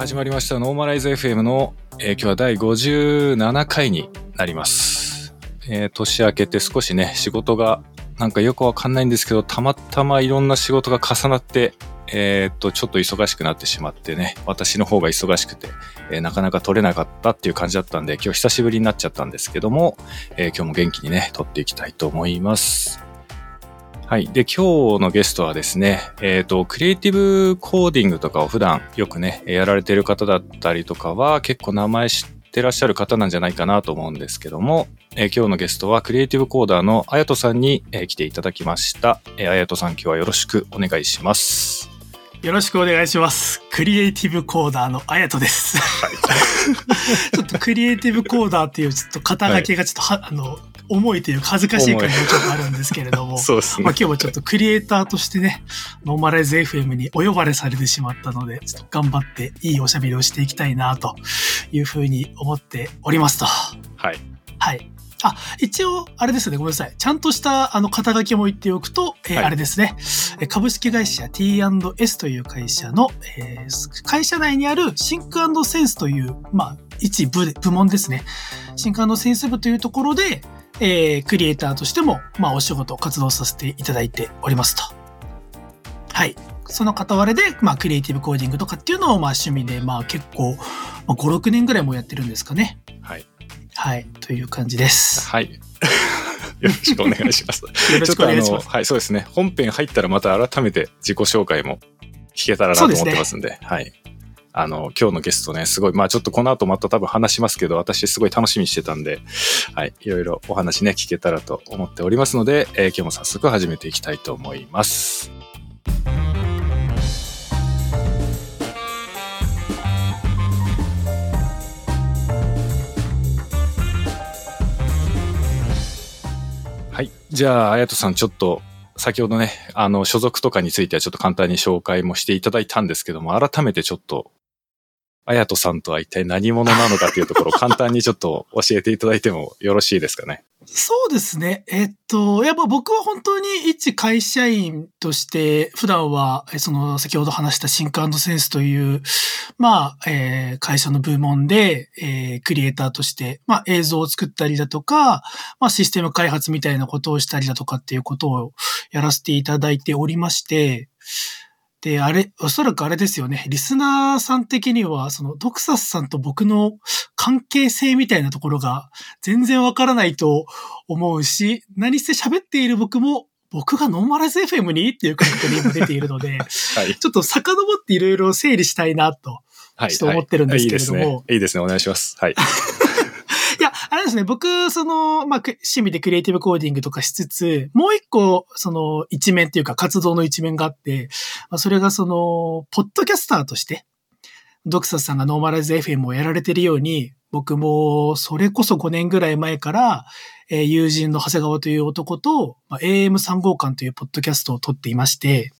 始まりました。ノーマライズ FM の、えー今日は第57回になります。えー年明けて少しね、仕事がなんかよくわかんないんですけど、たまたまいろんな仕事が重なって、えーっと、ちょっと忙しくなってしまってね、私の方が忙しくて、えーなかなか撮れなかったっていう感じだったんで、今日久しぶりになっちゃったんですけども、えー今日も元気にね、撮っていきたいと思います。はい。で、今日のゲストはですね、えっ、と、クリエイティブコーディングとかを普段よくね、やられてる方だったりとかは結構名前知ってらっしゃる方なんじゃないかなと思うんですけども、えー今日のゲストはクリエイティブコーダーのあやとさんに、えー来ていただきました。えーあやとさん今日はよろしくお願いします。よろしくお願いします。クリエイティブコーダーのあやとです。ちょっとクリエイティブコーダーっていうちょっと肩書きがちょっとは、あの、重いというか恥ずかしい感じもちょっとあるんですけれども。そうですまあ、今日もちょっとクリエイターとしてね、ノーマライズ FM にお呼ばれされてしまったので、ちょっと頑張っていいおしゃべりをしていきたいなというふうに思っておりますと。はい。はい。あ、一応、あれですね、ごめんなさい。ちゃんとした、あの、肩書きも言っておくと、えーはいあれですね、えー株式会社 T&S という会社の、えー会社内にあるシンクセンスという、まあ、一部、部門ですね。シンクセンス部というところで、えークリエイターとしても、まあ、お仕事、活動させていただいておりますと。はい。その片割れで、まあ、クリエイティブコーディングとかっていうのを、まあ、趣味で、まあ、結構、まあ、5、6年ぐらいもやってるんですかね。はい。はい。という感じです。はい。よろしくお願いします。よろしくお願いします。ちょっとあの、はい、そうですね。本編入ったらまた改めて自己紹介も聞けたらなと思ってますんで、はい。あの、今日のゲストね、すごい、まあちょっとこの後また多分話しますけど、私すごい楽しみにしてたんで、はい、いろいろお話ね、聞けたらと思っておりますので、えー今日も早速始めていきたいと思います。はい。じゃあ、あやとさん、ちょっと、先ほどね、あの、所属とかについてはちょっと簡単に紹介もしていただいたんですけども、改めてちょっと、あやとさんとは一体何者なのかっていうところを簡単にちょっと教えていただいてもよろしいですかね？そうですね。えっと、やっぱ僕は本当に一会社員として、普段は、その先ほど話したシンクセンスという、まあ、えー会社の部門で、えークリエイターとして、まあ映像を作ったりだとか、まあシステム開発みたいなことをしたりだとかっていうことをやらせていただいておりまして、で、あれ、おそらくあれですよね。リスナーさん的には、その、ドクサスさんと僕の関係性みたいなところが全然わからないと思うし、何せ喋っている僕も、僕がノーマライズ FM にっていう感覚で今出ているので、はい。ちょっと遡っていろいろ整理したいなと。はい。ちょっと思ってるんですけれどもはいいいですね。いいですね。お願いします。はい。いや、あれですね、僕、その、まあ、趣味でクリエイティブコーディングとかしつつ、もう一個、その、一面っていうか、活動の一面があって、まあ、それがその、ポッドキャスターとして、ドクサスさんがノーマライズ FM をやられてるように、僕も、それこそ5年ぐらい前から、えー友人の長谷川という男と、まあ、AM3 号館というポッドキャストを撮っていまして、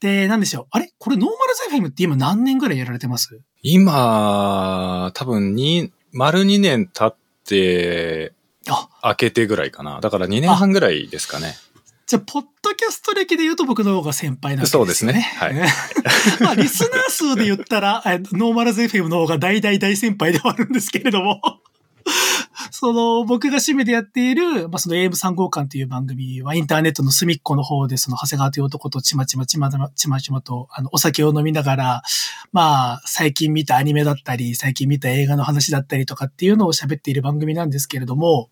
で、なんでしょう。あれ？これノーマライズ FM って今何年ぐらいやられてます？今、多分に、丸2年経って、あ、明けてぐらいかな。だから2年半ぐらいですかね。じゃあ、ポッドキャスト歴で言うと僕の方が先輩なんですそうよですね。はい。まあ、リスナー数で言ったら、えノーマルズ FM の方が大大大先輩ではあるんですけれども、その、僕が趣味でやっている、まあ、その AM3 号館という番組はインターネットの隅っこの方で、その長谷川という男とちまちまちまちまちまちまと、あの、お酒を飲みながら、まあ、最近見たアニメだったり、最近見た映画の話だったりとかっていうのを喋っている番組なんですけれども、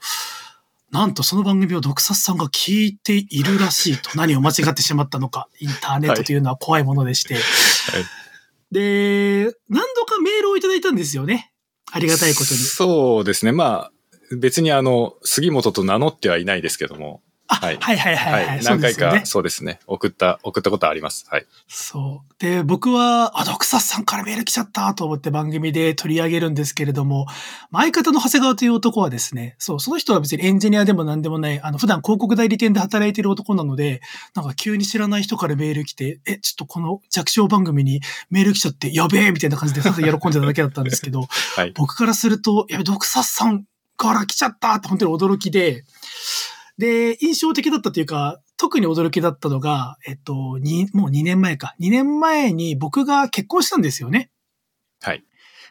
なんとその番組を毒殺さんが聞いているらしいと、何を間違ってしまったのか、インターネットというのは怖いものでして。で、何度かメールをいただいたんですよね。ありがたいことに。そうですね。まあ、別にあの、杉本と名乗ってはいないですけども、ははいい、はいはいはい、はい。何回か、ね。そうですね。送った、送ったことあります。はい。そう。で、僕は、あ、ドクサスさんからメール来ちゃったと思って番組で取り上げるんですけれども、まあ相方の長谷川という男はですね、そう、その人は別にエンジニアでも何でもない、あの、普段広告代理店で働いている男なので、なんか急に知らない人からメール来て、え、ちょっとこの弱小番組にメール来ちゃって、やべえみたいな感じで、ただ喜んでただけだったんですけど、はい。僕からすると、いや、ドクサスさんから来ちゃったって本当に驚きで、で、印象的だったというか、特に驚きだったのが、えっと、に、もう2年前か。2年前に僕が結婚したんですよね。はい。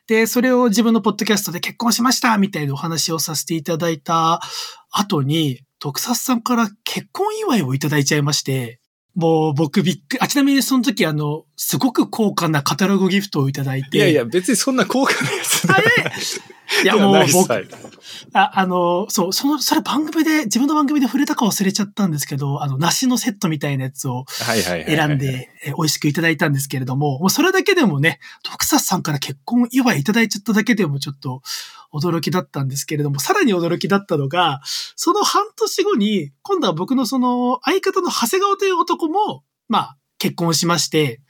で、それを自分のポッドキャストで結婚しましたみたいなお話をさせていただいた後に、特撮さんから結婚祝いをいただいちゃいまして、もう僕びっくり、あ、ちなみにその時あの、すごく高価なカタログギフトをいただいて。いやいや、別にそんな高価なやつあれ？いやもう僕、はいあ、あの、そう、その、それ番組で、自分の番組で触れたか忘れちゃったんですけど、あの、梨のセットみたいなやつを。選ん。で、え美味しくいただいたんですけれども、もうそれだけでもね、徳サスさんから結婚祝いいただいちゃっただけでもちょっと驚きだったんですけれども、さらに驚きだったのが、その半年後に、今度は僕のその相方の長谷川という男も、まあ、結婚しまして、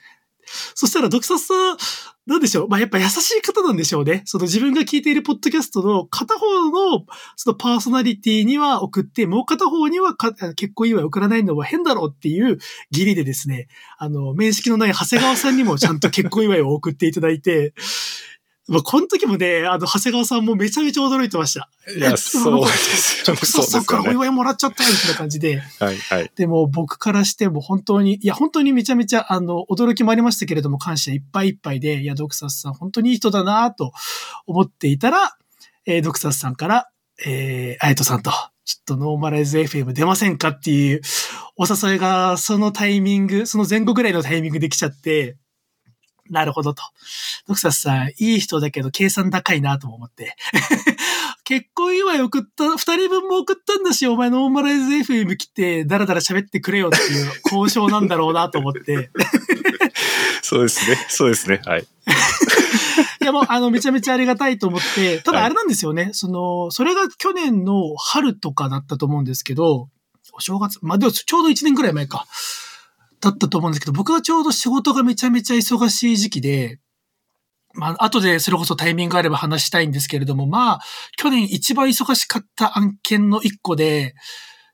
そしたら、ドクサスさん、なんでしょう？まあ、やっぱ優しい方なんでしょうね。その自分が聞いているポッドキャストの片方の、そのパーソナリティには送って、もう片方には結婚祝い送らないのは変だろうっていう義理でですね、あの、面識のない長谷川さんにもちゃんと結婚祝いを送っていただいて、まあ、この時もね、あの、長谷川さんもめちゃめちゃ驚いてました。いや、そうですよそうですサスさんからお。祝いもらっちゃったよみたいな感じで。はいはい。でも僕からしても本当に、いや本当にめちゃめちゃあの、驚きもありましたけれども感謝いっぱいいっぱいで、いや、ドクサスさん本当にいい人だなと思っていたら、えードクサスさんから、えー、あやとさんと、ちょっとノーマライズ FM 出ませんかっていうお誘いがそのタイミング、その前後ぐらいのタイミングで来ちゃって、なるほどと。ドクサスさん、いい人だけど計算高いなとも思って。結婚祝い送った、二人分も送ったんだし、お前ノーマライズ FM 来て、だらだら喋ってくれよっていう交渉なんだろうなと思って。そうですね。そうですね。はい。いやもう、あの、めちゃめちゃありがたいと思って、ただはいあれなんですよね。その、それが去年の春とかだったと思うんですけど、お正月、まあ、でもちょうど1年くらい前か。だったと思うんですけど、僕はちょうど仕事がめちゃめちゃ忙しい時期で、まあ、後でそれこそタイミングがあれば話したいんですけれども、まあ、去年一番忙しかった案件の一個で、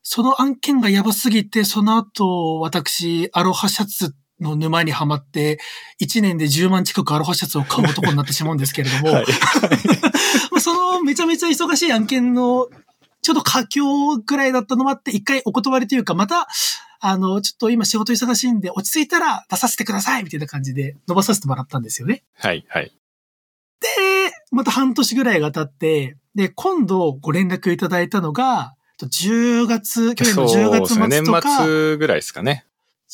その案件がやばすぎて、その後、私、アロハシャツの沼にはまって、1年で10万近くアロハシャツを買う男になってしまうんですけれども、そのめちゃめちゃ忙しい案件の、ちょっと佳境ぐらいだったのもあって、一回お断りというか、また、あの、ちょっと今仕事忙しいんで、落ち着いたら出させてくださいみたいな感じで伸ばさせてもらったんですよね。はい。はい。で、また半年ぐらいが経って、で、今度ご連絡いただいたのが、10月、去年の10そう月ですね。年末とか、末ぐらいですかね。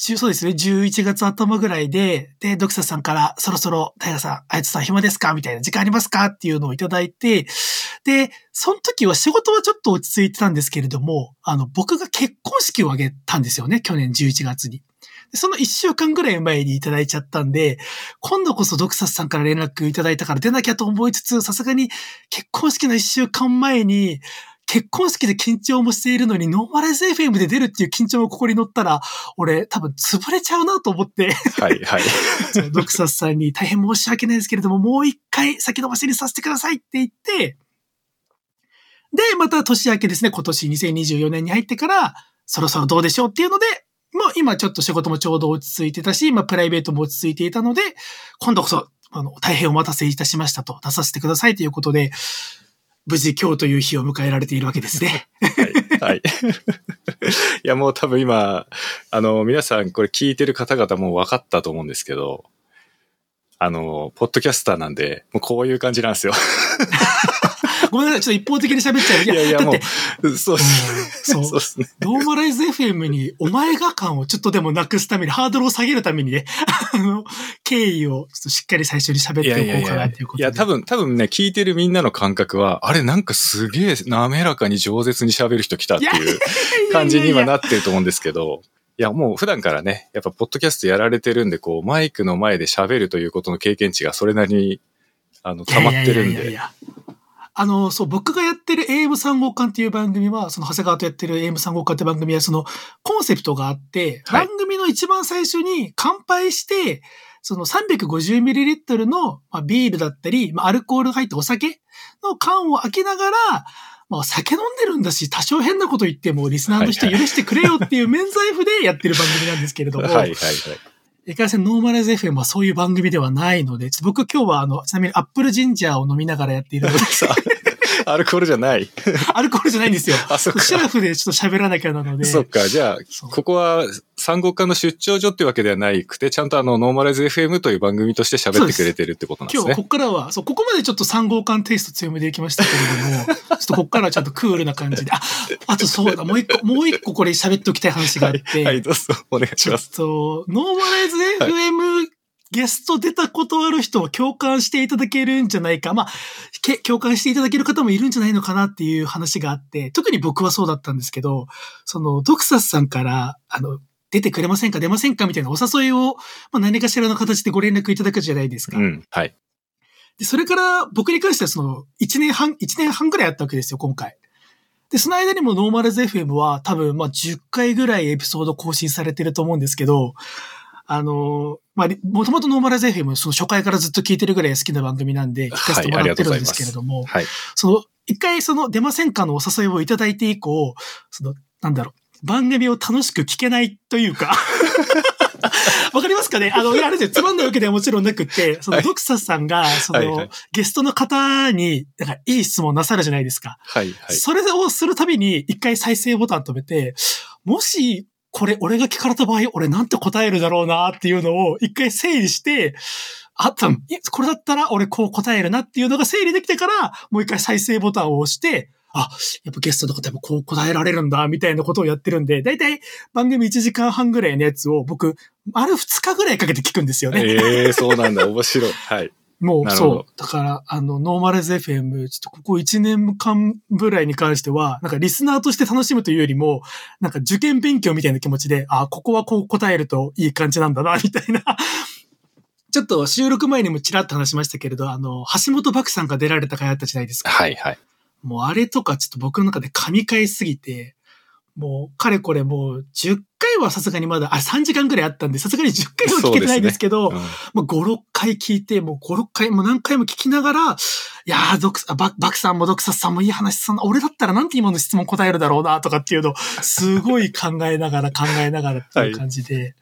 そうですね、11月頭ぐらいで、で、ドクサさんから、そろそろ、タイガさん、あやつさん暇ですか？みたいな、時間ありますか？っていうのをいただいて、で、その時は仕事はちょっと落ち着いてたんですけれども、あの、僕が結婚式を挙げたんですよね、去年11月に。その1週間ぐらい前にいただいちゃったんで、今度こそドクサスさんから連絡いただいたから出なきゃと思いつつ、さすがに結婚式の1週間前に、結婚式で緊張もしているのに、ノーマライズ FM で出るっていう緊張もここに乗ったら、俺多分潰れちゃうなと思って、はい。はい。ドクサスさんに大変申し訳ないですけれども、もう一回先延ばしにさせてくださいって言って、で、また年明けですね、今年2024年に入ってから、そろそろどうでしょうっていうので、もう今ちょっと仕事もちょうど落ち着いてたし、まあプライベートも落ち着いていたので、今度こそ、あの、大変お待たせいたしましたと、出させてくださいということで、無事今日という日を迎えられているわけですね。はい。いや、もう多分今、あの、皆さんこれ聞いてる方々も分かったと思うんですけど、あの、ポッドキャスターなんで、もうこういう感じなんですよ。ごめんなさい、ちょっと一方的に喋っちゃう。いや、いやいや、もだって、う、そうですうんね。そうですね。ノーマライズ FM にお前が感をちょっとでもなくすために、ハードルを下げるためにね、あの、経緯をちょっとしっかり最初に喋っておこうかなっていうことで。いや、多分、多分ね、聞いてるみんなの感覚は、あれ、なんかすげえ滑らかに饒舌に喋る人来たっていう感じに今なってると思うんですけど、いや、もう普段からね、やっぱ、ポッドキャストやられてるんで、こう、マイクの前で喋るということの経験値がそれなりに、あの、溜まってるんで。いやいやいやいやあの、そう、僕がやってる AM3 号館っていう番組は、その長谷川とやってる AM3 号館って番組は、そのコンセプトがあって、はい。番組の一番最初に乾杯して、その 350ml の、まあ、ビールだったり、まあ、アルコールが入ったお酒の缶を開けながら、まあ、酒飲んでるんだし、多少変なこと言っても、リスナーの人許してくれよっていう免罪符でやってる番組なんですけれども、はいはいはい。いかせんノーマルズ FM はそういう番組ではないので、ちょっと僕今日はあの、ちなみにアップルジンジャーを飲みながらやっているので、さ、アルコールじゃない。アルコールじゃないんですよ。あ、そっか。シラフでちょっと喋らなきゃなので。そっか。じゃあ、ここは3号館の出張所ってわけではないくて、ちゃんとあの、ノーマライズ FM という番組として喋ってくれてるってことなんですね。今日ここからは、そう、ここまでちょっと3号館テイスト強めでいきましたけれども、ちょっとここからはちゃんとクールな感じで、あ、あとそうだ、もう一個、もう一個これ喋っておきたい話があって、はい、どうぞ、お願いしちょっます。と、ノーマライズ FM ゲスト出たことある人は共感していただけるんじゃないか。まあ、け共感していただける方もいるんじゃないのかなっていう話があって、特に僕はそうだったんですけど、その、ドクサスさんから、あの、出てくれませんか？出ませんか？みたいなお誘いを、まあ、何かしらの形でご連絡いただくじゃないですか。うん、はい。で、それから僕に関してはその、1年半、一年半ぐらいあったわけですよ、今回。で、その間にもノーマルズ FM は多分、まあ、10回ぐらいエピソード更新されてると思うんですけど、あの、まあ、もともとノーマルズ FM、その初回からずっと聞いてるぐらい好きな番組なんで、聞かせてもらってるんですけれども、はい。その、一回その出ませんかのお誘いをいただいて以降、その、なんだろう、番組を楽しく聞けないというか、わかりますかね？あの、いや、あれでつまんないわけではもちろんなくって、その、はいドクサスさんが、その、はいはいゲストの方に、なんか、いい質問なさるじゃないですか。はい、はい。それをするたびに、一回再生ボタン止めて、もし、これ、俺が聞かれた場合、俺なんて答えるだろうなっていうのを、一回整理して、あった、これだったら俺こう答えるなっていうのが整理できてから、もう一回再生ボタンを押して、あ、やっぱゲストの方やっぱこう答えられるんだ、みたいなことをやってるんで、だいたい番組1時間半ぐらいのやつを僕、丸2日ぐらいかけて聞くんですよね。ええそうなんだ、面白い。はい。もうそう。だから、あの、ノーマライズ FM、ちょっとここ1年間ぐらいに関しては、なんかリスナーとして楽しむというよりも、なんか受験勉強みたいな気持ちで、あ、ここはこう答えるといい感じなんだな、みたいな。ちょっと収録前にもちらっと話しましたけれど、あの、橋本漠さんが出られた回あったじゃないですか。はい、はい。もうあれとかちょっと僕の中で噛み返しすぎて、もう、かれこれもう10回はさすがにまだ、あ、3時間ぐらいあったんで、さすがに10回は聞けてないですけど、うんもう5、6回聞いて、もう5、6回、もう何回も聞きながら、いやー、ドクサ、ババクさんもドクサスさんもいい話すんな。俺だったらなんて今の質問答えるだろうな、とかっていうのを、すごい考えながら考えながらっていう感じで。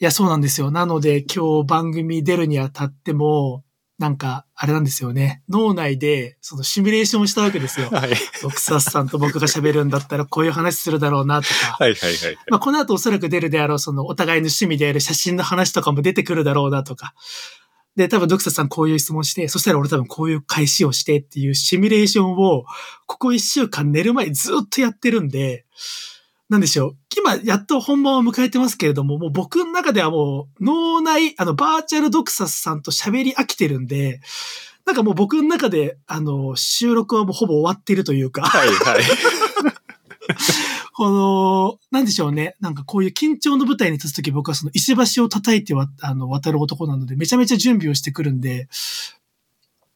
い、や、そうなんですよ。なので今日番組出るにあたっても、なんか、あれなんですよね。脳内で、そのシミュレーションをしたわけですよ。はい。ドクサスさんと僕が喋るんだったらこういう話するだろうな、とか。はい、はい、はい。まあ、この後おそらく出るであろう、その、お互いの趣味である写真の話とかも出てくるだろうなとか。で、多分、ドクサさんこういう質問して、そしたら俺多分こういう返しをしてっていうシミュレーションを、ここ一週間寝る前にずっとやってるんで、なんでしょう。今、やっと本番を迎えてますけれども、もう僕の中ではもう、脳内、あの、バーチャルドクサスさんと喋り飽きてるんで、なんかもう僕の中で、あの、収録はもうほぼ終わってるというか、はい、はい。この、なんでしょうね。なんかこういう緊張の舞台に立つとき僕はその石橋を叩いてわあの渡る男なのでめちゃめちゃ準備をしてくるんで、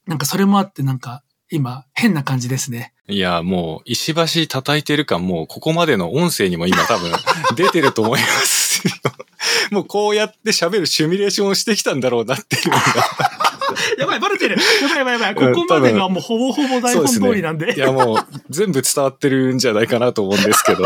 なんかそれもあってなんか今変な感じですね。いや、もう、石橋叩いてる感、もう、ここまでの音声にも今多分、出てると思いますよ。もう、こうやって喋るシミュレーションをしてきたんだろうなっていうのが。やばい、バレてるやばいやばいやばい。ここまでがもうほぼほぼ台本通りなんで。いや、もう、全部伝わってるんじゃないかなと思うんですけど。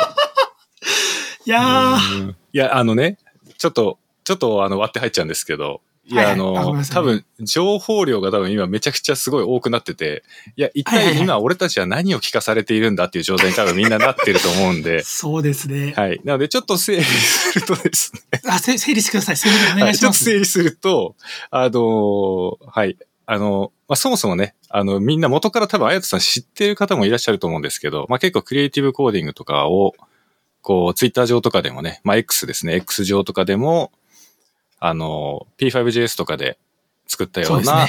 いやー、うんいや、あのね、ちょっと、ちょっと、あの、割って入っちゃうんですけど、いや、はいあのはいあごめんな、さい多分、情報量が多分今めちゃくちゃすごい多くなってて、いや、一体今俺たちは何を聞かされているんだっていう状態に多分みんななってると思うんで、そうですね。はい。なので、ちょっと整理するとですね、あ、せ整理してください。すみません。おはい、ちょっと願いします。整理すると、あの、はい。あの、まあ、そもそもね、あの、みんな元から多分、あやとさん知ってる方もいらっしゃると思うんですけど、まあ、結構クリエイティブコーディングとかを、こう、ツイッター上とかでもね、まあ、X ですね、X 上とかでも、あの、P5JS とかで作ったような。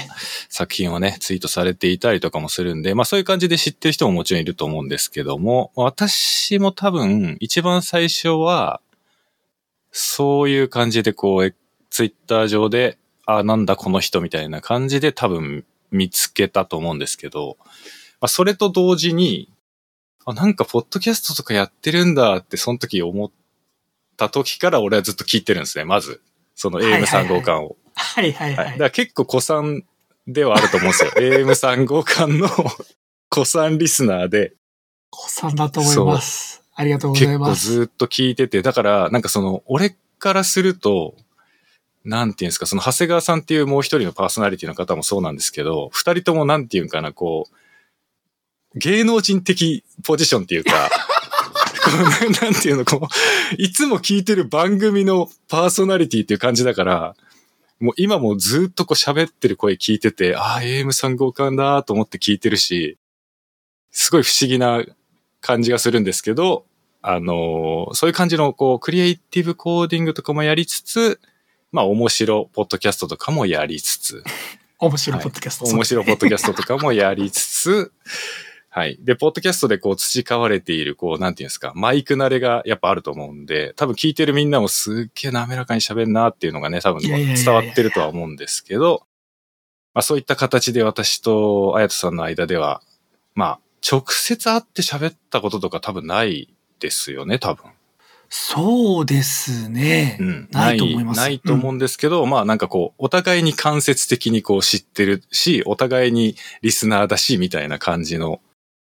作品をね、ツイートされていたりとかもするんで、まあそういう感じで知ってる人ももちろんいると思うんですけども、私も多分一番最初は、そういう感じでこう、ツイッター上で、あ、なんだこの人みたいな感じで多分見つけたと思うんですけど、まあそれと同時に、あ、なんかポッドキャストとかやってるんだってその時思った時から俺はずっと聞いてるんですね、まず。そのはいはいはい AM3 号館を。はいはいはい。はい。だから結構古参ではあると思うんですよ。AM3 号館の 古参リスナーで子さんだと思います。ありがとうござい結構ます。ずっと聞いてて、だからなんかその、俺からすると、なんていうんですか、その長谷川さんっていうもう一人のパーソナリティの方もそうなんですけど、二人ともなんていうんかな、こう、芸能人的ポジションっていうか、う なんていうの、こう、いつも聞いてる番組のパーソナリティっていう感じだから、もう今もずっとこう喋ってる声聞いてて、ああ、AM3 号館だと思って聞いてるし、すごい不思議な感じがするんですけど、あのーそういう感じの、こう、クリエイティブコーディングとかもやりつつ、まあ、面白ポッドキャストとかもやりつつ、面白いポッドキャスト。面白いポッドキャストとかもやりつつ、はい。で、ポッドキャストでこう培われている、こう、なんていうんですか、マイク慣れがやっぱあると思うんで、多分聞いてるみんなもすっげえ滑らかに喋んなっていうのがね、多分伝わってるとは思うんですけど、まあそういった形で私とあやとさんの間では、まあ、直接会って喋ったこととか多分ないですよね、多分。そうですね。うん。ないと思いますないと思うんですけど、まあなんかこう、お互いに間接的にこう知ってるし、お互いにリスナーだし、みたいな感じの、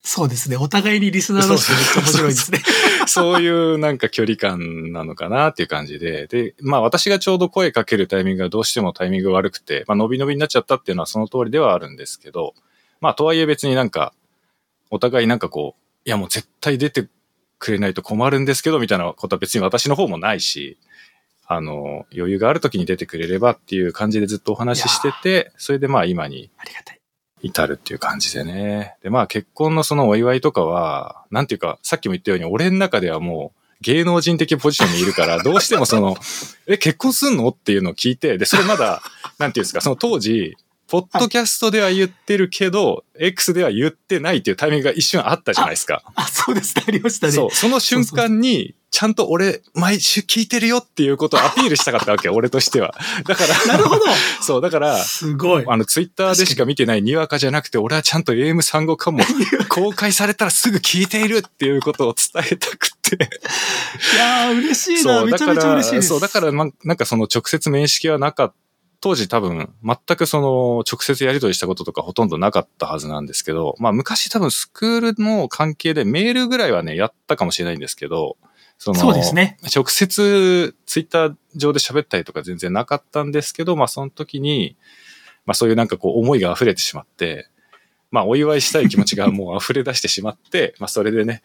そうですね。お互いにリスナーの人めっちゃ面白いですね。そういうなんか距離感なのかなっていう感じで。で、まあ私がちょうど声かけるタイミングがどうしてもタイミングが悪くて、まあ伸び伸びになっちゃったっていうのはその通りではあるんですけど、まあとはいえ別になんか、お互いなんかこう、いやもう絶対出てくれないと困るんですけど、みたいなことは別に私の方もないし、あの、余裕がある時に出てくれればっていう感じでずっとお話ししてて、それでまあ今にありがたい。至るっていう感じでね。で、まあ結婚のそのお祝いとかは、なんていうか、さっきも言ったように、俺の中ではもう芸能人的ポジションにいるから、どうしてもその、え、結婚すんの？っていうのを聞いて、で、それまだ、なんていうんですか、その当時、ポッドキャストでは言ってるけど、X では言ってないっていうタイミングが一瞬あったじゃないですか。あ、そうですね。ありましたね。そう、その瞬間に、ちゃんと俺、毎週聞いてるよっていうことをアピールしたかったわけ、俺としては。だから、なるほど。そう、だから、すごい。あの、ツイッターでしか見てないにわかじゃなくて、俺はちゃんと AM3 号かも 公開されたらすぐ聞いているっていうことを伝えたくて。いやー、嬉しいな。そう、めちゃだから、めちゃ嬉しいです。そう、だから、ま、なんかその直接面識はなかった。当時多分、全くその直接やり取りしたこととかほとんどなかったはずなんですけど、まあ昔多分スクールの関係でメールぐらいはね、やったかもしれないんですけど、その、そうですね。直接ツイッター上で喋ったりとか全然なかったんですけど、まあその時に、まあそういうなんかこう思いが溢れてしまって、まあお祝いしたい気持ちがもう溢れ出してしまって、まあそれでね、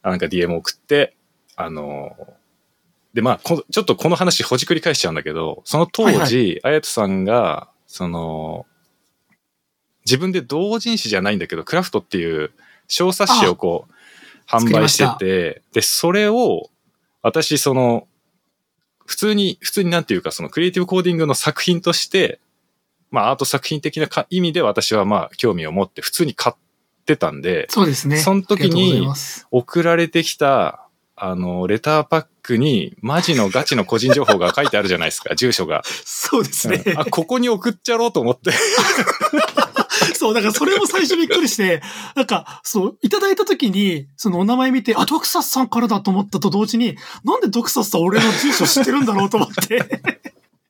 あなんか DM 送って、あの、でまあこちょっとこの話ほじくり返しちゃうんだけど、その当時、あやとさんが、その、自分で同人誌じゃないんだけど、クラフトっていう小冊子をこう、販売してて、で、それを、私、その、普通に、普通になんていうか、そのクリエイティブコーディングの作品として、まあアート作品的なか意味で私はまあ興味を持って普通に買ってたんで、そうですね。その時に送られてきた、あの、レターパックにマジのガチの個人情報が書いてあるじゃないですか、住所が。そうですね。うんあ、ここに送っちゃろうと思って。そう、だからそれも最初びっくりして、なんか、そう、いただいた時に、そのお名前見て、あ、ドクサスさんからだと思ったと同時に、なんでドクサスさん俺の住所知ってるんだろうと思って。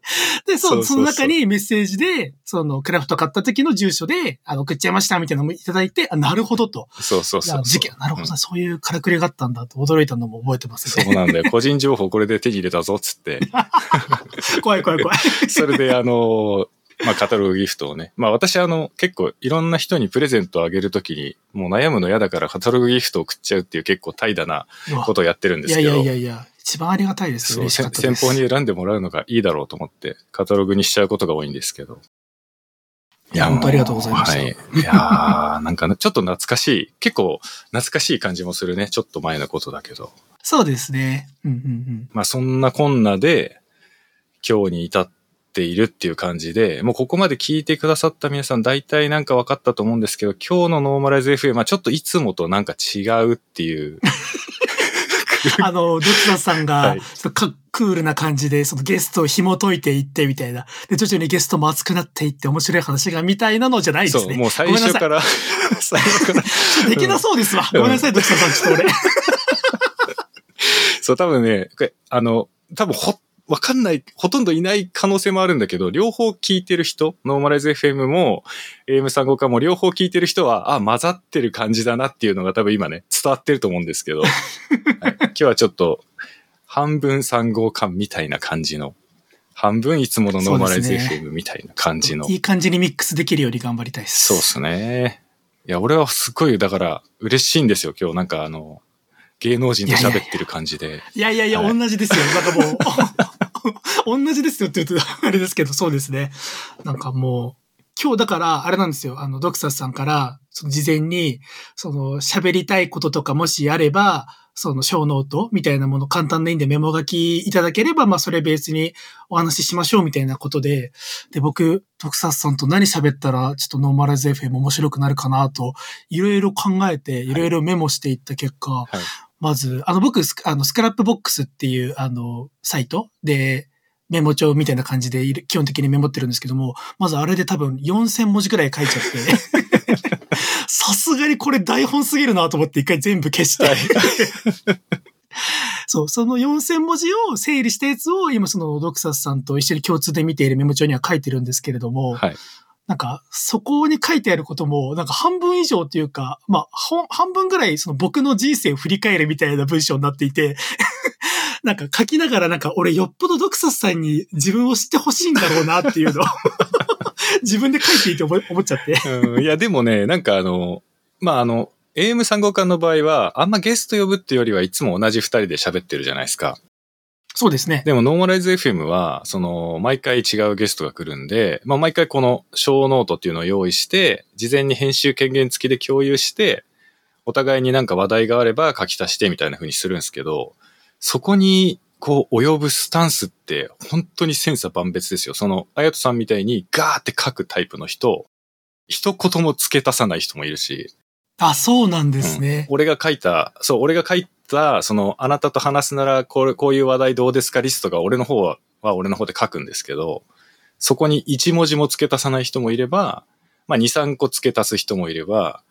で、そう、その中にメッセージで、その、クラフト買った時の住所で、あの、送っちゃいましたみたいなのもいただいて、あ、なるほどと。そうそうそう事件、なるほど、そういうからくりがあったんだと驚いたのも覚えてますね。そうなんだよ。個人情報これで手に入れたぞ、つって。怖い怖い怖い。それで、あの、まあ、カタログギフトをね。まあ、私、あの、結構いろんな人にプレゼントをあげるときに、もう悩むの嫌だからカタログギフトを送っちゃうっていう結構怠惰なことをやってるんでいやいすけど。やいやいや、一番ありがたいですよ。そう、嬉しかせったです。先方に選んでもらうのがいいだろうと思って、カタログにしちゃうことが多いんですけど。いや本当ありがとうございましたはい。いやー なんかねちょっと懐かしい、結構懐かしい感じもするね。ちょっと前のことだけど。そうですね。うんうんうん。まあそんなこんなで、今日に至っているっていう感じで、もうここまで聞いてくださった皆さん大体なんか分かったと思うんですけど、今日のノーマライズ FM はちょっといつもとなんか違うっていう。あの、どちらさんがはい、ちょっとかクールな感じで、そのゲストを紐解いていってみたいな。で、徐々にゲストも熱くなっていって面白い話がみたいなのじゃないですそう、ね。もう最初から、最初から、できなそうですわ。うんごめんなさい、どちらさん、ちょっと俺。そう、多分ね、あの、多分ほ、わかんない、ほとんどいない可能性もあるんだけど、両方聞いてる人、 Normalize FM も AM35 化も両方聞いてる人は、あ、混ざってる感じだなっていうのが多分今ね、伝わってると思うんですけど、はい今日はちょっと、半分3号館みたいな感じの、半分いつものノーマライズ FM みたいな感じの。いい感じにミックスできるように頑張りたいです。そうっすね。いや、俺はすごい、だから、嬉しいんですよ、今日。なんかあの、芸能人と喋ってる感じで。いやいやいや、はい同じですよ。なんかもう、同じですよって言うと あれですけど、そうですね。なんかもう、今日だから、あれなんですよ。あの、ドクサスさんから、その事前に、その、喋りたいこととかもしあれば、その、ショーノートみたいなもの簡単でいいんでメモ書きいただければ、まあ、それベースにお話ししましょうみたいなことで、で、僕、ドクサスさんと何喋ったら、ちょっとノーマライズ FM 面白くなるかなと、いろいろ考えて、いろいろメモしていった結果、はい。まず、あの、僕、スあの、 Scrapbox っていう、あの、サイトで、メモ帳みたいな感じで基本的にメモってるんですけども、まずあれで多分4000文字くらい書いちゃって、さすがにこれ台本すぎるなと思って一回全部消して、そう、その4000文字を整理したやつを今そのドクサスさんと一緒に共通で見ているメモ帳には書いてるんですけれども、はい。なんか、そこに書いてあることも、なんか半分以上っていうか、まあ、半分ぐらいその僕の人生を振り返るみたいな文章になっていて、なんか書きながらなんか俺よっぽどドクサスさんに自分を知ってほしいんだろうなっていうのを 自分で書いていて思思っちゃって。いや、でもね、なんかあの、まあ、あの、AM3 号館の場合は、あんまゲスト呼ぶっていうよりはいつも同じ二人で喋ってるじゃないですか。そうですね。でも、 Normalize FM は、その、毎回違うゲストが来るんで、まあ、毎回このショーノートっていうのを用意して、事前に編集権限付きで共有して、お互いになんか話題があれば書き足してみたいな風にするんですけど、そこに、こう、及ぶスタンスって、本当に千差万別ですよ。その、あやとさんみたいにガーって書くタイプの人、一言も付け足さない人もいるし、あ、そうなんですね。俺が書いた、そう、俺が書いた、その、あなたと話すなら、これ、こういう話題どうですか？リストが俺の方は、は俺の方で書くんですけど、そこに1文字も付け足さない人もいれば、まあ、2、3個付け足す人もいれば、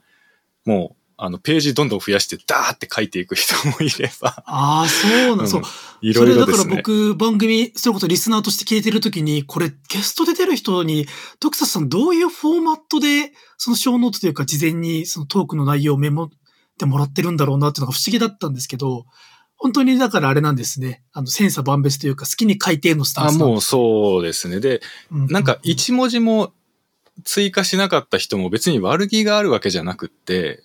もう、あの、ページどんどん増やして、ダーって書いていく人もいれば、ああ、そうなん、うんそう。いろいろですそれだからね。僕、番組、それこそリスナーとして聞いてるときに、これ、ゲストで出る人に、ドクサスさんどういうフォーマットで、そのショーノートというか、事前にそのトークの内容をメモってもらってるんだろうなっていうのが不思議だったんですけど、本当にだからあれなんですね。あの、千差万別というか、好きに書いてのスタンあ、スなんもうそうですね。で、うなんか1文字も追加しなかった人も別に悪気があるわけじゃなくって、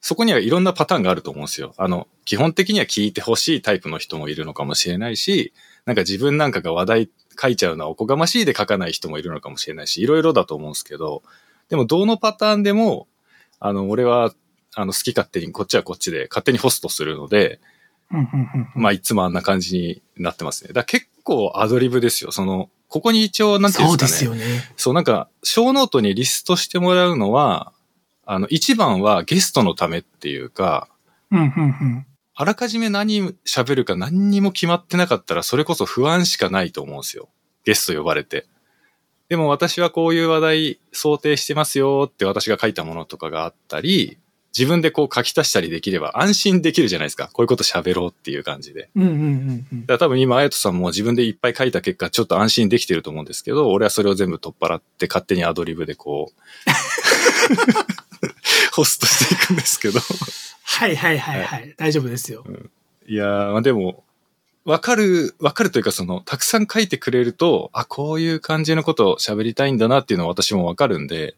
そこにはいろんなパターンがあると思うんですよ。あの、基本的には聞いてほしいタイプの人もいるのかもしれないし、なんか自分なんかが話題書いちゃうのはおこがましいで書かない人もいるのかもしれないし、いろいろだと思うんですけど、でもどのパターンでも、あの、俺は、あの、好き勝手にこっちはこっちで勝手にホストするので、うんうんうんうんまあ、いつもあんな感じになってますね。だ結構アドリブですよ。その、ここに一応、なんていうんそうですかね。ですよね。そう、なんか、ショーノートにリストしてもらうのは、あの、一番はゲストのためっていうか、うんうんうん。あらかじめ何喋るか何にも決まってなかったら、それこそ不安しかないと思うんですよ。ゲスト呼ばれて。でも私はこういう話題想定してますよって私が書いたものとかがあったり、自分でこう書き足したりできれば安心できるじゃないですか。こういうこと喋ろうっていう感じで。うんうんうんうんだ多分今、あやとさんも自分でいっぱい書いた結果、ちょっと安心できてると思うんですけど、俺はそれを全部取っ払って勝手にアドリブでこう、ホストしていくんですけど。はいはいはいはい。大丈夫ですよ。いやー、まあでも、わかる、わかるというかその、たくさん書いてくれると、あ、こういう感じのことを喋りたいんだなっていうのは私もわかるんで、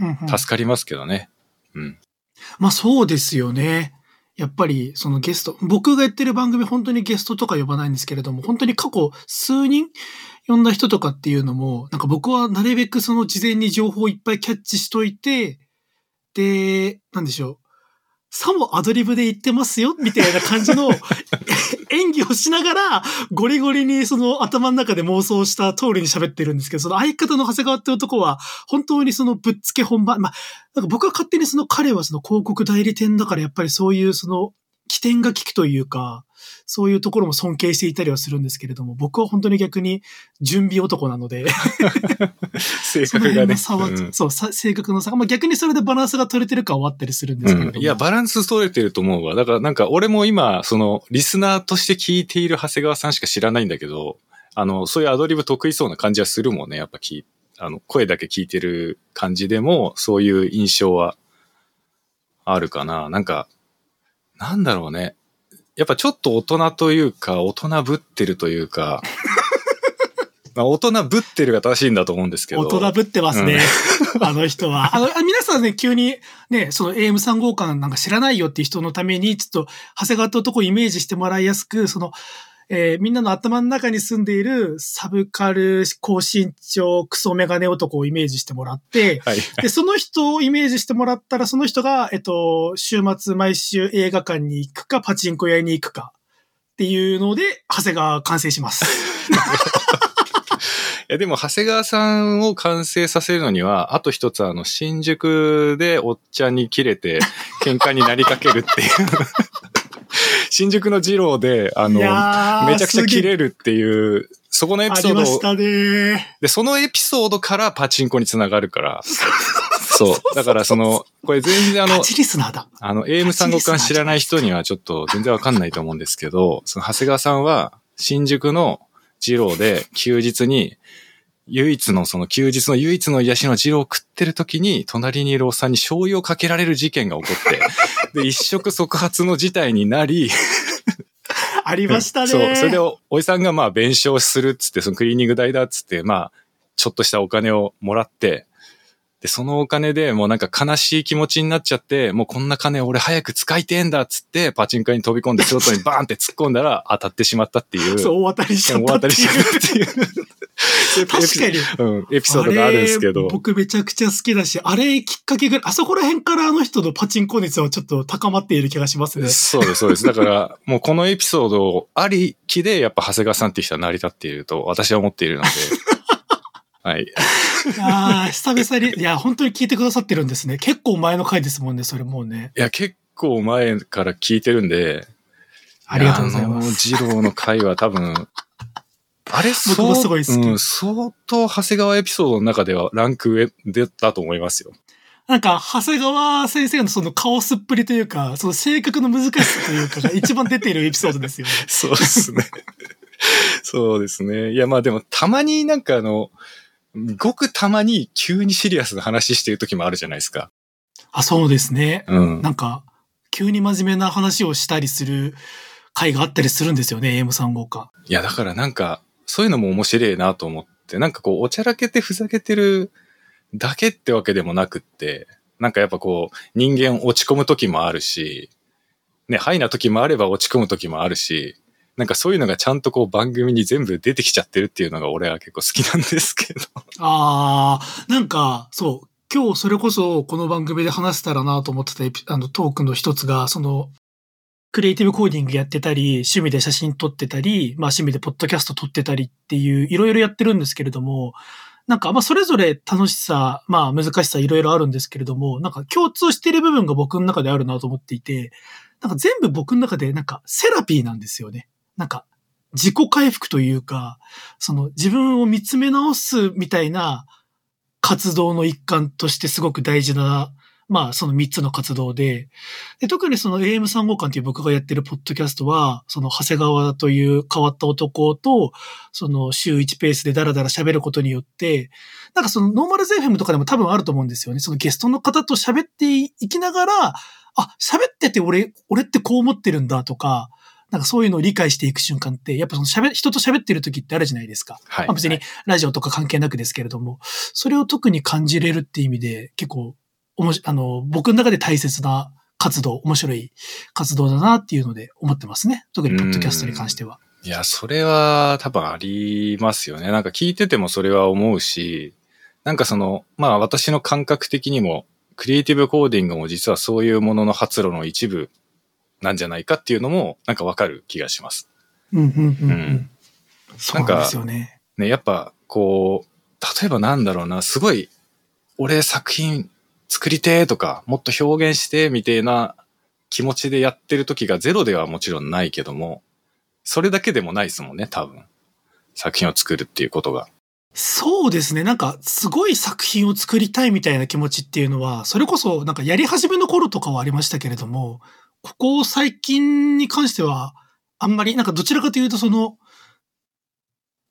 うんうん助かりますけどね。うん。まあそうですよね。やっぱりそのゲスト、僕がやってる番組本当にゲストとか呼ばないんですけれども、本当に過去数人呼んだ人とかっていうのも、なんか僕はなるべくその事前に情報をいっぱいキャッチしといて、で、なんでしょう。さもアドリブで言ってますよ、みたいな感じの 演技をしながら、ゴリゴリにその頭の中で妄想した通りに喋ってるんですけど、その相方の長谷川って男は、本当にそのぶっつけ本番、まあ、なんか僕は勝手にその彼はその広告代理店だからやっぱりそういうその起点が効くというか、そういうところも尊敬していたりはするんですけれども、僕は本当に逆に準備男なので、性格がね。辺の差は、うんそう、さ性格の差が、まあ逆にそれでバランスが取れてるか終わったりするんですけれども。うん、いや、バランス取れてると思うわ。だからなんか俺も今、その、リスナーとして聞いている長谷川さんしか知らないんだけど、あの、そういうアドリブ得意そうな感じはするもんね。やっぱ聞いあの、声だけ聞いてる感じでも、そういう印象はあるかな。なんか、なんだろうね。やっぱちょっと大人というか、大人ぶってるというか、まあ、大人ぶってるが正しいんだと思うんですけど。大人ぶってますね。あの人は。あの、皆さんね、急にね、その AM3 号館なんか知らないよっていう人のために、ちょっと、長谷川って男をイメージしてもらいやすく、その、えーみんなの頭の中に住んでいるサブカル高身長クソメガネ男をイメージしてもらって、はい。で、その人をイメージしてもらったら、その人が、えっと、週末毎週映画館に行くか、パチンコ屋に行くかっていうので、長谷川完成します。いや、でも、長谷川さんを完成させるのには、あと一つ、あの、新宿でおっちゃんに切れて、喧嘩になりかけるっていう。新宿の二郎で、あの、めちゃくちゃ切れるっていう、そこのエピソードを、ありましたね。で、そのエピソードからパチンコにつながるから、そう。だから、その、これ全然あのパ、チリスナーだ。あの、AM 三国間知らない人にはちょっと全然わかんないと思うんですけど、その長谷川さんは新宿の二郎で休日に、唯一のその休日の唯一の癒しの二郎を食ってる時に、隣にいるおっさんに醤油をかけられる事件が起こって、で、一触即発の事態になり、ありましたね。そう、それでお、おじさんがまあ弁償するっつって、そのクリーニング代だっつって、まあ、ちょっとしたお金をもらって、で、そのお金でもうなんか悲しい気持ちになっちゃって、もうこんな金俺早く使いてえんだっつって、パチンコ屋に飛び込んで外にバーンって突っ込んだら 当たってしまったっていう。そう、大当たりしちゃっ大たっていう当たりしちゃったっていう。確かに。うん、エピソードがあるんですけど。僕めちゃくちゃ好きだし、あれきっかけが、あそこら辺からあの人のパチンコ熱はちょっと高まっている気がしますね。そうです、そうです。だから、もうこのエピソードありきで、やっぱ長谷川さんっていう人は成り立っていると私は思っているので。はい。ああ、久々に、いや、本当に聞いてくださってるんですね。結構前の回ですもんね、それもうね。いや、結構前から聞いてるんで、ありがとうございます。やあの、二郎の回は多分、あれ、僕もすごい好きうん、相当長谷川エピソードの中ではランク上でだと思いますよ。なんか、長谷川先生のそのカオスっぷりというか、その性格の難しさというかが一番出ているエピソードですよね。そうですね。そうですね。いや、まあでも、たまになんかあの、ごくたまに急にシリアスな話してる時もあるじゃないですか。あ、そうですね。うん。なんか、急に真面目な話をしたりする回があったりするんですよね、AM3 号か。いや、だからなんか、そういうのも面白いなと思って、なんかこう、おちゃらけてふざけてるだけってわけでもなくって、なんかやっぱこう、人間落ち込む時もあるし、ね、ハイな時もあれば落ち込む時もあるし、なんかそういうのがちゃんとこう番組に全部出てきちゃってるっていうのが俺は結構好きなんですけど。ああ、なんか、そう、今日それこそこの番組で話せたらなと思ってたあのトークの一つが、その、クリエイティブコーディングやってたり、趣味で写真撮ってたり、まあ趣味でポッドキャスト撮ってたりっていう、いろいろやってるんですけれども、なんかまあそれぞれ楽しさ、まあ難しさいろいろあるんですけれども、なんか共通している部分が僕の中であるなと思っていて、なんか全部僕の中でなんかセラピーなんですよね。なんか自己回復というか、その自分を見つめ直すみたいな活動の一環としてすごく大事な、まあその三つの活動で、で特にその AM3 号館っていう僕がやってるポッドキャストは、その長谷川という変わった男と、その週1ペースでダラダラ喋ることによって、なんかそのノーマルゼ FM とかでも多分あると思うんですよね。そのゲストの方と喋っていきながら、あ、喋ってて俺、俺ってこう思ってるんだとか、なんかそういうのを理解していく瞬間って、やっぱその喋、人と喋ってる時ってあるじゃないですか。はい。まあ別にラジオとか関係なくですけれども、それを特に感じれるっていう意味で、結構、おもし、あの、僕の中で大切な活動、面白い活動だなっていうので思ってますね。特にポッドキャストに関しては。いや、それは多分ありますよね。なんか聞いててもそれは思うし、なんかその、まあ私の感覚的にも、クリエイティブコーディングも実はそういうものの発露の一部なんじゃないかっていうのも、なんかわかる気がします。うんうんうんううんん。そうなんですよね。ね、やっぱこう、例えばなんだろうな、すごい、俺作品作りてーとか、もっと表現してみたいな気持ちでやってる時がゼロではもちろんないけども、それだけでもないですもんね、多分。作品を作るっていうことが。そうですね。なんか、すごい作品を作りたいみたいな気持ちっていうのは、それこそ、なんかやり始めの頃とかはありましたけれども、ここ最近に関しては、あんまり、なんかどちらかというとその、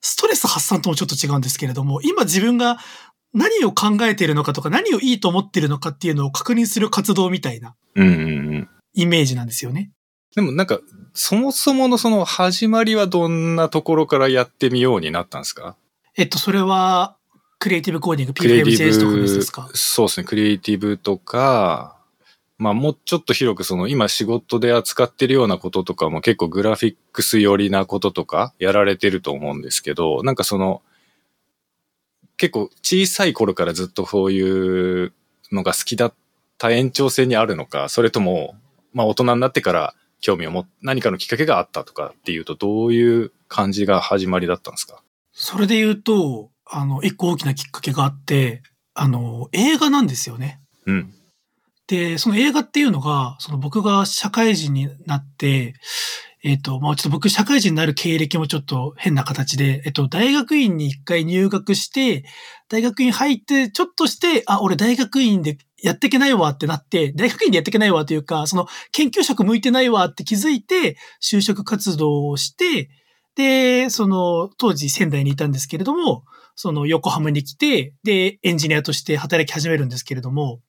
ストレス発散ともちょっと違うんですけれども、今自分が何を考えているのかとか、何をいいと思っているのかっていうのを確認する活動みたいな。イメージなんですよね。でもなんか、そもそものその始まりはどんなところからやってみようになったんですか？えっと、それは、クリエイティブコーディング、クリエイティ P5JS とかですか？ブ、そうですね、クリエイティブとか、まあもうちょっと広くその今仕事で扱ってるようなこととかも結構グラフィックス寄りなこととかやられてると思うんですけど、なんかその結構小さい頃からずっとこういうのが好きだった延長線にあるのか、それともまあ大人になってから興味を持っ何かのきっかけがあったとかっていうとどういう感じが始まりだったんですか？それで言うと、あの、一個大きなきっかけがあって、あの、映画なんですよね。うん。で、その映画っていうのが、その僕が社会人になって、えっ、と、まあちょっと僕社会人になる経歴もちょっと変な形で、えっと、大学院に一回入学して、大学院入って、ちょっとして、あ、俺大学院でやっていけないわってなって、大学院でやっていけないわというか、その研究職向いてないわって気づいて、就職活動をして、で、その、当時仙台にいたんですけれども、その横浜に来て、で、エンジニアとして働き始めるんですけれども、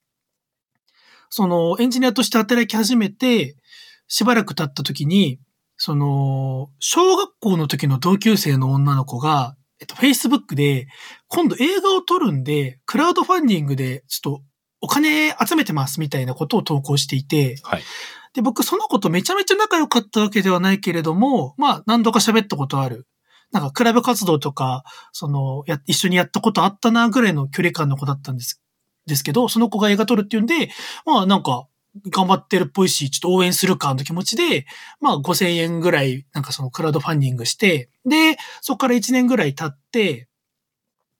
そのエンジニアとして働き始めて、しばらく経った時に、その、小学校の時の同級生の女の子が、えっと、Facebook で、今度映画を撮るんで、クラウドファンディングで、ちょっと、お金集めてますみたいなことを投稿していて、はい。で、僕その子とめちゃめちゃ仲良かったわけではないけれども、まあ何度か喋ったことある。なんかクラブ活動とか、その、や、一緒にやったことあったなぐらいの距離感の子だったんです、ですけど、その子が映画撮るっていうんで、まあなんか、頑張ってるっぽいし、ちょっと応援するかの気持ちで、まあ5000円ぐらい、なんかそのクラウドファンディングして、で、そこから1年ぐらい経って、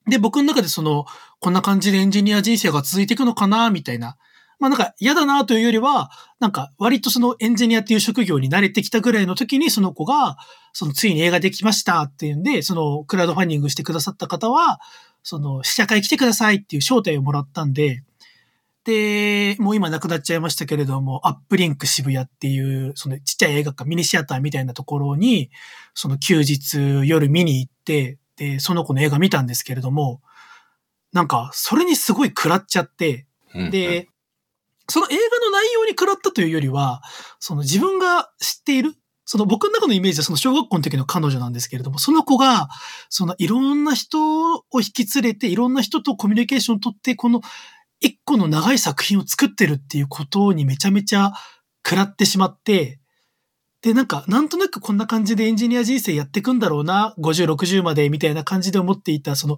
で、僕の中でその、こんな感じでエンジニア人生が続いていくのかな、みたいな。まあなんか嫌だなというよりは、なんか割とそのエンジニアっていう職業に慣れてきたぐらいの時にその子が、そのついに映画できましたっていうんで、そのクラウドファンディングしてくださった方は、その試写会来てくださいっていう招待をもらったんで、で、もう今なくなっちゃいましたけれども、アップリンク渋谷っていう、そのちっちゃい映画館、ミニシアターみたいなところに、その休日夜見に行って、で、その子の映画見たんですけれども、なんか、それにすごい食らっちゃって、うんで、その映画の内容に食らったというよりは、その自分が知っている、その僕の中のイメージはその小学校の時の彼女なんですけれども、その子が、そのいろんな人を引き連れて、いろんな人とコミュニケーションを取って、この一個の長い作品を作ってるっていうことにめちゃめちゃ食らってしまって、で、なんか、なんとなくこんな感じでエンジニア人生やっていくんだろうな、50、60までみたいな感じで思っていた、その、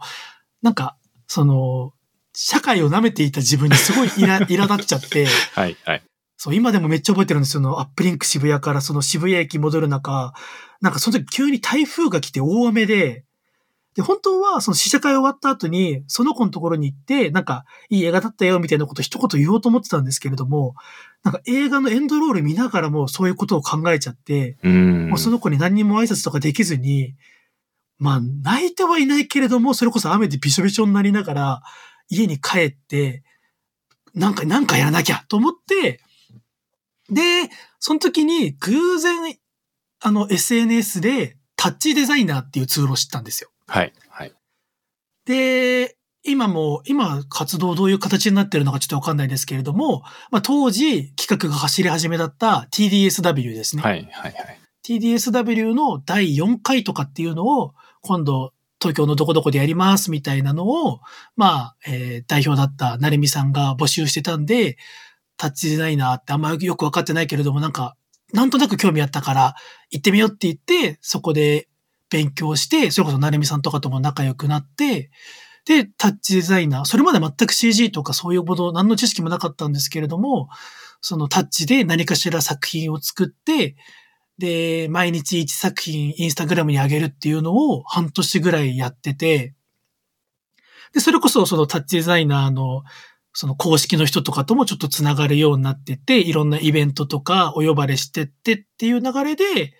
なんか、その、社会を舐めていた自分にすごいイラ、苛立っちゃって、はい、はい。そう、今でもめっちゃ覚えてるんですよ。そのアップリンク渋谷からその渋谷駅戻る中、なんかその時急に台風が来て大雨で、で、本当はその試写会終わった後に、その子のところに行って、なんか、いい映画だったよ、みたいなこと一言言おうと思ってたんですけれども、なんか映画のエンドロール見ながらもそういうことを考えちゃって、うん。もうその子に何にも挨拶とかできずに、まあ、泣いてはいないけれども、それこそ雨でびしょびしょになりながら、家に帰って、なんか、なんかやらなきゃと思って、で、その時に偶然、あの、SNS でタッチデザイナーっていうツールを知ったんですよ。はい、はい。で、今も、今活動どういう形になってるのかちょっとわかんないですけれども、まあ当時企画が走り始めだった TDSW ですね。はい、はい、はい。TDSW の第4回とかっていうのを、今度、東京のどこどこでやりますみたいなのを、まあ、えー代表だった成美さんが募集してたんで、タッチデザイナーってあんまよくわかってないけれども、なんか、なんとなく興味あったから、行ってみようって言って、そこで勉強して、それこそ成美さんとかとも仲良くなって、で、タッチデザイナー、それまで全く CG とかそういうもの、何の知識もなかったんですけれども、そのタッチで何かしら作品を作って、で、毎日1作品インスタグラムに上げるっていうのを半年ぐらいやってて、で、それこそそのタッチデザイナーのその公式の人とかともちょっとつながるようになってて、いろんなイベントとかお呼ばれしてってっていう流れで、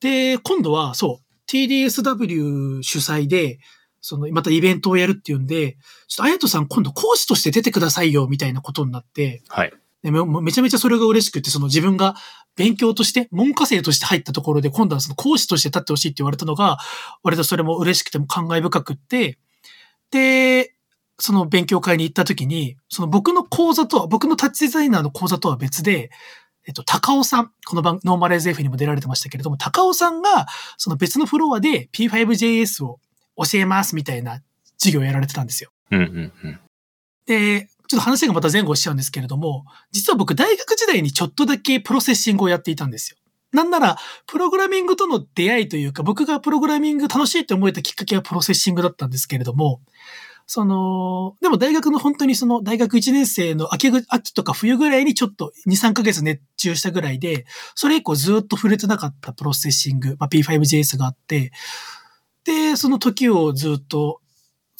で、今度はそう、TDSW 主催で、その、またイベントをやるっていうんで、ちょっと、あやとさん今度講師として出てくださいよ、みたいなことになって、はい。でめめちゃめちゃそれが嬉しくて、その自分が勉強として、文科生として入ったところで、今度はその講師として立ってほしいって言われたのが、割とそれも嬉しくても感慨深くって、で、その勉強会に行った時に、その僕の講座とは、僕のタッチデザイナーの講座とは別で、えっと、高尾さん、この番、 Normalize FM にも出られてましたけれども、高尾さんが、その別のフロアで P5JS を教えますみたいな授業をやられてたんですよ。うんうんうん。で、ちょっと話がまた前後しちゃうんですけれども、実は僕大学時代にちょっとだけ Processing をやっていたんですよ。なんなら、プログラミングとの出会いというか、僕がプログラミング楽しいって思えたきっかけは Processing だったんですけれども、その、でも大学の本当にその大学1年生の秋秋とか冬ぐらいにちょっと2、3ヶ月熱中したぐらいで、それ以降ずっと触れてなかったプロセッシング、まあ、P5JS があって、で、その時をずっと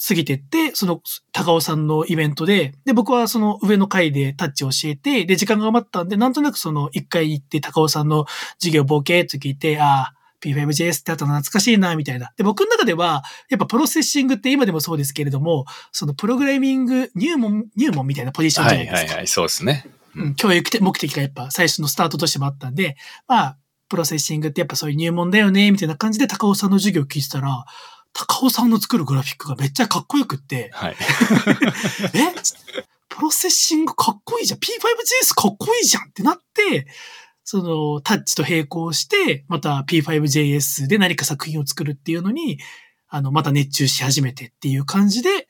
過ぎてって、その高尾さんのイベントで、で、僕はその上の階でタッチを教えて、で、時間が余ったんで、なんとなくその一回行って高尾さんの授業ボケっと聞いて、ああ、P5JS ってあったの懐かしいな、みたいな。で、僕の中では、やっぱ Processing って今でもそうですけれども、そのプログラミング入門、入門みたいなポジションじはゃないいですか。はいはい、そうですね。うん、教育目的がやっぱ最初のスタートとしてもあったんで、まあ、 Processing ってやっぱそういう入門だよね、みたいな感じで高尾さんの授業を聞いてたら、高尾さんの作るグラフィックがめっちゃかっこよくって、はい。え？Processing かっこいいじゃん !P5JS かっこいいじゃんってなって、そのタッチと並行して、また P5JS で何か作品を作るっていうのに、あの、また熱中し始めてっていう感じで、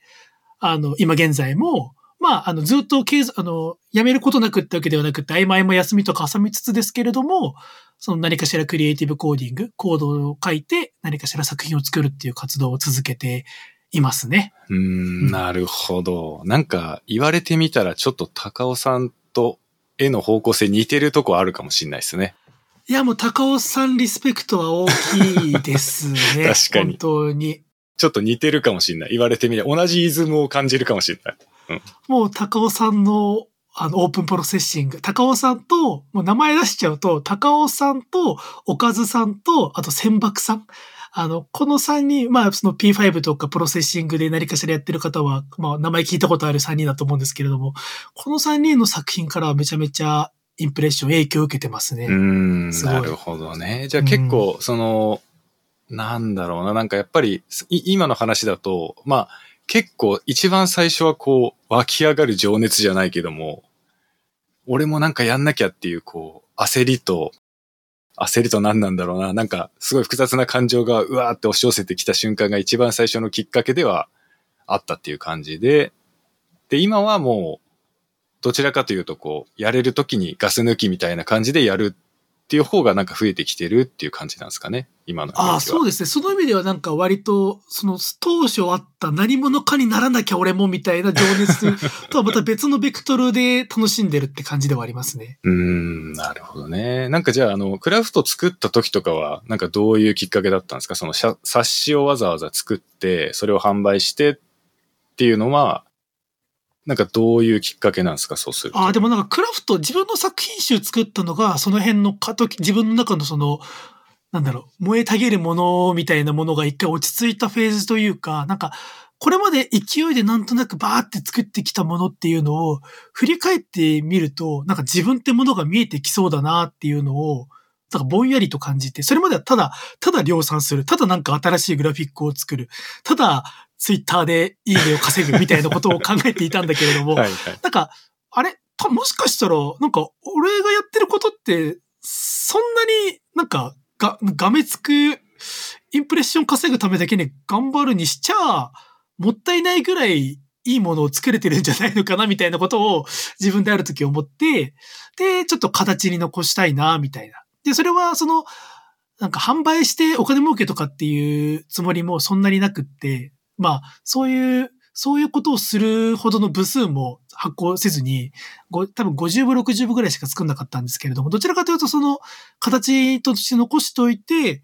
あの、今現在も、まあ、あの、ずっと継続、あの、辞めることなくってわけではなくて、曖昧も休みとか挟みつつですけれども、その何かしらクリエイティブコーディング、コードを書いて何かしら作品を作るっていう活動を続けていますね。うん、なるほど。なんか言われてみたらちょっと高尾さんと絵の方向性似てるとこあるかもしれないですね。いや、もう高尾さんリスペクトは大きいですね。確かに本当に。ちょっと似てるかもしれない。言われてみれば同じイズムを感じるかもしれない。もう高尾さんのあの OpenProcessing。高尾さんと、もう名前出しちゃうと、高尾さんと、おかずさんと、あと千爆さん。あの、この3人、まあ、その P5 とか Processing で何かしらやってる方は、まあ、名前聞いたことある3人だと思うんですけれども、この3人の作品からはめちゃめちゃインプレッション、影響を受けてますね。うーん、なるほどね。じゃあ結構、その、なんだろうな、なんかやっぱり、い今の話だと、まあ、結構一番最初はこう、湧き上がる情熱じゃないけども、俺もなんかやんなきゃっていう、こう、焦りと、焦ると何なんだろうな、なんかすごい複雑な感情がうわーって押し寄せてきた瞬間が一番最初のきっかけではあったっていう感じで、で、今はもう、どちらかというと、こう、やれるときにガス抜きみたいな感じでやるっていう方がなんか増えてきてるっていう感じなんですかね、今の。ああ、そうですね。その意味ではなんか割と、その当初あった何者かにならなきゃ俺もみたいな情熱 とはまた別のベクトルで楽しんでるって感じではありますね。うーん、なるほどね。なんかじゃあ、あの、クラフト作った時とかは、なんかどういうきっかけだったんですか？その冊子をわざわざ作って、それを販売してっていうのは、なんかどういうきっかけなんですか？そうすると。ああ、でもなんかクラフト、自分の作品集作ったのが、その辺の過渡期、自分の中のその、なんだろう、燃えたげるものみたいなものが一回落ち着いたフェーズというか、なんか、これまで勢いでなんとなくバーって作ってきたものっていうのを振り返ってみると、なんか自分ってものが見えてきそうだなっていうのを、なんかぼんやりと感じて、それまではただ、ただ量産する、ただなんか新しいグラフィックを作る、ただツイッターでいいねを稼ぐみたいなことを考えていたんだけれども、はいはい。なんか、あれ？たもしかしたら、なんか、俺がやってることって、そんなになんか、が、がめつく、インプレッション稼ぐためだけに頑張るにしちゃ、もったいないぐらいいいものを作れてるんじゃないのかな、みたいなことを自分である時思って、で、ちょっと形に残したいな、みたいな。で、それは、その、なんか販売してお金儲けとかっていうつもりもそんなになくって、まあ、そういう、そういうことをするほどの部数も発行せずに、ご多分50部、60部ぐらいしか作んなかったんですけれども、どちらかというとその形として残しておいて、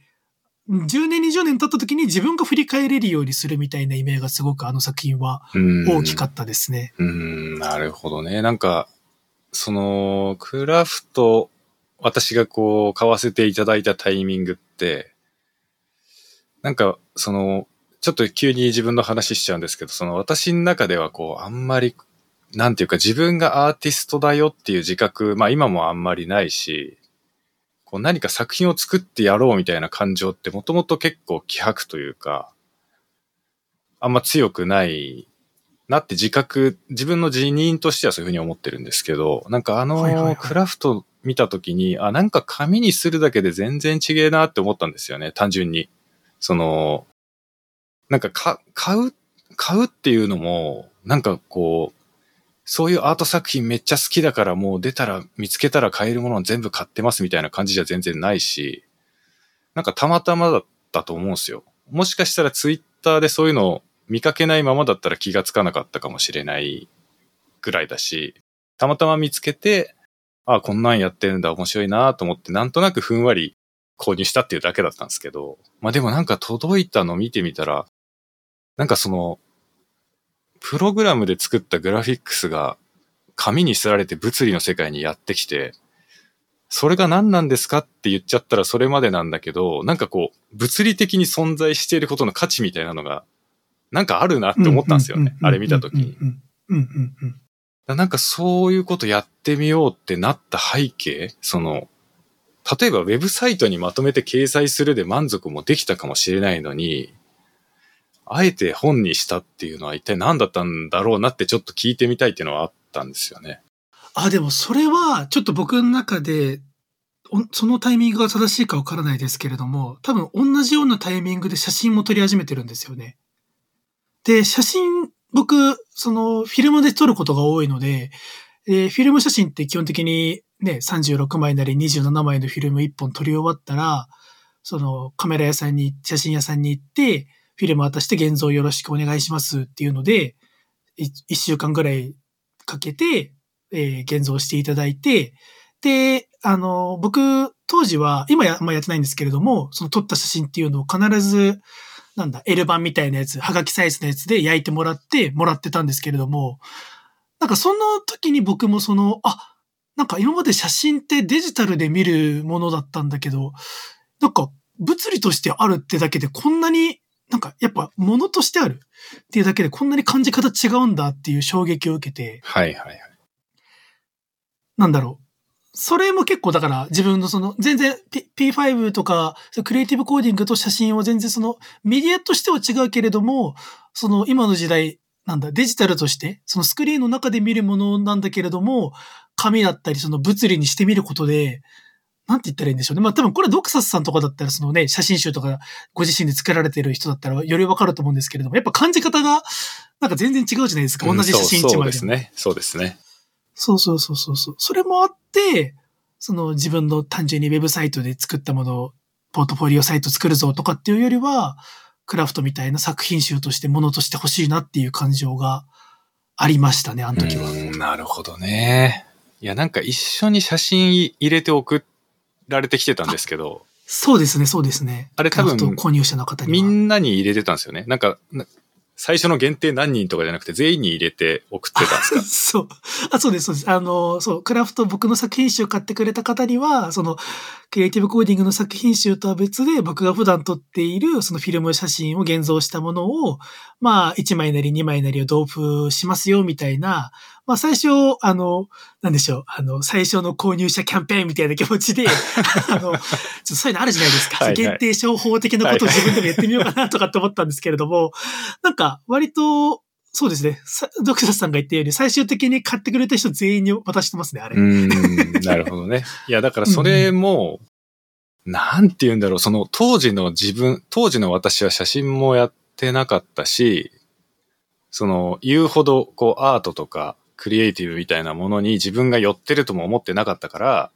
10年、20年経った時に自分が振り返れるようにするみたいなイメージがすごくあの作品は大きかったですね。うーん、なるほどね。なんか、その、クラフト、私がこう、買わせていただいたタイミングって、なんか、その、ちょっと急に自分の話しちゃうんですけど、その私の中ではこう、あんまり、なんていうか自分がアーティストだよっていう自覚、まあ今もあんまりないし、こう何か作品を作ってやろうみたいな感情ってもともと結構希薄というか、あんま強くないなって自覚、自分の辞任としてはそういうふうに思ってるんですけど、なんかあのクラフト見たときに、あ、なんか紙にするだけで全然違えなって思ったんですよね、単純に。その、なんかか、買う、買うっていうのも、なんかこう、そういうアート作品めっちゃ好きだからもう出たら、見つけたら買えるものを全部買ってますみたいな感じじゃ全然ないし、なんかたまたまだったと思うんですよ。もしかしたらツイッターでそういうのを見かけないままだったら気がつかなかったかもしれないぐらいだし、たまたま見つけて、あこんなんやってるんだ、面白いなと思って、なんとなくふんわり購入したっていうだけだったんですけど、まあでもなんか届いたの見てみたら、なんかその、プログラムで作ったグラフィックスが紙にすられて物理の世界にやってきて、それが何なんですかって言っちゃったらそれまでなんだけど、なんかこう、物理的に存在していることの価値みたいなのが、なんかあるなって思ったんですよね。あれ見たときに。なんかそういうことやってみようってなった背景、その、例えばウェブサイトにまとめて掲載するで満足もできたかもしれないのに、あえて本にしたっていうのは一体何だったんだろうなってちょっと聞いてみたいっていうのはあったんですよね。あ、でもそれはちょっと僕の中で、そのタイミングが正しいかわからないですけれども、多分同じようなタイミングで写真も撮り始めてるんですよね。で、写真、僕、そのフィルムで撮ることが多いので、え、フィルム写真って基本的にね、36枚なり27枚のフィルム1本撮り終わったら、そのカメラ屋さんに、写真屋さんに行って、フィルム渡して現像よろしくお願いしますっていうので、1週間ぐらいかけて、えー、現像していただいて、で、あの、僕、当時は、今や、まあ、やってないんですけれども、その撮った写真っていうのを必ず、なんだ、L 版みたいなやつ、はがきサイズのやつで焼いてもらって、もらってたんですけれども、なんかその時に僕もその、あ、なんか今まで写真ってデジタルで見るものだったんだけど、なんか物理としてあるってだけでこんなになんかやっぱ物としてあるっていうだけでこんなに感じ方違うんだっていう衝撃を受けて。はいはいはい。なんだろう。それも結構だから自分のその全然 P P5 とかクリエイティブコーディングと写真を全然そのメディアとしては違うけれども、その今の時代なんだデジタルとしてそのスクリーンの中で見るものなんだけれども、紙だったりその物理にしてみることで、なんて言ったらいいんでしょうね。まあ多分これドクサスさんとかだったらそのね、写真集とかご自身で作られてる人だったらよりわかると思うんですけれども、やっぱ感じ方がなんか全然違うじゃないですか。同じ写真一枚で、そうですね。そうですね。そうそうそうそうそう。それもあって、その自分の単純にウェブサイトで作ったものをポートフォリオサイト作るぞとかっていうよりは、クラフトみたいな作品集としてものとして欲しいなっていう感情がありましたね、あの時は。なるほどね。いや、なんか一緒に写真入れて送られてきてたんですけど。そうですね、そうですね。あれ多分、購入者の方にみんなに入れてたんですよね。なんか、最初の限定何人とかじゃなくて全員に入れて送ってたんですか？そう。あ、そうです、そうです。あの、そう、クラフト僕の作品集を買ってくれた方には、その、クリエイティブコーディングの作品集とは別で僕が普段撮っているそのフィルム写真を現像したものを、まあ、1枚なり2枚なりを同封しますよ、みたいな、まあ最初、あの、なんでしょう、あの、最初の購入者キャンペーンみたいな気持ちで、あの、ちょそういうのあるじゃないですか。はいはい、限定商法的なことを自分でもやってみようかなとかって思ったんですけれども、なんか割と、そうですね。ドクターさんが言ったように、最終的に買ってくれた人全員に渡してますね、あれ。うん、なるほどね。いや、だからそれも、うん、なんて言うんだろう、その当時の自分、当時の私は写真もやってなかったし、その、言うほど、こう、アートとか、クリエイティブみたいなものに自分が寄ってるとも思ってなかったから、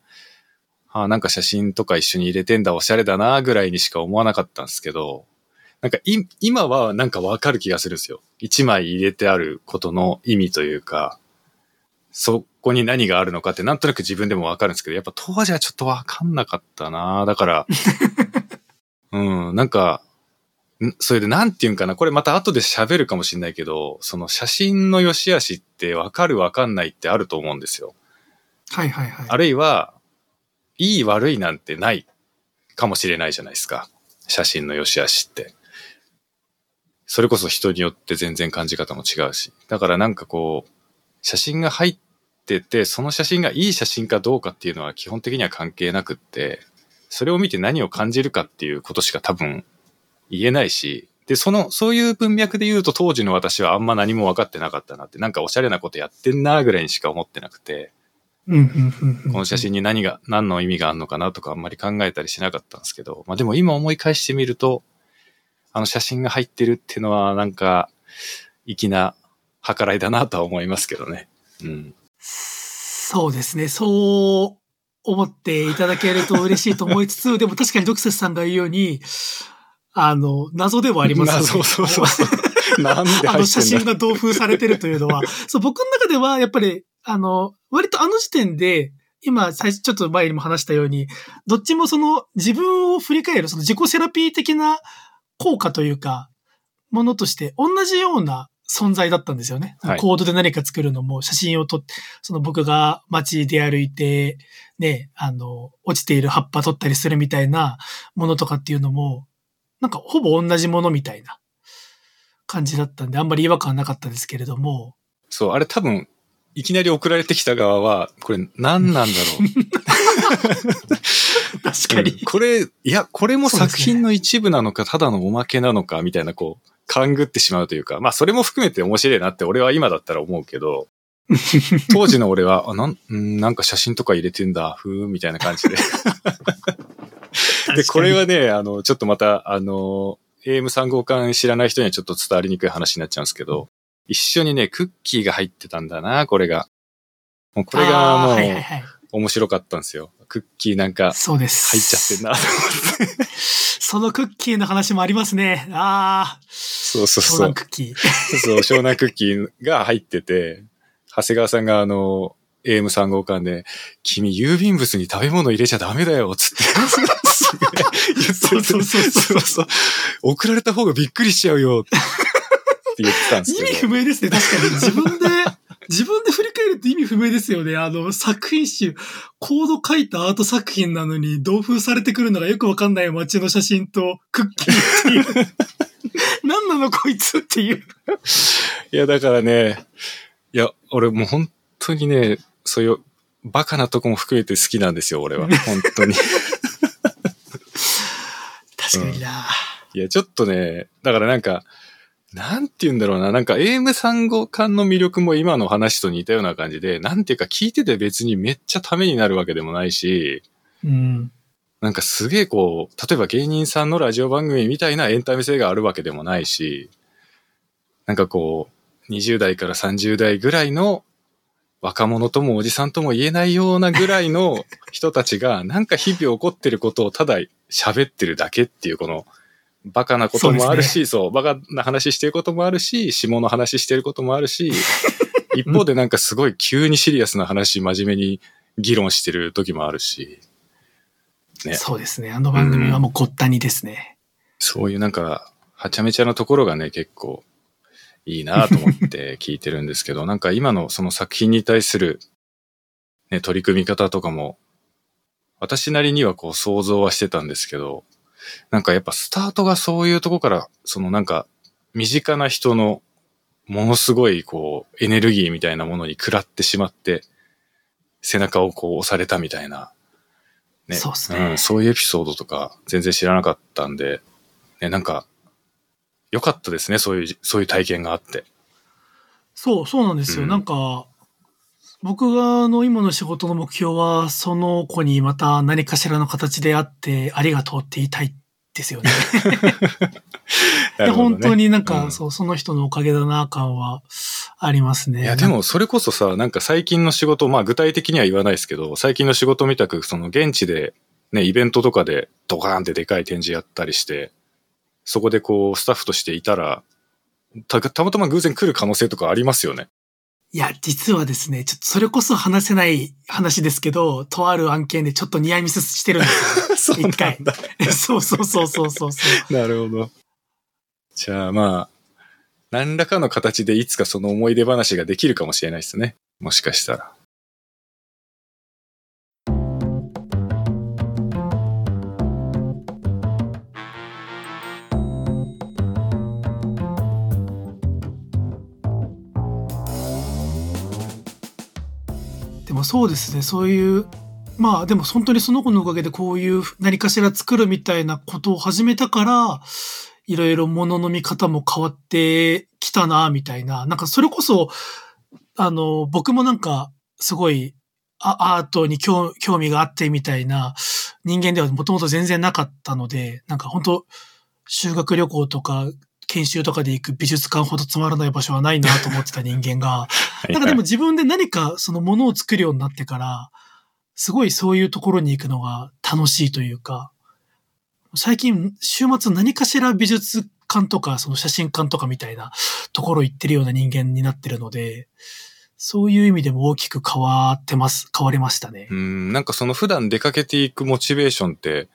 ああ、なんか写真とか一緒に入れてんだ、おしゃれだな、ぐらいにしか思わなかったんですけど、なんかい、今はなんかわかる気がするんですよ。一枚入れてあることの意味というか、そこに何があるのかってなんとなく自分でもわかるんですけど、やっぱ当時はちょっとわかんなかったなだから、うん、なんか、それでなんて言うんかな、これまた後で喋るかもしれないけど、その写真の良し悪しってわかるわかんないってあると思うんですよ。はいはいはい。あるいは、いい悪いなんてないかもしれないじゃないですか。写真の良し悪しって。それこそ人によって全然感じ方も違うし。だからなんかこう、写真が入ってて、その写真がいい写真かどうかっていうのは基本的には関係なくって、それを見て何を感じるかっていうことしか多分言えないし、で、その、そういう文脈で言うと当時の私はあんま何も分かってなかったなって、なんかおしゃれなことやってんなぐらいにしか思ってなくて、この写真に何が、何の意味があるのかなとかあんまり考えたりしなかったんですけど、まあでも今思い返してみると、あの写真が入ってるっていうのは、なんか、粋な計らいだなとは思いますけどね。うん。そうですね。そう思っていただけると嬉しいと思いつつ、でも確かにドクセスさんが言うように、あの、謎ではありますよね。謎、そうそうそう。なんで入ってんあの写真が同封されてるというのは、そう、僕の中ではやっぱり、あの、割とあの時点で、今、最初、ちょっと前にも話したように、どっちもその自分を振り返る、その自己セラピー的な効果というか、ものとして同じような存在だったんですよね。はい、コードで何か作るのも、写真を撮って、その僕が街で歩いて、ね、あの、落ちている葉っぱ撮ったりするみたいなものとかっていうのも、なんかほぼ同じものみたいな感じだったんで、あんまり違和感なかったですけれども。そう、あれ多分、いきなり送られてきた側は、これ何なんだろう。確かに、うん、これ、いや、これも作品の一部なのか、ただのおまけなのか、みたいな、こう、勘ぐってしまうというか、まあ、それも含めて面白いなって俺は今だったら思うけど、当時の俺は、あ、なん、なんか写真とか入れてんだ、ふーみたいな感じで。で、これはね、あの、ちょっとまた、あの、AM3 号館知らない人にはちょっと伝わりにくい話になっちゃうんですけど、一緒にね、クッキーが入ってたんだな、これが。もうこれがもう、面白かったんですよ。クッキーなんか、そうです。入っちゃってんな、と思って。そのクッキーの話もありますね。ああ。そうそうそう。湘南クッキー。そう、湘南クッキーが入ってて、長谷川さんがあの、AM3 号館で、君郵便物に食べ物入れちゃダメだよ、つって。言ってそうそうそうそう。送られた方がびっくりしちゃうよ、って言ってたんですけど。意味不明ですね、確かに。自分で、自分で振り返るって意味不明ですよね。あの、作品集、コード書いたアート作品なのに、同封されてくるのがよくわかんない街の写真とクッキーっていう。何なのこいつっていう。いや、だからね、いや、俺もう本当にね、そういうバカなとこも含めて好きなんですよ、俺は。本当に。確かにな、うん、いや、ちょっとね、だからなんか、なんて言うんだろうな。なんか AM3 号館の魅力も今の話と似たような感じで、なんていうか聞いてて別にめっちゃためになるわけでもないし、うん。なんかすげえこう、例えば芸人さんのラジオ番組みたいなエンタメ性があるわけでもないし、なんかこう、20代から30代ぐらいの若者ともおじさんとも言えないようなぐらいの人たちが、なんか日々起こってることをただ喋ってるだけっていうこの、バカなこともあるし、そう、ねそう、バカな話してることもあるし、下の話してることもあるし、一方でなんかすごい急にシリアスな話真面目に議論してる時もあるし。ね。そうですね。あの番組はもうごったにですね、うん。そういうなんか、はちゃめちゃなところがね、結構いいなと思って聞いてるんですけど、なんか今のその作品に対する、ね、取り組み方とかも、私なりにはこう想像はしてたんですけど、なんかやっぱスタートがそういうとこから、そのなんか、身近な人のものすごいこう、エネルギーみたいなものに食らってしまって、背中をこう押されたみたいな、ね。そうすね、うん。そういうエピソードとか全然知らなかったんで、ね、なんか、良かったですね、そういう、そういう体験があって。そう、そうなんですよ。うん、なんか、僕がの今の仕事の目標は、その子にまた何かしらの形であって、ありがとうって言いたいですよね。ね本当になんか、うん、そう、その人のおかげだな感はありますね。いや、でもそれこそさ、なんか最近の仕事、まあ具体的には言わないですけど、最近の仕事みたく、その現地で、ね、イベントとかでドカーンってでかい展示やったりして、そこでこう、スタッフとしていたら、た、たまたま偶然来る可能性とかありますよね。いや、実はですね、ちょっとそれこそ話せない話ですけど、とある案件でちょっとニアミスしてるんですよ。一回。そうそうそうそうそうなるほど。じゃあまあ、何らかの形でいつかその思い出話ができるかもしれないですね。もしかしたら。そうですね。そういう、まあでも本当にその子のおかげでこういう何かしら作るみたいなことを始めたから、いろいろ物の見方も変わってきたな、みたいな。なんかそれこそ、あの、僕もなんかすごいアートに興味があってみたいな人間ではもともと全然なかったので、なんか本当修学旅行とか研修とかで行く美術館ほどつまらない場所はないなと思ってた人間が、なんかでも自分で何かそのものを作るようになってから、すごいそういうところに行くのが楽しいというか、最近週末何かしら美術館とかその写真館とかみたいなところ行ってるような人間になってるので、そういう意味でも大きく変わってます、変わりましたね。うん、なんかその普段出かけていくモチベーションって、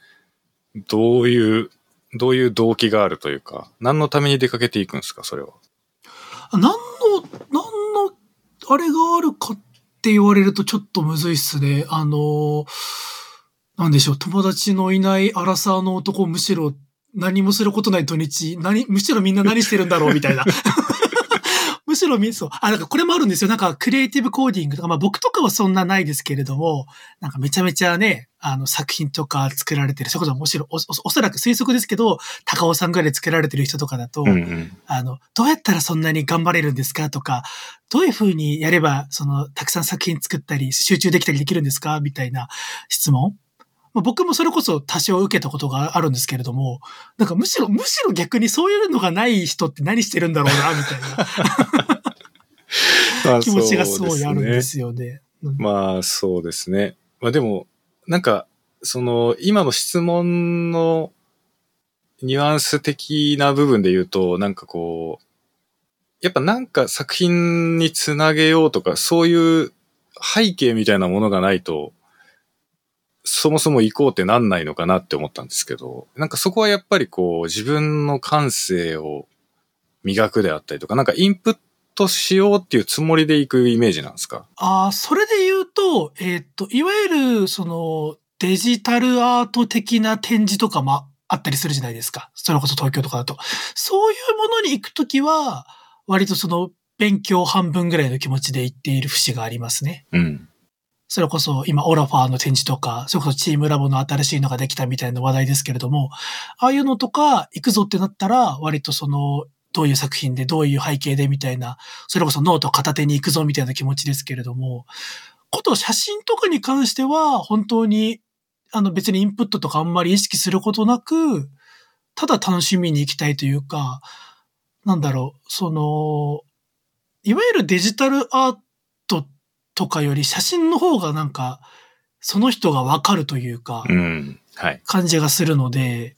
どういう、どういう動機があるというか、何のために出かけていくんですか、それは。何の、何の、あれがあるかって言われるとちょっとむずいっすね。あの、なんでしょう、友達のいないアラサーの男、むしろ何もすることない土日、何、むしろみんな何してるんだろうみたいな。むしろみ、そう。あ、なんかこれもあるんですよ。なんかクリエイティブコーディングとか、まあ僕とかはそんなないですけれども、なんかめちゃめちゃね、あの作品とか作られてる、それこそむしろお、おおそらく推測ですけど、高尾さんぐらい作られてる人とかだと、うんうん。あの、どうやったらそんなに頑張れるんですかとか、どういうふうにやれば、その、たくさん作品作ったり、集中できたりできるんですかみたいな質問。まあ、僕もそれこそ多少受けたことがあるんですけれども、なんかむしろ、むしろ逆にそういうのがない人って何してるんだろうな、みたいな 気持ちがすごいあるんですよね。うんまあそうですね。まあでも、なんか、その、今の質問のニュアンス的な部分で言うと、なんかこう、やっぱなんか作品につなげようとか、そういう背景みたいなものがないと、そもそも行こうってなんないのかなって思ったんですけど、なんかそこはやっぱりこう、自分の感性を磨くであったりとか、なんかインプットしようっていうつもりで行くイメージなんですか？ああ、それで言うと、えーっと、いわゆる、その、デジタルアート的な展示とかもあったりするじゃないですか。それこそ東京とかだと。そういうものに行くときは、割とその、勉強半分ぐらいの気持ちで行っている節がありますね。うん。それこそ今オラファーの展示とか、それこそチームラボの新しいのができたみたいな話題ですけれども、ああいうのとか行くぞってなったら、割とその、どういう作品で、どういう背景でみたいな、それこそノート片手に行くぞみたいな気持ちですけれども、こと写真とかに関しては、本当に、あの別にインプットとかあんまり意識することなく、ただ楽しみに行きたいというか、なんだろう、その、いわゆるデジタルアートとかより写真の方がなんか、その人がわかるというか、うん。はい。感じがするので、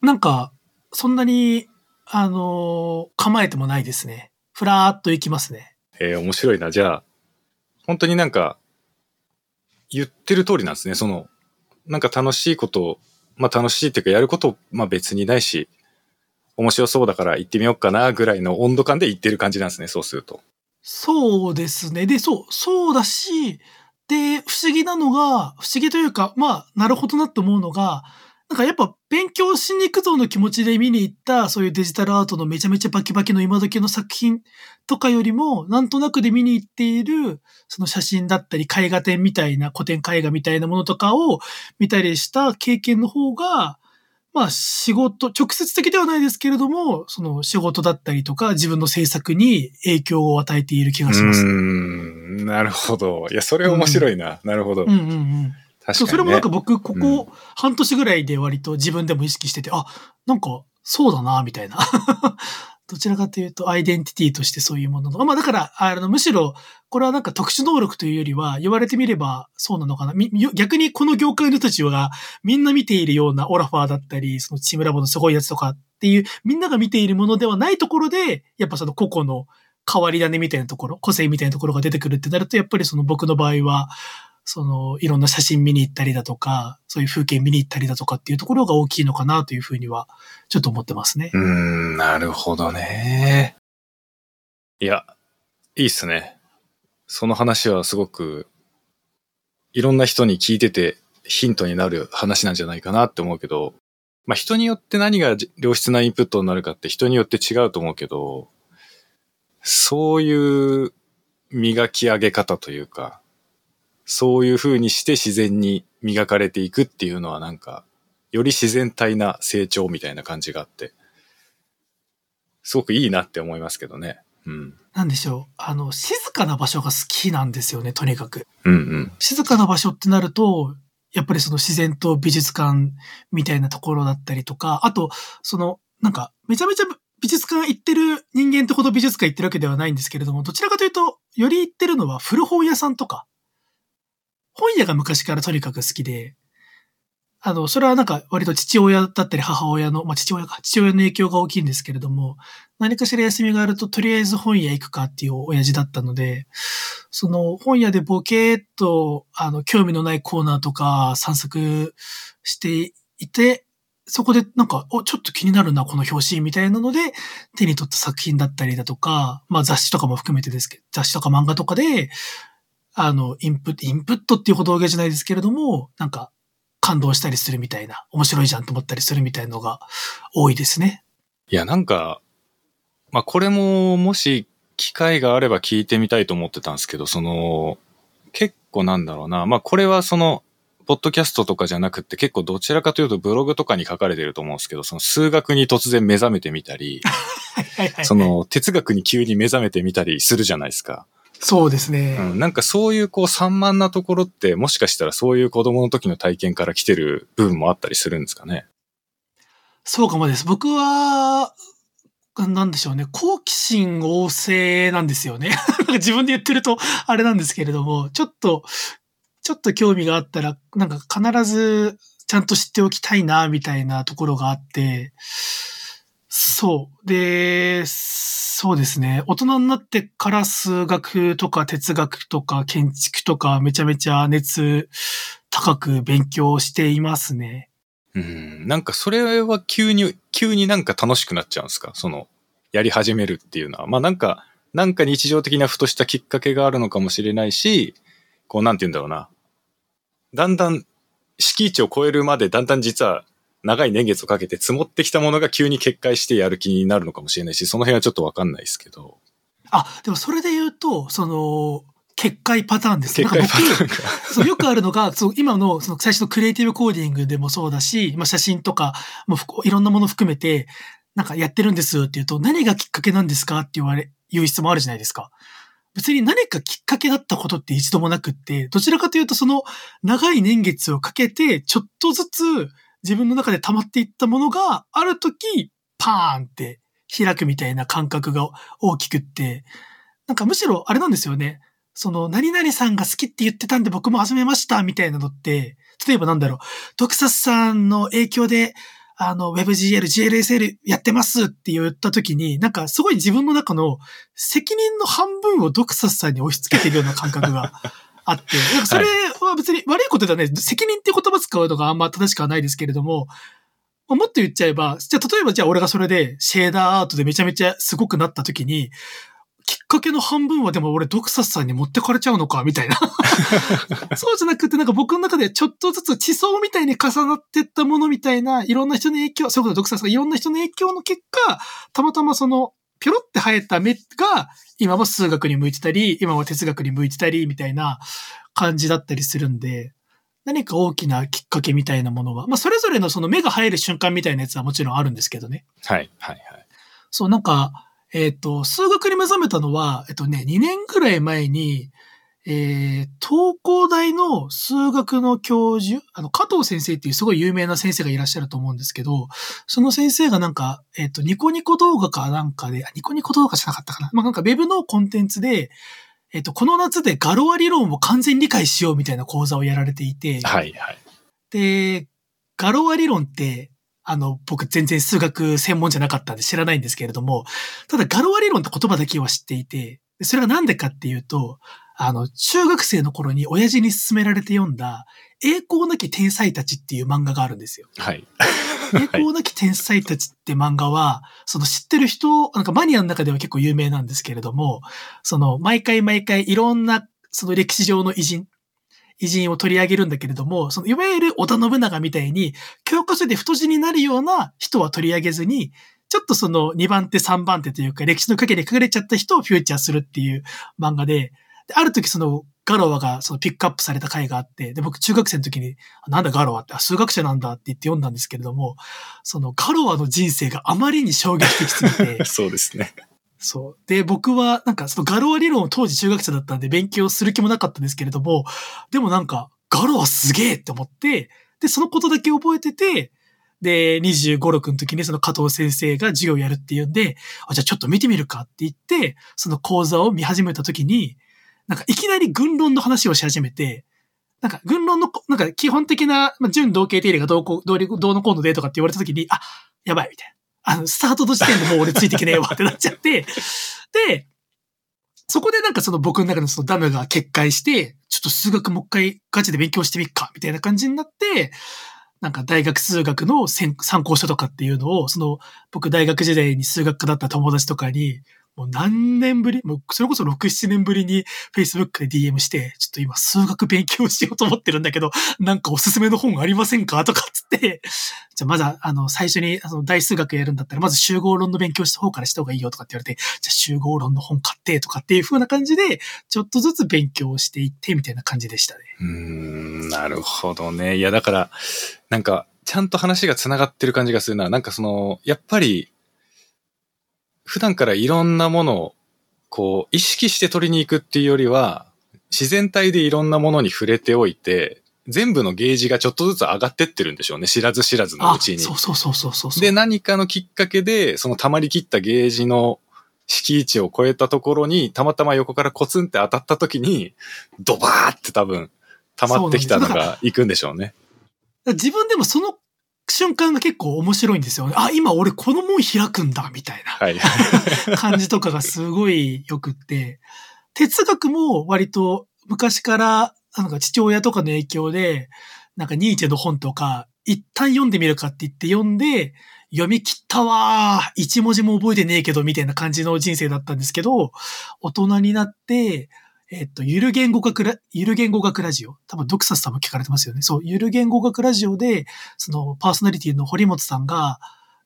なんか、そんなに、あの構えてもないですね。ふらーっと行きますね。えー面白いな。じゃあ、本当になんか、言ってる通りなんですね。その、なんか楽しいことを、まあ楽しいっていうかやること、まあ別にないし、面白そうだから行ってみようかなぐらいの温度感で行ってる感じなんですね。そうすると。そうですね。で、そう、そうだし、で、不思議なのが、不思議というか、まあ、なるほどなと思うのが、なんかやっぱ勉強しに行くぞの気持ちで見に行った、そういうデジタルアートのめちゃめちゃバキバキの今時の作品とかよりも、なんとなくで見に行っている、その写真だったり絵画展みたいな、古典絵画みたいなものとかを見たりした経験の方が、まあ仕事、直接的ではないですけれども、その仕事だったりとか自分の制作に影響を与えている気うがします。ーん。なるほど。いや、それ面白いな。なるほど。うんうんうん。確かに、ね。それもなんか僕、こうんこ半年ぐらいで割と自分でも意識してて、あ、なんか、そうだな、みたいな。どちらかというと、アイデンティティとしてそういうものの。まあだから、あの、むしろ、これはなんか特殊能力というよりは、言われてみればそうなのかな。逆にこの業界の人たちがみんな見ているようなオラファーだったり、そのチームラボのすごいやつとかっていう、みんなが見ているものではないところで、やっぱその個々の変わり種みたいなところ、個性みたいなところが出てくるってなると、やっぱりその僕の場合は、その、いろんな写真見に行ったりだとか、そういう風景見に行ったりだとかっていうところが大きいのかなというふうには、ちょっと思ってますね。うん、なるほどね。いや、いいっすね。その話はすごく、いろんな人に聞いててヒントになる話なんじゃないかなって思うけど、まあ人によって何が良質なインプットになるかって人によって違うと思うけど、そういう磨き上げ方というか、そういう風にして自然に磨かれていくっていうのはなんか、より自然体な成長みたいな感じがあって、すごくいいなって思いますけどね。うん。なんでしょう。あの、静かな場所が好きなんですよね、とにかく。うんうん。静かな場所ってなると、やっぱりその自然と美術館みたいなところだったりとか、あと、その、なんか、めちゃめちゃ美術館行ってる人間ってほど美術館行ってるわけではないんですけれども、どちらかというと、より行ってるのは古本屋さんとか、本屋が昔からとにかく好きで、あの、それはなんか割と父親だったり母親の、まあ父親か、父親の影響が大きいんですけれども、何かしら休みがあるととりあえず本屋行くかっていう親父だったので、その本屋でボケーっと、あの、興味のないコーナーとか散策していて、そこでなんか、お、ちょっと気になるな、この表紙みたいなので、手に取った作品だったりだとか、まあ雑誌とかも含めてですけど、雑誌とか漫画とかで、あの、インプット、インプットっていうほどわけじゃないですけれども、なんか、感動したりするみたいな、面白いじゃんと思ったりするみたいなのが多いですね。いや、なんか、まあこれももし機会があれば聞いてみたいと思ってたんですけど、その、結構なんだろうな。まあこれはその、ポッドキャストとかじゃなくて結構どちらかというとブログとかに書かれてると思うんですけど、その数学に突然目覚めてみたり、その哲学に急に目覚めてみたりするじゃないですか。そうですね。うん、なんかそういうこう散漫なところってもしかしたらそういう子供の時の体験から来てる部分もあったりするんですかね？そうかもです。僕は、なんでしょうね。好奇心旺盛なんですよね。自分で言ってるとあれなんですけれども、ちょっと、ちょっと興味があったら、なんか必ずちゃんと知っておきたいな、みたいなところがあって、そう。で、そうですね。大人になってから数学とか哲学とか建築とかめちゃめちゃ熱高く勉強していますね。うん。なんかそれは急に、急になんか楽しくなっちゃうんですか？その、やり始めるっていうのは。まあなんか、なんか日常的なふとしたきっかけがあるのかもしれないし、こうなんて言うんだろうな。だんだん敷地を超えるまでだんだん実は長い年月をかけて積もってきたものが急に決壊してやる気になるのかもしれないし、その辺はちょっとわかんないですけど。あ、でもそれで言うと、その、決壊パターンですね。決壊パターンが。そうよくあるのが、そう今のその最初のクリエイティブコーディングでもそうだし、まあ、写真とかもいろんなもの含めて、なんかやってるんですって言うと、何がきっかけなんですかって言われ、いう質問あるじゃないですか。別に何かきっかけだったことって一度もなくって、どちらかというとその長い年月をかけて、ちょっとずつ自分の中で溜まっていったものが、ある時、パーンって開くみたいな感覚が大きくって、なんかむしろあれなんですよね。その、何々さんが好きって言ってたんで僕も始めましたみたいなのって、例えばなんだろう、ドクサスさんの影響で、あの、WebGL、GLSL やってますって言った時に、なんかすごい自分の中の責任の半分をドクサスさんに押し付けてるような感覚があって、それは別に悪いことではない。責任って言葉使うのがあんま正しくはないですけれども、もっと言っちゃえば、じゃあ例えばじゃあ俺がそれでシェーダーアートでめちゃめちゃすごくなった時に、きっかけの半分はでも俺ドクサスさんに持ってかれちゃうのか、みたいな。そうじゃなくてなんか僕の中でちょっとずつ地層みたいに重なってったものみたいな、いろんな人の影響、そういうことドクサスがいろんな人の影響の結果、たまたまその、ぴょろって生えた芽が、今は数学に向いてたり、今は哲学に向いてたり、みたいな感じだったりするんで、何か大きなきっかけみたいなものは、まあそれぞれのその目が入る瞬間みたいなやつはもちろんあるんですけどね。はい、はい、はい。そう、なんか、えっ、ー、と、数学に目覚めたのは、えっとね、2年ぐらい前に、えー、東工大の数学の教授、あの、加藤先生っていうすごい有名な先生がいらっしゃると思うんですけど、その先生がなんか、えっ、ー、と、ニコニコ動画かなんかで、ニコニコ動画じゃなかったかな。まあ、なんかウェブのコンテンツで、えっ、ー、と、この夏でガロア理論を完全理解しようみたいな講座をやられていて、はいはい。で、ガロア理論って、あの、僕全然数学専門じゃなかったんで知らないんですけれども、ただガロア理論って言葉だけは知っていて、それがなんでかっていうと、あの、中学生の頃に親父に勧められて読んだ、栄光なき天才たちっていう漫画があるんですよ。はい。栄光なき天才たちって漫画は、その知ってる人、なんかマニアの中では結構有名なんですけれども、その毎回毎回いろんな、その歴史上の偉人、偉人を取り上げるんだけれども、そのいわゆる織田信長みたいに、教科書で太字になるような人は取り上げずに、ちょっとその2番手3番手というか歴史の陰で書かれちゃった人をフューチャーするっていう漫画で、である時そのガロワがそのピックアップされた回があって、で、僕中学生の時に、なんだガロワって、数学者なんだって言って読んだんですけれども、そのガロワの人生があまりに衝撃的すぎて、そうですね。そう。で、僕は、なんか、そのガロア理論を当時中学生だったんで勉強する気もなかったんですけれども、でもなんか、ガロはすげえって思って、で、そのことだけ覚えてて、で、25、6の時にその加藤先生が授業やるって言うんで、あ、じゃあちょっと見てみるかって言って、その講座を見始めた時に、なんかいきなり軍論の話をし始めて、なんか軍論の、なんか基本的な、まあ、純同型定理がどうこう、どうどうのこうのでとかって言われた時に、あ、やばいみたいな。あの、スタートの時点でもう俺ついてけねえわってなっちゃって、で、そこでなんかその僕の中のそのダムが決壊して、ちょっと数学もう一回ガチで勉強してみっか、みたいな感じになって、なんか大学数学の参考書とかっていうのを、その僕大学時代に数学科だった友達とかに、もう何年ぶり？もうそれこそ6、7年ぶりに Facebook で DM して、ちょっと今数学勉強しようと思ってるんだけど、なんかおすすめの本ありませんか？とかっつって、じゃあまずあの最初にあの大数学やるんだったら、まず集合論の勉強した方からした方がいいよとかって言われて、じゃあ集合論の本買ってとかっていう風な感じで、ちょっとずつ勉強していってみたいな感じでしたね。うん、なるほどね。いや、だから、なんか、ちゃんと話が繋がってる感じがするな。なんかその、やっぱり、普段からいろんなものを、こう、意識して取りに行くっていうよりは、自然体でいろんなものに触れておいて、全部のゲージがちょっとずつ上がってってるんでしょうね。知らず知らずのあうちに。そうそうそうそうそうそう。で、何かのきっかけで、その溜まりきったゲージの敷地を超えたところに、たまたま横からコツンって当たった時に、ドバーって多分、溜まってきたのが行くんでしょうね。自分でもその瞬間が結構面白いんですよね。あ、今俺この門開くんだ、みたいな。はい。感じとかがすごい良くって、哲学も割と昔から、なんか父親とかの影響で、なんかニーチェの本とか、一旦読んでみるかって言って読んで、読み切ったわー一文字も覚えてねえけど、みたいな感じの人生だったんですけど、大人になって、えっと、ゆる言語学ラ、ゆる言語学ラジオ。多分、ドクサスさんも聞かれてますよね。そう、ゆる言語学ラジオで、その、パーソナリティの堀本さんが、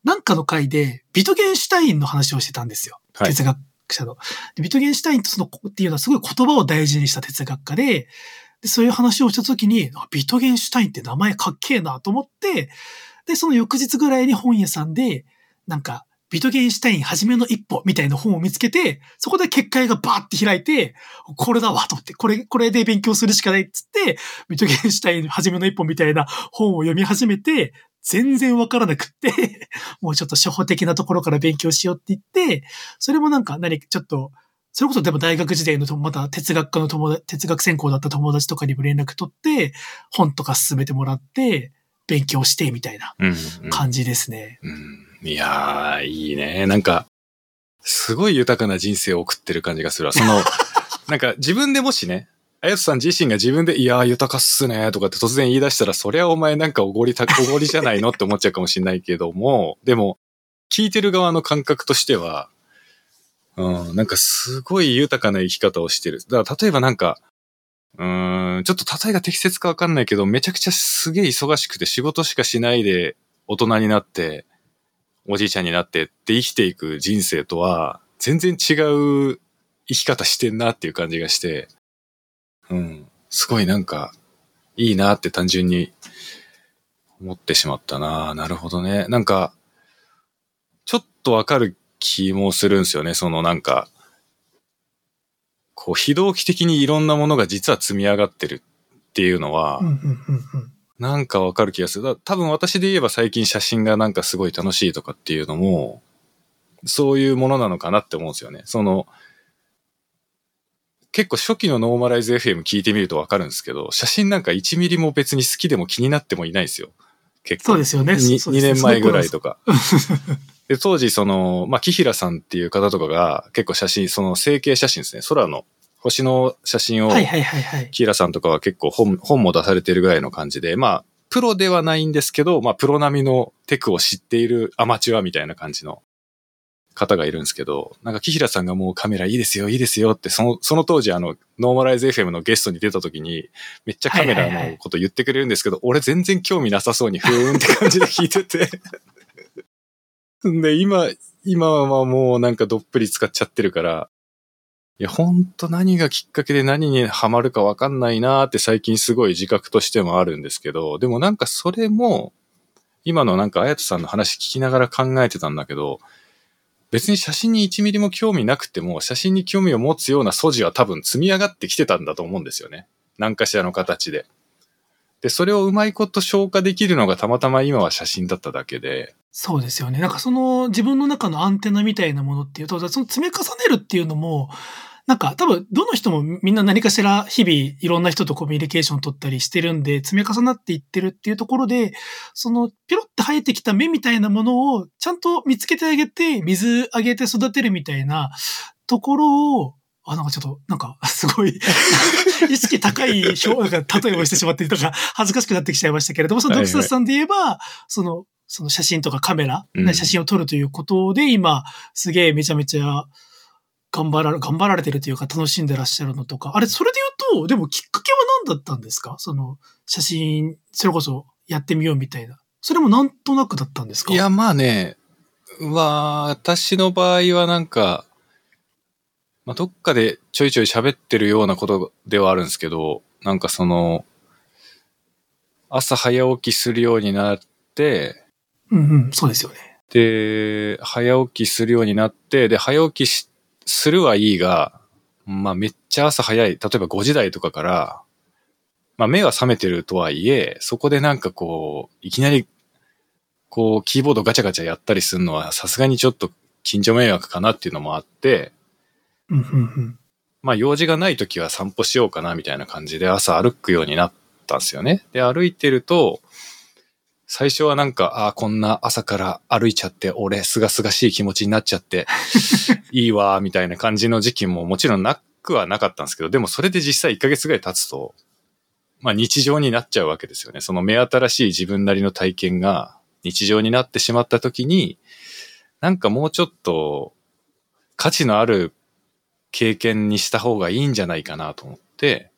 なんかの回で、ビトゲンシュタインの話をしてたんですよ。はい哲学者の。でビトゲンシュタインとその、っていうのはすごい言葉を大事にした哲学家で、でそういう話をしたときに、あビトゲンシュタインって名前かっけえなと思って、で、その翌日ぐらいに本屋さんで、なんか、ビトゲンシュタイン初めの一歩みたいな本を見つけて、そこで結界がバーって開いて、これだわと思って、これ、これで勉強するしかないっつって、ビトゲンシュタイン初めの一歩みたいな本を読み始めて、全然わからなくって、もうちょっと初歩的なところから勉強しようって言って、それもなんか何かちょっと、それこそでも大学時代のとまた哲学科の友達、哲学専攻だった友達とかにも連絡取って、本とか進めてもらって、勉強してみたいなうん、うん感じですね。うんいやー、いいね。なんか、すごい豊かな人生を送ってる感じがするわ。その、なんか自分でもしね、あやとさん自身が自分で、いやー豊かっすねとかって突然言い出したら、そりゃお前なんかおごりた、おごりじゃないのって思っちゃうかもしれないけども、でも、聞いてる側の感覚としては、うん、なんかすごい豊かな生き方をしてる。だから例えばなんか、うーん、ちょっと例えが適切かわかんないけど、めちゃくちゃすげえ忙しくて仕事しかしないで大人になって、おじいちゃんになってって生きていく人生とは、全然違う生き方してんなっていう感じがして、うん、すごいなんか、いいなって単純に思ってしまったななるほどね。なんか、ちょっとわかる気もするんですよね。そのなんか、こう、非同期的にいろんなものが実は積み上がってるっていうのは、なんかわかる気がする。だ多分私で言えば最近写真がなんかすごい楽しいとかっていうのも、そういうものなのかなって思うんですよね。その、結構初期のノーマライズ FM 聞いてみるとわかるんですけど、写真なんか1ミリも別に好きでも気になってもいないですよ。結構。そうですよね。に2そうですね年前ぐらいとか。で、当時、その、まあ、木平さんっていう方とかが結構写真、その成形写真ですね。空の星の写真を。キーラさんとかは結構本本も出されてるぐらいの感じで、まあ、プロではないんですけど、まあ、プロ並みのテクを知っているアマチュアみたいな感じの方がいるんですけど、なんか木平さんがもうカメラいいですよ、いいですよって、その、その当時あの、ノーマライズ FM のゲストに出た時に、めっちゃカメラのこと言ってくれるんですけど、俺全然興味なさそうに、ふーんって感じで聞いてて。で、今、今はもうなんかどっぷり使っちゃってるから、いや、ほんと何がきっかけで何にハマるかわかんないなーって最近すごい自覚としてもあるんですけど、でもなんかそれも、今のなんかあやとさんの話聞きながら考えてたんだけど、別に写真に1ミリも興味なくても、写真に興味を持つような素地は多分積み上がってきてたんだと思うんですよね。何かしらの形で。で、それをうまいこと消化できるのがたまたま今は写真だっただけで。そうですよね。なんかその自分の中のアンテナみたいなものっていうと、その積み重ねるっていうのも、なんか多分どの人もみんな何かしら日々いろんな人とコミュニケーション取ったりしてるんで積み重なっていってるっていうところで、そのピロって生えてきた芽みたいなものをちゃんと見つけてあげて、水あげて育てるみたいなところをあ、なんかちょっと、なんか、すごい 意識高い表、なんか例えをしてしまって、なんか恥ずかしくなってきちゃいましたけれども、そのドクサスさんで言えば、はいはい、その、その写真とかカメラ、うん、写真を撮るということで、今、すげえめちゃめちゃ頑張られ、頑張られてるというか楽しんでらっしゃるのとか、あれ、それで言うと、でもきっかけは何だったんですか？その、写真、それこそやってみようみたいな。それもなんとなくだったんですか？いや、まあね、私の場合はなんか、まあ、どっかでちょいちょい喋ってるようなことではあるんですけど、なんかその、朝早起きするようになって、うんうん、そうですよね。で、早起きするようになって、で、早起きするはいいが、まあめっちゃ朝早い、例えば5時台とかから、まあ目は覚めてるとはいえ、そこでなんかこう、いきなり、こう、キーボードガチャガチャやったりするのはさすがにちょっと近所迷惑かなっていうのもあって、まあ用事がない時は散歩しようかなみたいな感じで朝歩くようになったんですよね。で、歩いてると、最初はなんか、ああ、こんな朝から歩いちゃって、俺、すがすがしい気持ちになっちゃって、いいわ、みたいな感じの時期ももちろんなくはなかったんですけど、でもそれで実際1ヶ月ぐらい経つと、まあ日常になっちゃうわけですよね。その目新しい自分なりの体験が日常になってしまった時に、なんかもうちょっと価値のある経験にした方がいいんじゃないかなと思って、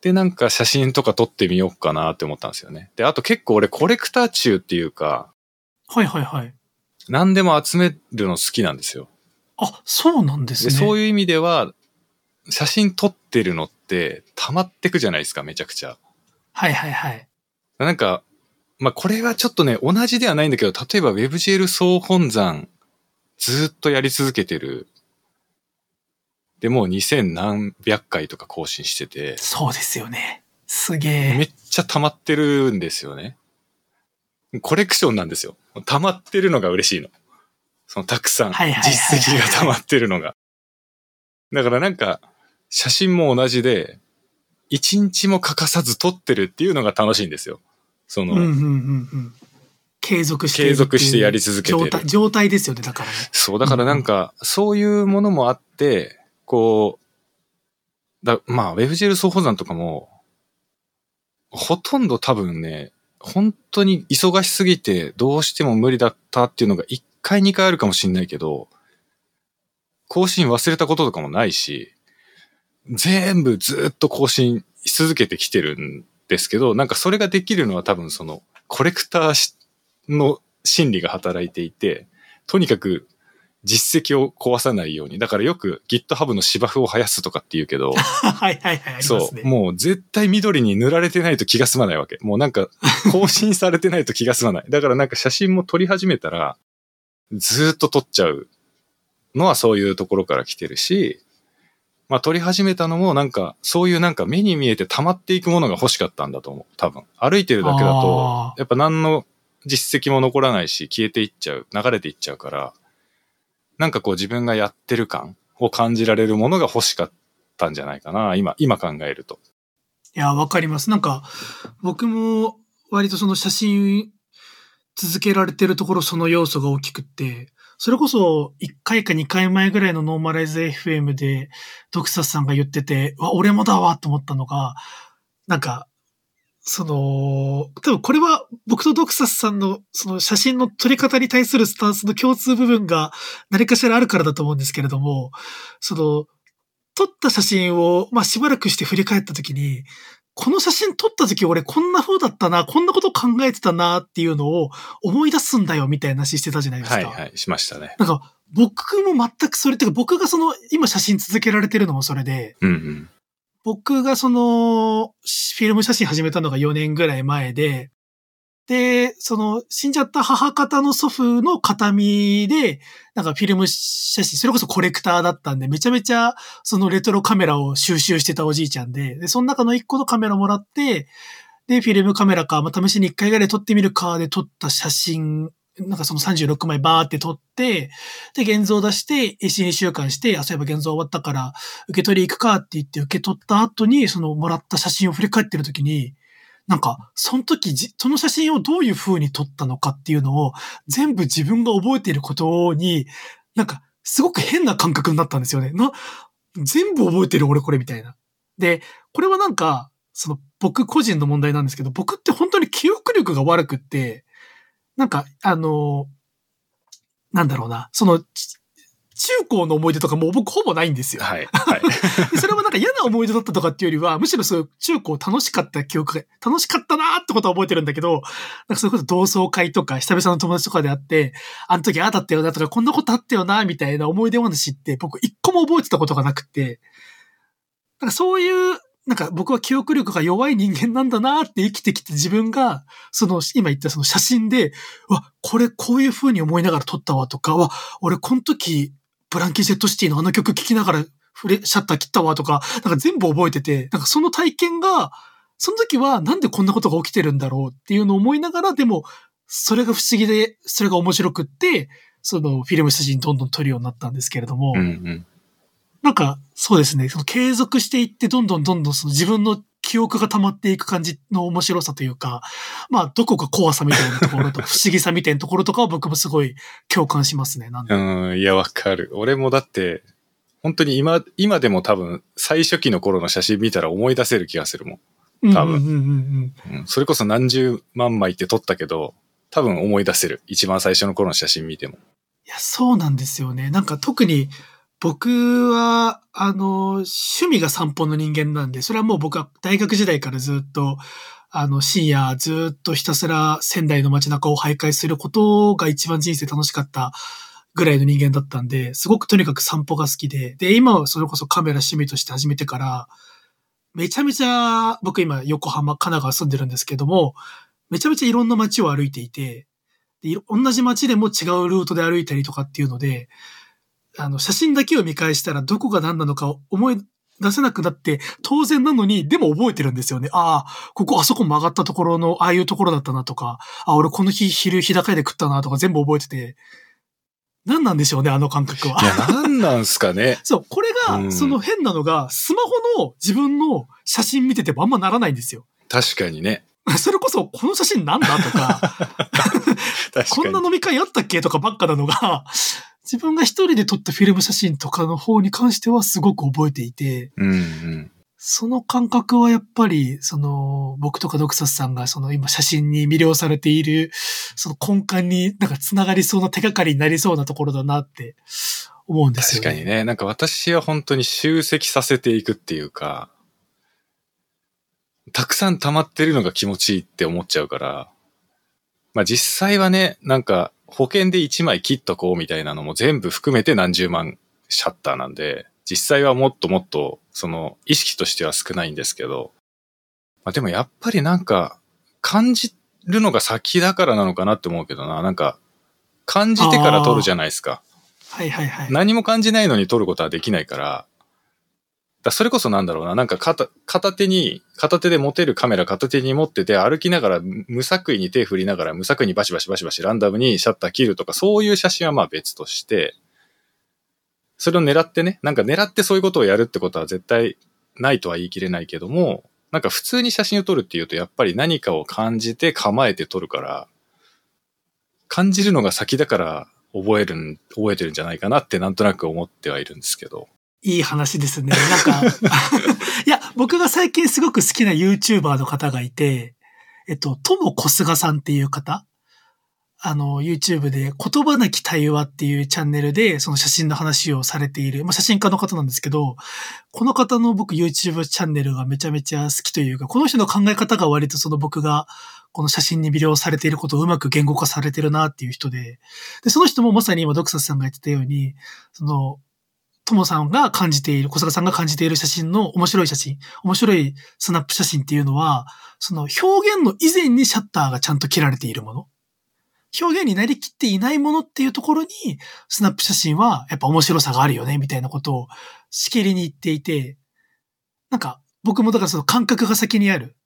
で、なんか写真とか撮ってみようかなって思ったんですよね。で、あと結構俺コレクター中っていうか、はいはいはい。何でも集めるの好きなんですよ。あ、そうなんですね。そういう意味では、写真撮ってるのって溜まってくじゃないですか、めちゃくちゃ。はいはいはい。なんか、まあ、これはちょっとね、同じではないんだけど、例えば WebGL 総本山ずっとやり続けてる。で、もう2000何百回とか更新してて。そうですよね。すげえ。めっちゃ溜まってるんですよね。コレクションなんですよ。溜まってるのが嬉しいの。そのたくさん、実績が溜まってるのが。だからなんか、写真も同じで、一日も欠かさず撮ってるっていうのが楽しいんですよ。その、うんうんうんうん継続して継続してやり続けてる。状態、状態ですよね、だからね。そう、だからなんか、そういうものもあって、こう、だまあ、ウェブジェル総保山とかも、ほとんど多分ね、本当に忙しすぎてどうしても無理だったっていうのが1回2回あるかもしんないけど、更新忘れたこととかもないし、全部ずっと更新し続けてきてるんですけど、なんかそれができるのは多分そのコレクターの心理が働いていて、とにかく実績を壊さないように。だからよく GitHub の芝生を生やすとかって言うけど、はいはいはい、ね、そう、もう絶対緑に塗られてないと気が済まないわけ。もうなんか 更新されてないと気が済まない。だからなんか写真も撮り始めたら、ずっと撮っちゃうのはそういうところから来てるし、まあ撮り始めたのもなんか、そういうなんか目に見えて溜まっていくものが欲しかったんだと思う。多分。歩いてるだけだと、やっぱ何の実績も残らないし、消えていっちゃう、流れていっちゃうから、なんかこう自分がやってる感を感じられるものが欲しかったんじゃないかな、今、今考えると。いや、わかります。なんか、僕も割とその写真続けられてるところその要素が大きくって、それこそ1回か2回前ぐらいのノーマライズ FM でドクサスさんが言ってて、わ、俺もだわと思ったのが、なんか、その、多分これは僕とドクサスさんのその写真の撮り方に対するスタンスの共通部分が何かしらあるからだと思うんですけれども、その、撮った写真を、まあ、しばらくして振り返った時に、この写真撮った時俺こんな風だったな、こんなこと考えてたなっていうのを思い出すんだよみたいな話してたじゃないですか。はいはい、しましたね。なんか僕も全くそれってか僕がその今写真続けられてるのもそれで、うんうん、僕がその、フィルム写真始めたのが4年ぐらい前で、で、その、死んじゃった母方の祖父の形見で、なんかフィルム写真、それこそコレクターだったんで、めちゃめちゃ、そのレトロカメラを収集してたおじいちゃんで、で、その中の一個のカメラもらって、で、フィルムカメラか、まあ、試しに一回ぐらい撮ってみるかで撮った写真、なんかその36枚バーって撮って、で、現像出して、1、2週間して、あ、そういえば現像終わったから、受け取り行くかって言って受け取った後に、そのもらった写真を振り返ってる時に、なんか、その時、その写真をどういう風に撮ったのかっていうのを、全部自分が覚えていることに、なんか、すごく変な感覚になったんですよね。な、全部覚えてる俺これみたいな。で、これはなんか、その僕個人の問題なんですけど、僕って本当に記憶力が悪くって、なんか、あの、なんだろうな、その、中高の思い出とかもう僕ほぼないんですよ。はい。はい。それもなんか嫌な思い出だったとかっていうよりは、むしろそういう中高楽しかった記憶が、楽しかったなーってことは覚えてるんだけど、なんかそういうこと同窓会とか久々の友達とかであって、あの時ああだったよなとか、こんなことあったよなみたいな思い出話って僕一個も覚えてたことがなくて、なんかそういうなんか僕は記憶力が弱い人間なんだなって生きてきて自分が、その今言ったその写真で、わ、これこういう風に思いながら撮ったわとか、わ、俺この時ブランキー・ジェット・シティのあの曲聴きながらフレ、シャッター切ったわとか、なんか全部覚えてて、なんかその体験が、その時はなんでこんなことが起きてるんだろうっていうのを思いながら、でも、それが不思議で、それが面白くって、そのフィルム写真どんどん撮るようになったんですけれども、うんうん、なんか、そうですね、その継続していって、どんどんどんどんその自分の記憶が溜まっていく感じの面白さというか、まあ、どこか怖さみたいなところと、不思議さみたいなところとかは僕もすごい共感しますね。なんうん、いや、わかる。俺もだって、本当に今、今でも多分、最初期の頃の写真見たら思い出せる気がするもん。多分。それこそ何十万枚って撮ったけど、多分思い出せる。一番最初の頃の写真見ても。いや、そうなんですよね。なんか特に、僕は、あの、趣味が散歩の人間なんで、それはもう僕は大学時代からずっと、あの、深夜ずっとひたすら仙台の街中を徘徊することが一番人生楽しかったぐらいの人間だったんで、すごくとにかく散歩が好きで、で、今はそれこそカメラ趣味として始めてから、めちゃめちゃ、僕今横浜、神奈川住んでるんですけども、めちゃめちゃいろんな街を歩いていて、同じ街でも違うルートで歩いたりとかっていうので、あの、写真だけを見返したらどこが何なのか思い出せなくなって当然なのに、でも覚えてるんですよね。ああ、ここあそこ曲がったところの、ああいうところだったなとか、あ、俺この日昼日高いで食ったなとか全部覚えてて、何なんでしょうね、あの感覚は。いや、何なんすかね。そう、これが、その変なのが、スマホの自分の写真見ててもあんまならないんですよ。確かにね。それこそ、この写真なんだとか、こんな飲み会あったっけ？とかばっかなのが、自分が一人で撮ったフィルム写真とかの方に関してはすごく覚えていて、うんうん、その感覚はやっぱり、その、僕とかドクサスさんがその今写真に魅了されている、その根幹になんか繋がりそうな手がかりになりそうなところだなって思うんですよね。確かにね。なんか私は本当に集積させていくっていうか、たくさん溜まってるのが気持ちいいって思っちゃうから、まあ実際はね、なんか保険で1枚切っとこうみたいなのも全部含めて何十万シャッターなんで、実際はもっともっと、その意識としては少ないんですけど、まあでもやっぱりなんか感じるのが先だからなのかなって思うけどな、なんか感じてから撮るじゃないですか。はいはいはい。何も感じないのに撮ることはできないから、だそれこそなんだろうな、なんか片片手に、片手で持てるカメラ片手に持ってて歩きながら無作為に手振りながら無作為にバシバシバシバシランダムにシャッター切るとかそういう写真はまあ別として、それを狙ってね、なんか狙ってそういうことをやるってことは絶対ないとは言い切れないけども、なんか普通に写真を撮るっていうとやっぱり何かを感じて構えて撮るから、感じるのが先だから覚えるん覚えてるんじゃないかなってなんとなく思ってはいるんですけど。いい話ですね。なんか いや、僕が最近すごく好きな YouTuber の方がいて、えっと、ともこすがさんっていう方あの、YouTube で言葉なき対話っていうチャンネルで、その写真の話をされている、まあ、写真家の方なんですけど、この方の僕 YouTube チャンネルがめちゃめちゃ好きというか、この人の考え方が割とその僕が、この写真に魅了されていることをうまく言語化されてるなっていう人で、で、その人もまさに今ドクサスさんが言ってたように、その、ともさんが感じている、小坂さんが感じている写真の面白い写真、面白いスナップ写真っていうのは、その表現の以前にシャッターがちゃんと切られているもの。表現になりきっていないものっていうところに、スナップ写真はやっぱ面白さがあるよね、みたいなことをしきりに言っていて、なんか僕もだからその感覚が先にある。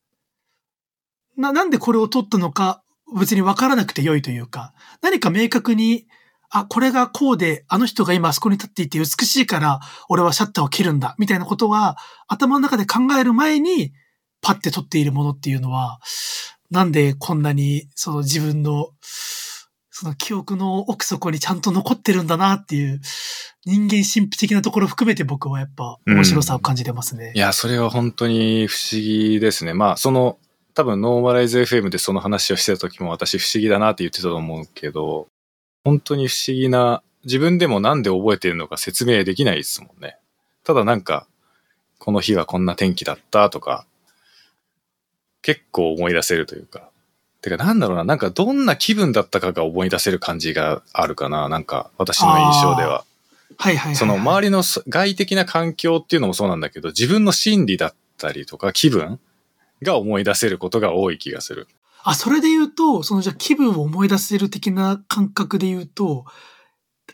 な、なんでこれを撮ったのか別にわからなくて良いというか、何か明確に、あ、これがこうで、あの人が今あそこに立っていて美しいから、俺はシャッターを切るんだ、みたいなことは、頭の中で考える前に、パッて撮っているものっていうのは、なんでこんなに、その自分の、その記憶の奥底にちゃんと残ってるんだなっていう、人間神秘的なところ含めて僕はやっぱ面白さを感じてますね。うん、いや、それは本当に不思議ですね。まあ、その、多分ノーマライズ FM でその話をしてた時も私不思議だなって言ってたと思うけど、本当に不思議な、自分でもなんで覚えてるのか説明できないですもんね。ただなんか、この日はこんな天気だったとか、結構思い出せるというか。てかなんだろうな、なんかどんな気分だったかが思い出せる感じがあるかな、なんか私の印象では。はいはいはい、はい、その周りの外的な環境っていうのもそうなんだけど、自分の心理だったりとか気分が思い出せることが多い気がする。あ、それで言うと、そのじゃ気分を思い出せる的な感覚で言うと、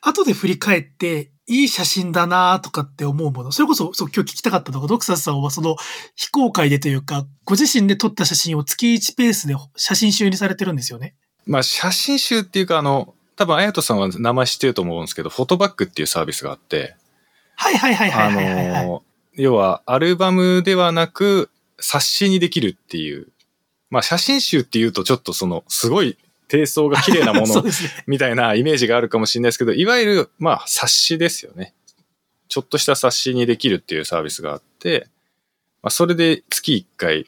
後で振り返って、いい写真だなとかって思うもの。それこそ、そう今日聞きたかったのが、ドクサスさんはその非公開でというか、ご自身で撮った写真を月1ペースで写真集にされてるんですよね。まあ、写真集っていうか、あの、多分、あやとさんは名前知ってると思うんですけど、フォトバックっていうサービスがあって、はいはいはいはいはい、はい、あの、要は、アルバムではなく、冊子にできるっていう、まあ写真集っていうとちょっとその、すごい低層が綺麗なもの みたいなイメージがあるかもしれないですけど、いわゆる、まあ冊子ですよね。ちょっとした冊子にできるっていうサービスがあって、まあそれで月1回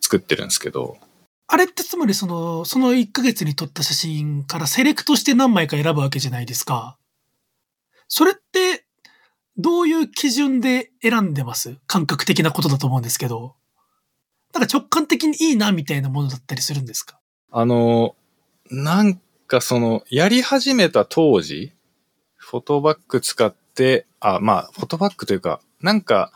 作ってるんですけど。あれってつまりその、その1ヶ月に撮った写真からセレクトして何枚か選ぶわけじゃないですか。それってどういう基準で選んでます？感覚的なことだと思うんですけど。なんか直感的にいいなみたいなものだったりするんですか？あの、なんかその、やり始めた当時、フォトバッグ使って、あ、まあ、フォトバッグというか、なんか、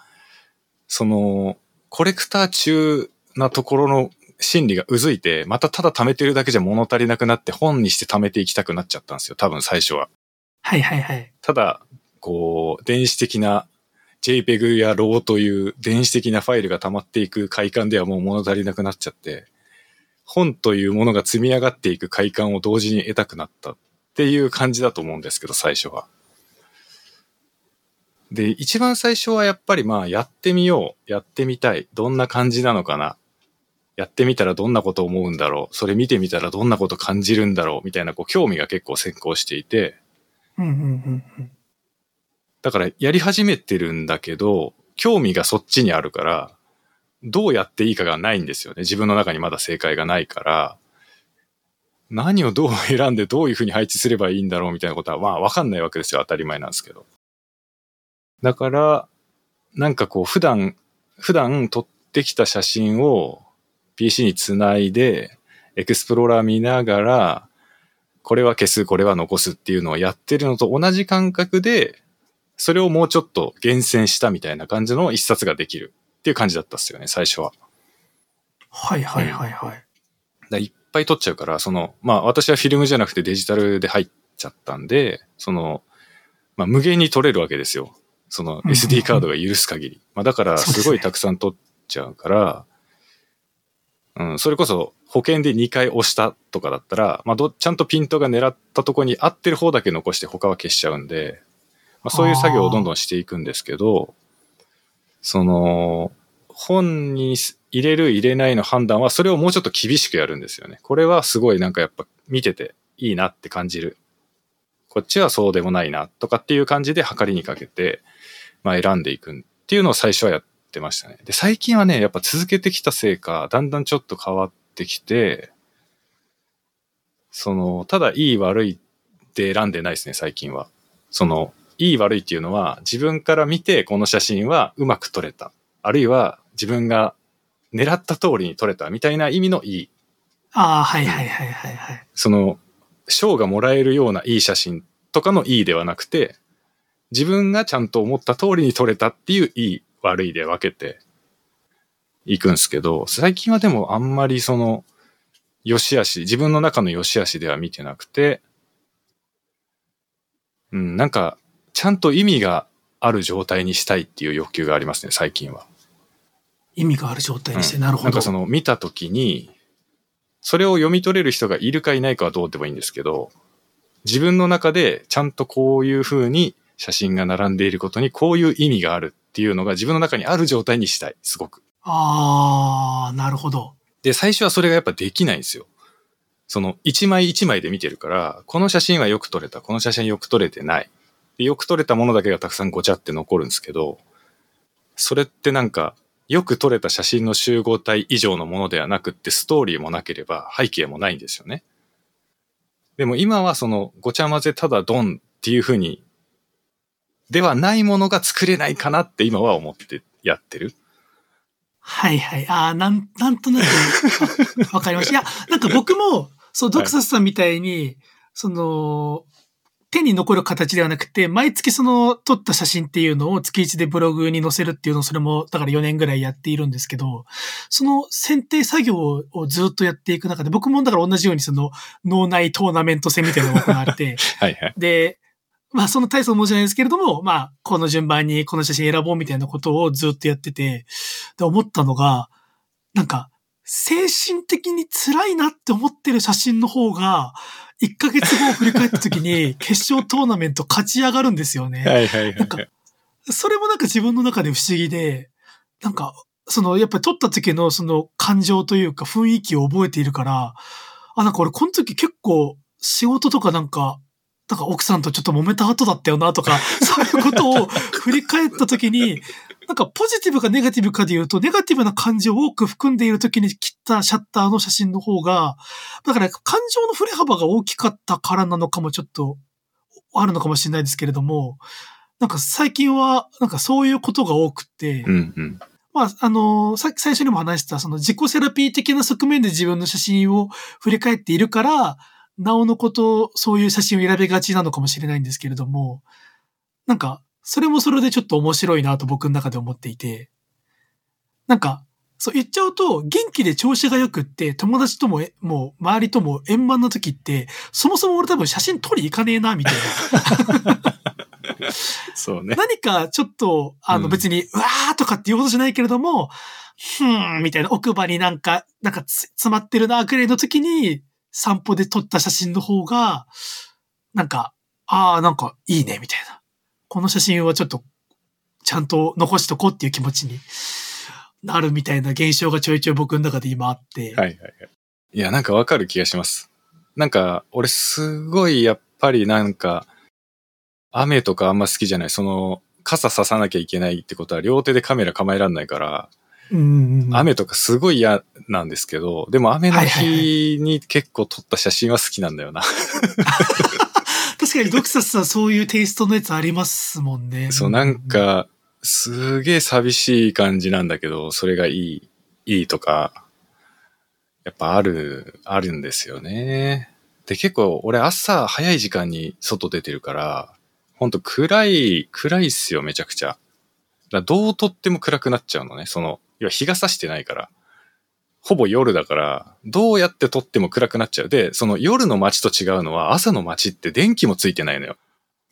その、コレクター中なところの心理がうずいて、またただ貯めてるだけじゃ物足りなくなって本にして貯めていきたくなっちゃったんですよ、多分最初は。はいはいはい。ただ、こう、電子的な JPEG や RAW という電子的なファイルが溜まっていく快感ではもう物足りなくなっちゃって、本というものが積み上がっていく快感を同時に得たくなったっていう感じだと思うんですけど、最初は。で、一番最初はやっぱりまあやってみよう、やってみたい、どんな感じなのかな、やってみたらどんなこと思うんだろう、それ見てみたらどんなこと感じるんだろう、みたいなこう興味が結構先行していて、うんうんうんうんだからやり始めてるんだけど、興味がそっちにあるから、どうやっていいかがないんですよね。自分の中にまだ正解がないから、何をどう選んでどういうふうに配置すればいいんだろうみたいなことは、まあわかんないわけですよ。当たり前なんですけど。だから、なんかこう普段、普段撮ってきた写真を PC につないで、エクスプローラー見ながら、これは消す、これは残すっていうのをやってるのと同じ感覚で、それをもうちょっと厳選したみたいな感じの一冊ができるっていう感じだったっすよね、最初は。はいはいはいはい。だいっぱい撮っちゃうから、その、まあ私はフィルムじゃなくてデジタルで入っちゃったんで、その、まあ無限に撮れるわけですよ。その SD カードが許す限り。まあだからすごいたくさん撮っちゃうから、うん、それこそ保険で2回押したとかだったら、まあど、ちゃんとピントが狙ったとこに合ってる方だけ残して他は消しちゃうんで、まあ、そういう作業をどんどんしていくんですけど、その、本に入れる入れないの判断はそれをもうちょっと厳しくやるんですよね。これはすごいなんかやっぱ見てていいなって感じる。こっちはそうでもないなとかっていう感じで測りにかけて、まあ選んでいくっていうのを最初はやってましたね。で、最近はね、やっぱ続けてきたせいか、だんだんちょっと変わってきて、その、ただいい悪いって選んでないですね、最近は。その、いい悪いっていうのは自分から見てこの写真はうまく撮れた。あるいは自分が狙った通りに撮れたみたいな意味のいい。ああ、はいはいはいはいはい。その、賞がもらえるようないい写真とかのいいではなくて、自分がちゃんと思った通りに撮れたっていういい悪いで分けていくんですけど、最近はでもあんまりその、良し悪し、自分の中の良し悪しでは見てなくて、うん、なんか、ちゃんと意味がある状態にしたいっていう欲求がありますね、最近は。意味がある状態にして、うんなるほど。なんかその見たときに、それを読み取れる人がいるかいないかはどうでもいいんですけど、自分の中でちゃんとこういう風に写真が並んでいることにこういう意味があるっていうのが自分の中にある状態にしたい、すごく。あー、なるほど。で、最初はそれがやっぱできないんですよ。その一枚一枚で見てるから、この写真はよく撮れた、この写真よく撮れてない。でよく撮れたものだけがたくさんごちゃって残るんですけど、それってなんか、よく撮れた写真の集合体以上のものではなくって、ストーリーもなければ背景もないんですよね。でも今はそのごちゃ混ぜただドンっていう風に、ではないものが作れないかなって今は思ってやってる。はいはい。あー、なん、なんとなくわわかりました。いや、なんか僕も、そう、ドクサスさんみたいに、その、手に残る形ではなくて、毎月その撮った写真っていうのを月1でブログに載せるっていうのをそれも、だから4年ぐらいやっているんですけど、その選定作業をずっとやっていく中で、僕もだから同じようにその脳内トーナメント戦みたいなのが行われて、はいはい。で、まあその大層申し訳ないですけれども、まあこの順番にこの写真選ぼうみたいなことをずっとやってて、で思ったのが、なんか精神的に辛いなって思ってる写真の方が、1ヶ月後を振り返った時に 決勝トーナメント勝ち上がるんですよね。はいはいはいなんか。それもなんか自分の中で不思議で、なんか、その、やっぱり撮った時のその感情というか雰囲気を覚えているから、あ、なんか俺この時結構仕事とかなんか、なんか奥さんとちょっと揉めた後だったよなとか、そういうことを振り返った時に、なんかポジティブかネガティブかで言うと、ネガティブな感情を多く含んでいる時に切ったシャッターの写真の方が、だから感情の振れ幅が大きかったからなのかもちょっとあるのかもしれないですけれども、なんか最近はなんかそういうことが多くて、うんうん。まあ、あのさっき最初にも話した、その自己セラピー的な側面で自分の写真を振り返っているから、なおのこと、そういう写真を選びがちなのかもしれないんですけれども、なんか、それもそれでちょっと面白いなと僕の中で思っていて、なんか、そう言っちゃうと、元気で調子が良くって、友達ともえ、もう、周りとも円満な時って、そもそも俺多分写真撮り行かねえな、みたいな。そうね。何かちょっと、あうんの別に、うわーとかっていうことじゃないけれども、ふーん、みたいな奥歯になんか、なんかつ詰まってるな、くらいの時に、散歩で撮った写真の方が、なんか、ああ、なんかいいね、みたいな。この写真はちょっと、ちゃんと残しとこうっていう気持ちになるみたいな現象がちょいちょい僕の中で今あって。はいはいはい。いや、なんかわかる気がします。なんか、俺すごいやっぱりなんか、雨とかあんま好きじゃない。その、傘ささなきゃいけないってことは両手でカメラ構えらんないから、うんうんうん、雨とかすごい嫌なんですけど、でも雨の日に結構撮った写真は好きなんだよな。確かにドクサスさんそういうテイストのやつありますもんね。そう、なんか、すげえ寂しい感じなんだけど、それがいい、いいとか、やっぱある、あるんですよね。で、結構俺朝早い時間に外出てるから、ほんと暗い、暗いっすよ、めちゃくちゃ。だどう撮っても暗くなっちゃうのね。その、要は日が差してないから。ほぼ夜だから、どうやって撮っても暗くなっちゃう。で、その夜の街と違うのは、朝の街って電気もついてないのよ。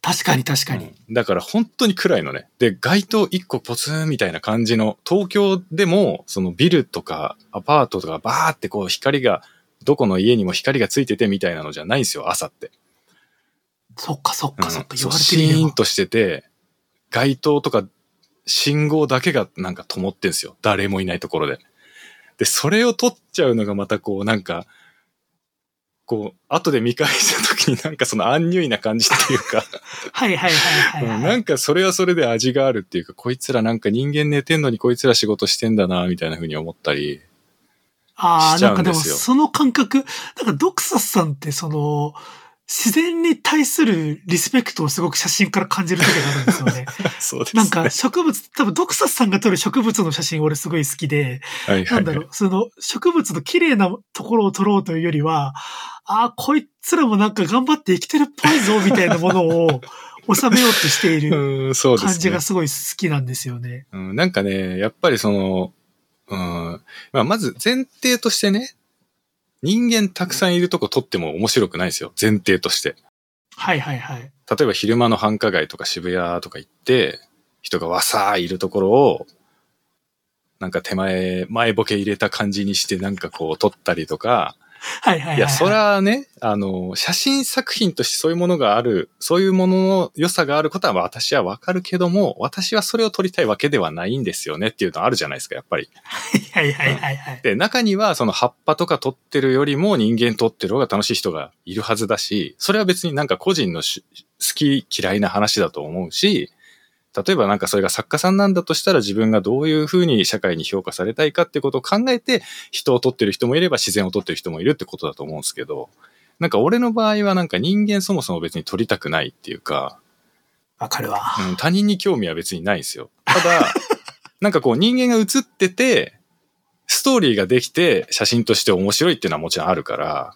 確かに確かに。うんだから本当に暗いのね。で、街灯一個ポツンみたいな感じの、東京でも、そのビルとかアパートとかバーってこう光が、どこの家にも光がついててみたいなのじゃないんですよ、朝って。そっかそっかそっか、うん言われてシみればーンとしてて、街灯とか信号だけがなんか灯ってんすよ。誰もいないところで。で、それを撮っちゃうのがまたこうなんか、こう、後で見返した時になんかそのアンニュイな感じっていうか、はいはいはいはい、はいうんなんかそれはそれで味があるっていうか、こいつらなんか人間寝てんのにこいつら仕事してんだな、みたいな風に思ったり。ああ、なかでもうんんですよその感覚、なんかドクサスさんってその、自然に対するリスペクトをすごく写真から感じる時があるんですよね。そうですね。なんか植物、多分ドクサスさんが撮る植物の写真俺すごい好きで、はいはいはいなんだろう、その植物の綺麗なところを撮ろうというよりは、ああ、こいつらもなんか頑張って生きてるっぽいぞ、みたいなものを 収めようとしている。感じがすごい好きなんですよね。うん、なんかね、やっぱりその、うん、まあ、まず前提としてね、人間たくさんいるとこ撮っても面白くないですよ。前提として。はいはいはい。例えば昼間の繁華街とか渋谷とか行って、人がわさーいるところを、なんか手前、前ボケ入れた感じにしてなんかこう撮ったりとか、はいはいはい。いや、それはね、あの、写真作品としてそういうものがある、そういうものの良さがあることは私はわかるけども、私はそれを撮りたいわけではないんですよねっていうのあるじゃないですか、やっぱり。はいはいはいはい。で、中にはその葉っぱとか撮ってるよりも人間撮ってる方が楽しい人がいるはずだし、それは別になんか個人のし好き嫌いな話だと思うし、例えばなんかそれが作家さんなんだとしたら自分がどういうふうに社会に評価されたいかってことを考えて人を撮ってる人もいれば自然を撮ってる人もいるってことだと思うんですけど、なんか俺の場合はなんか人間そもそも別に撮りたくないっていうか、わかるわ。うん、他人に興味は別にないんですよ。ただ、なんかこう人間が映ってて、ストーリーができて写真として面白いっていうのはもちろんあるから、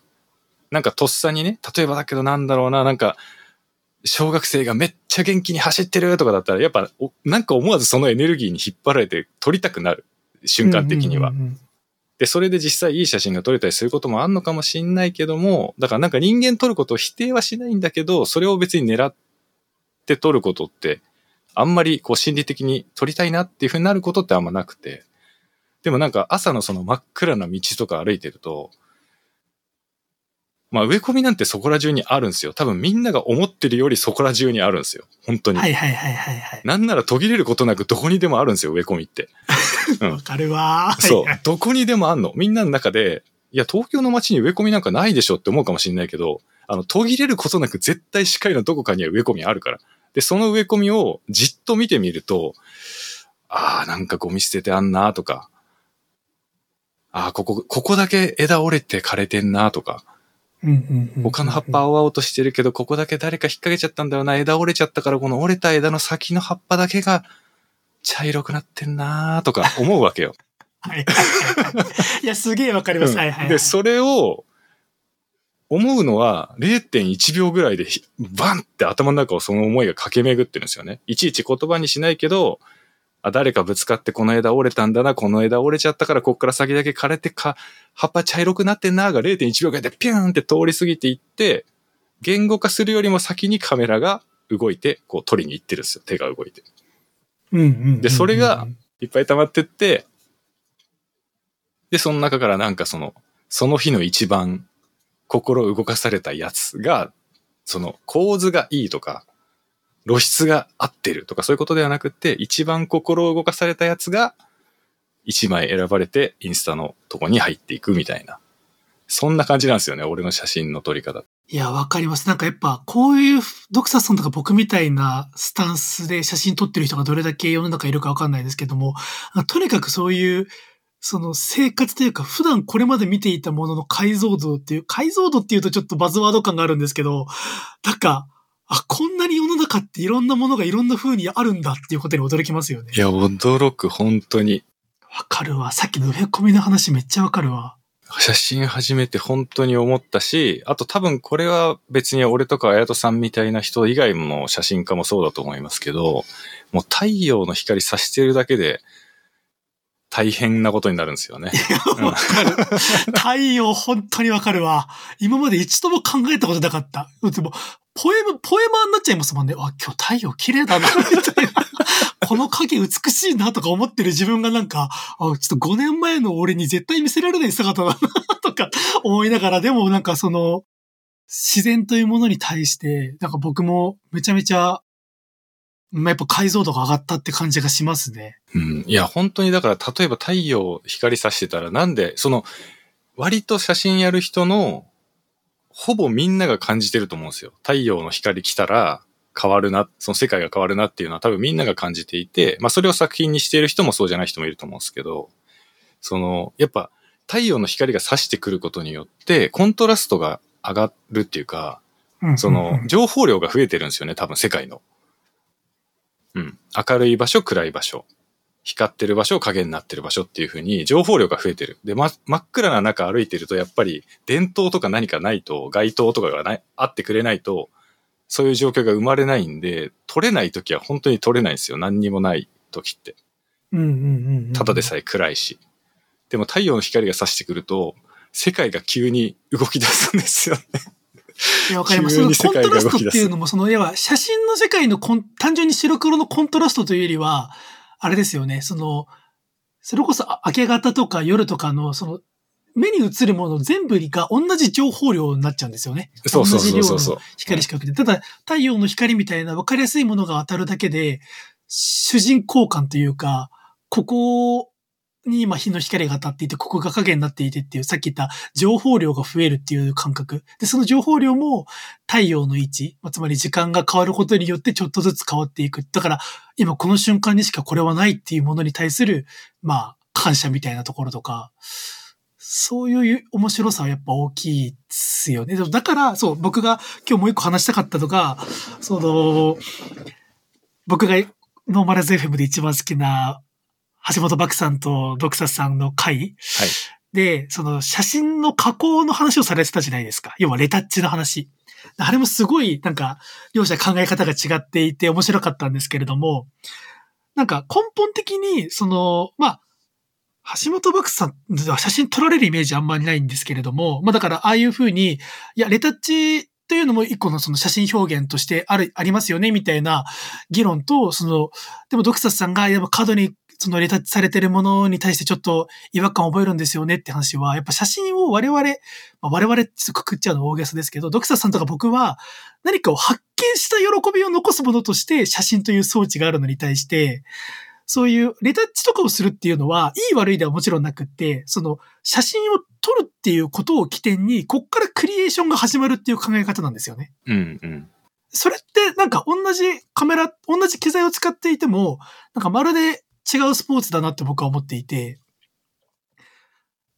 なんかとっさにね、例えばだけどなんだろうな、なんか、小学生がめっちゃ元気に走ってるとかだったら、やっぱ、おなんか思わずそのエネルギーに引っ張られて撮りたくなる。瞬間的にはで、それで実際いい写真が撮れたりすることもあんのかもしんないけども、だからなんか人間撮ることを否定はしないんだけど、それを別に狙って撮ることって、あんまりこう心理的に撮りたいなっていう風になることってあんまなくて。でもなんか朝のその真っ暗な道とか歩いてると、まあ植え込みなんてそこら中にあるんですよ。多分みんなが思ってるよりそこら中にあるんですよ。本当に。はいはいはいはいはい。なんなら途切れることなくどこにでもあるんですよ、植え込みって。うんわかるわ。そう。どこにでもあんの。みんなの中で、いや、東京の街に植え込みなんかないでしょって思うかもしれないけど、あの、途切れることなく絶対視界のどこかには植え込みあるから。で、その植え込みをじっと見てみると、ああ、なんかゴミ捨ててあんなとか、ああ、ここ、ここだけ枝折れて枯れてんなとか、他の葉っぱ青々としてるけど、ここだけ誰か引っ掛けちゃったんだよな、枝折れちゃったから、この折れた枝の先の葉っぱだけが茶色くなってんなとか思うわけよ。はいはいや、すげえわかります。はいはいはい。で、それを、思うのは0.1秒ぐらいでひバンって頭の中をその思いが駆け巡ってるんですよね。いちいち言葉にしないけど、あ、誰かぶつかってこの枝折れたんだな、この枝折れちゃったからこっから先だけ枯れてか、葉っぱ茶色くなってんなが0.1秒ぐらいでピューンって通り過ぎていって、言語化するよりも先にカメラが動いて、こう取りに行ってるんですよ。手が動いて。うんうんうんうんでそれが、いっぱい溜まってって、で、その中からなんかその、その日の一番心動かされたやつが、その構図がいいとか、露出が合ってるとかそういうことではなくて、一番心を動かされたやつが、一枚選ばれてインスタのとこに入っていくみたいな。そんな感じなんですよね、俺の写真の撮り方。いや、わかります。なんかやっぱ、こういう、ドクサさんとか僕みたいなスタンスで写真撮ってる人がどれだけ世の中いるかわかんないですけども、とにかくそういう、その生活というか、普段これまで見ていたものの解像度っていう、解像度っていうとちょっとバズワード感があるんですけど、なんか、あ、こんなに世の中っていろんなものがいろんな風にあるんだっていうことに驚きますよねい。や、驚く、本当に。わかるわ。さっきの植え込みの話めっちゃわかるわ。写真始めて本当に思ったし、あと多分これは別に俺とか綾人さんみたいな人以外の写真家もそうだと思いますけど、もう太陽の光差してるだけで大変なことになるんですよね。うんわかる。太陽本当にわかるわ。今まで一度も考えたことなかった。でも、ポエム、ポエマーになっちゃいますもんね。あ、今日太陽綺麗だな、みたいな。この影美しいなとか思ってる自分がなんか、あ、ちょっと5年前の俺に絶対見せられない姿だな、とか思いながら、でもなんかその、自然というものに対して、なんか僕もめちゃめちゃ、まあやっぱ解像度が上がったって感じがしますね。うん、いや、本当にだから例えば太陽光差してたらなんで、その割と写真やる人のほぼみんなが感じてると思うんですよ。太陽の光来たら変わるな、その世界が変わるなっていうのは多分みんなが感じていて、まあそれを作品にしている人もそうじゃない人もいると思うんですけど、その、やっぱ太陽の光が差してくることによってコントラストが上がるっていうか、うんその、情報量が増えてるんですよね、多分世界の。うん。明るい場所、暗い場所。光ってる場所、影になってる場所っていう風に情報量が増えてる。で、ま、真っ暗な中歩いてると、やっぱり電灯とか何かないと、街灯とかがない、あってくれないと、そういう状況が生まれないんで、撮れない時は本当に撮れないんですよ。何にもない時って。うんうんうんうん。ただでさえ暗いし。でも太陽の光が差してくると、世界が急に動き出すんですよね。いや、わかります。そのコントラストっていうのも、その、要は、写真の世界の単純に白黒のコントラストというよりは、あれですよね、その、それこそあ明け方とか夜とかの、その、目に映るもの全部が同じ情報量になっちゃうんですよね。そうそうそうそう同じ量の光しか受けて。ただ、太陽の光みたいな分かりやすいものが当たるだけで、主人公感というか、ここに今日の光が当たっていて、ここが影になっていてっていう、さっき言った情報量が増えるっていう感覚。で、その情報量も太陽の位置、まつまり時間が変わることによってちょっとずつ変わっていく。だから、今この瞬間にしかこれはないっていうものに対する、まあ、感謝みたいなところとか、そういう面白さはやっぱ大きいですよね。でもだから、そう、僕が今日もう一個話したかったのが、その、僕がノーマライズ FM で一番好きな橋本漠さんとドクサスさんの回はい。で、その写真の加工の話をされてたじゃないですか。要はレタッチの話。あれもすごい、なんか、両者考え方が違っていて面白かったんですけれども、なんか根本的に、その、まあ、橋本漠さんは写真撮られるイメージあんまりないんですけれども、まあだからああいうふうに、いや、レタッチというのも一個のその写真表現としてある、ありますよね、みたいな議論と、その、でもドクサスさんが、やっぱ過度にそのレタッチされてるものに対してちょっと違和感を覚えるんですよねって話は、やっぱ写真を我々、まあ、我々ってくくっちゃうの大げさですけど、ドクサスさんとか僕は何かを発見した喜びを残すものとして写真という装置があるのに対して、そういうレタッチとかをするっていうのは、いい悪いではもちろんなくって、その写真を撮るっていうことを起点に、こっからクリエーションが始まるっていう考え方なんですよね。うんうん。それってなんか同じカメラ、同じ機材を使っていても、なんかまるで違うスポーツだなって僕は思っていて。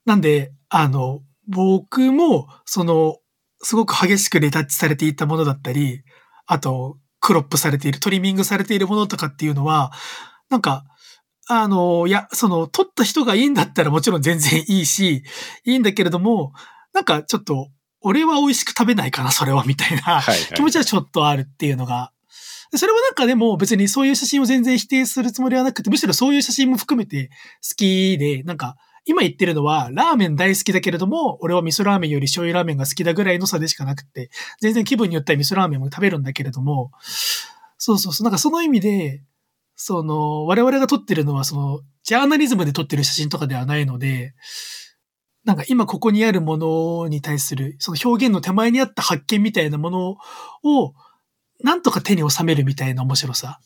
なんで、あの、僕も、その、すごく激しくレタッチされていたものだったり、あと、クロップされている、トリミングされているものとかっていうのは、なんか、あの、いや、その、撮った人がいいんだったらもちろん全然いいし、いいんだけれども、なんかちょっと、俺は美味しく食べないかな、それは、みたいなはい、はい。気持ちはちょっとあるっていうのが。それはなんかでも別にそういう写真を全然否定するつもりはなくて、むしろそういう写真も含めて好きで、なんか、今言ってるのは、ラーメン大好きだけれども、俺は味噌ラーメンより醤油ラーメンが好きだぐらいの差でしかなくて、全然気分によっては味噌ラーメンも食べるんだけれども、そうそうそう、なんかその意味で、その、我々が撮ってるのは、その、ジャーナリズムで撮ってる写真とかではないので、なんか今ここにあるものに対する、その表現の手前にあった発見みたいなものを、なんとか手に収めるみたいな面白さ。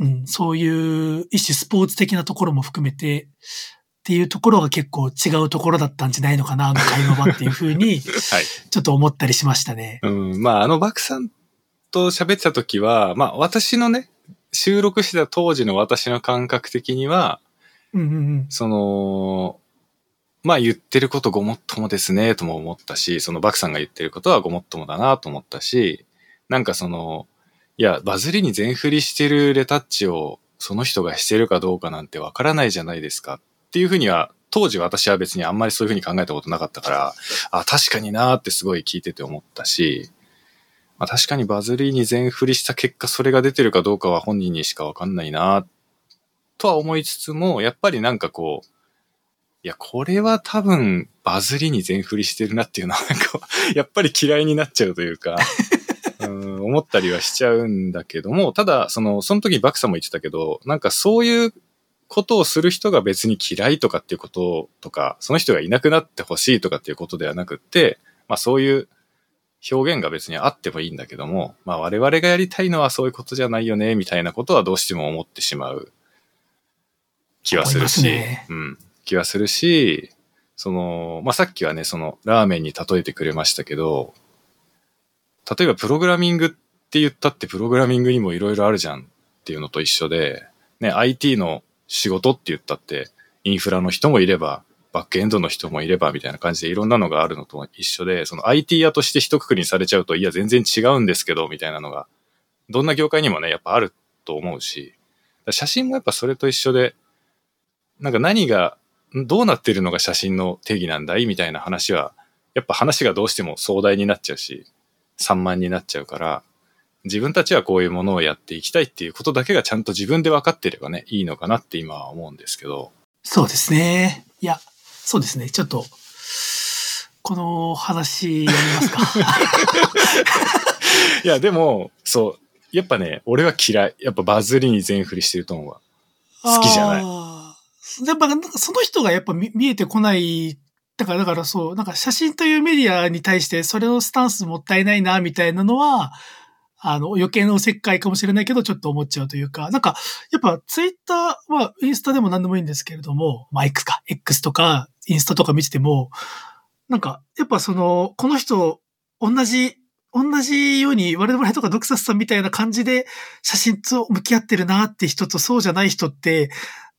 うん、そういう一種スポーツ的なところも含めて、っていうところが結構違うところだったんじゃないのかな、あの会話場っていうふうに、はい。ちょっと思ったりしましたね。うん。まあ、あの、バクさんと喋ってた時は、まあ、私のね、収録してた当時の私の感覚的には、うんうんうん。その、まあ言ってることごもっともですね、とも思ったし、そのバクさんが言ってることはごもっともだなと思ったし、なんかその、いや、バズりに全振りしてるレタッチをその人がしてるかどうかなんてわからないじゃないですか。っていうふうには、当時私は別にあんまりそういうふうに考えたことなかったから、あ、確かになーってすごい聞いてて思ったし、まあ、確かにバズりに全振りした結果それが出てるかどうかは本人にしかわかんないなとは思いつつも、やっぱりなんかこう、いや、これは多分バズりに全振りしてるなっていうのはなんか、やっぱり嫌いになっちゃうというか、思ったりはしちゃうんだけども、ただ、その、その時バクさんも言ってたけど、なんかそういうことをする人が別に嫌いとかっていうこととか、その人がいなくなってほしいとかっていうことではなくって、まあそういう表現が別にあってもいいんだけども、まあ我々がやりたいのはそういうことじゃないよね、みたいなことはどうしても思ってしまう。気はするし、ね。うん、気はするし、その、まあさっきはね、そのラーメンに例えてくれましたけど、例えばプログラミングって言ったってプログラミングにもいろいろあるじゃんっていうのと一緒で、ね、IT の仕事って言ったって、インフラの人もいれば、バックエンドの人もいればみたいな感じでいろんなのがあるのと一緒で、その IT 屋として一括りにされちゃうと、いや全然違うんですけど、みたいなのが、どんな業界にもね、やっぱあると思うし、写真もやっぱそれと一緒で、なんか何が、どうなってるのが写真の定義なんだい？みたいな話は、やっぱ話がどうしても壮大になっちゃうし、散漫になっちゃうから、自分たちはこういうものをやっていきたいっていうことだけがちゃんと自分で分かってればね、いいのかなって今は思うんですけど。そうですね。いや、そうですね。ちょっと、この話やりますか。いや、でも、そう、やっぱね、俺は嫌い。やっぱバズりに全振りしてると思うわ。好きじゃないい。やっぱなんかその人がやっぱ見見えてこない。だから、だからそう、なんか写真というメディアに対してそれのスタンスもったいないな、みたいなのは、あの、余計なおせっかいかもしれないけど、ちょっと思っちゃうというか、なんか、やっぱツイッター、まあ、インスタでも何でもいいんですけれども、まあ、X か、X とか、インスタとか見てても、なんか、やっぱその、この人、同じ、同じように、我々とかドクサスさんみたいな感じで写真と向き合ってるなって人とそうじゃない人って、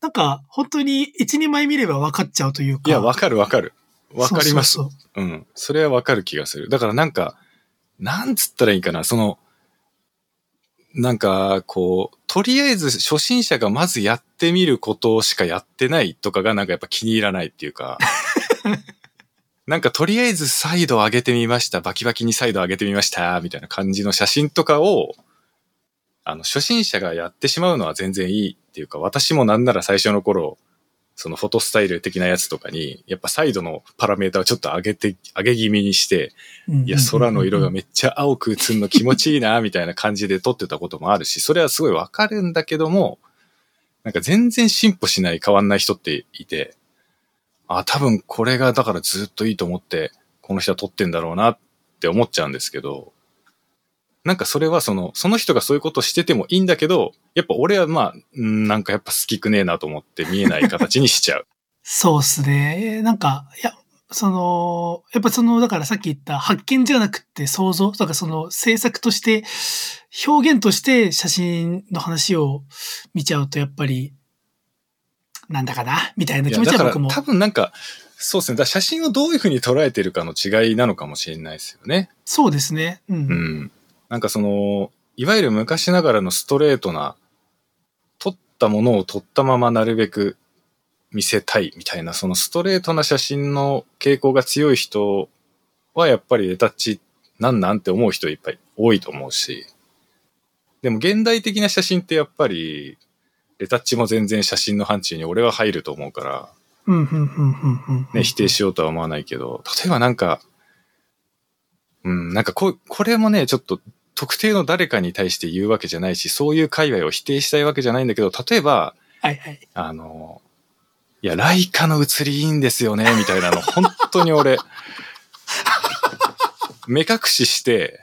なんか、本当に一、二枚見れば分かっちゃうというか。いや、わかるわかる。わかります。そうそううん。それはわかる気がする。だからなんか、なんつったらいいかな、その、なんか、こう、とりあえず初心者がまずやってみることしかやってないとかがなんかやっぱ気に入らないっていうか、なんかとりあえずサイド上げてみました、バキバキにサイド上げてみました、みたいな感じの写真とかを、あの、初心者がやってしまうのは全然いいっていうか、私もなんなら最初の頃、そのフォトスタイル的なやつとかに、やっぱサイドのパラメータをちょっと上げて、上げ気味にして、うんいや、空の色がめっちゃ青く映るの気持ちいいな、みたいな感じで撮ってたこともあるし、それはすごいわかるんだけども、なんか全然進歩しない変わんない人っていて、あ、多分これがだからずっといいと思って、この人は撮ってんだろうなって思っちゃうんですけど、なんかそれはその、その人がそういうことしててもいいんだけど、やっぱ俺はまあ、うんなんかやっぱ好きくねえなと思って見えない形にしちゃう。そうっすね。なんか、いや、その、やっぱその、だからさっき言った発見じゃなくて想像、だからその制作として、表現として写真の話を見ちゃうとやっぱり、なんだかな？みたいない気持ちは僕も。多分なんか、そうですね。だから写真をどういうふうに捉えてるかの違いなのかもしれないですよね。そうですね。うん。うん。なんかその、いわゆる昔ながらのストレートな、撮ったものを撮ったままなるべく見せたいみたいな、そのストレートな写真の傾向が強い人はやっぱりレタッチなんなんって思う人いっぱい多いと思うし、でも現代的な写真ってやっぱり、レタッチも全然写真の範疇に俺は入ると思うから。ね、否定しようとは思わないけど、例えばなんか、うん、なんかこ、これもね、ちょっと特定の誰かに対して言うわけじゃないし、そういう界隈を否定したいわけじゃないんだけど、例えば、はい、はい。あの、いや、ライカの写りいいんですよね、みたいなの、本当に俺、目隠しして、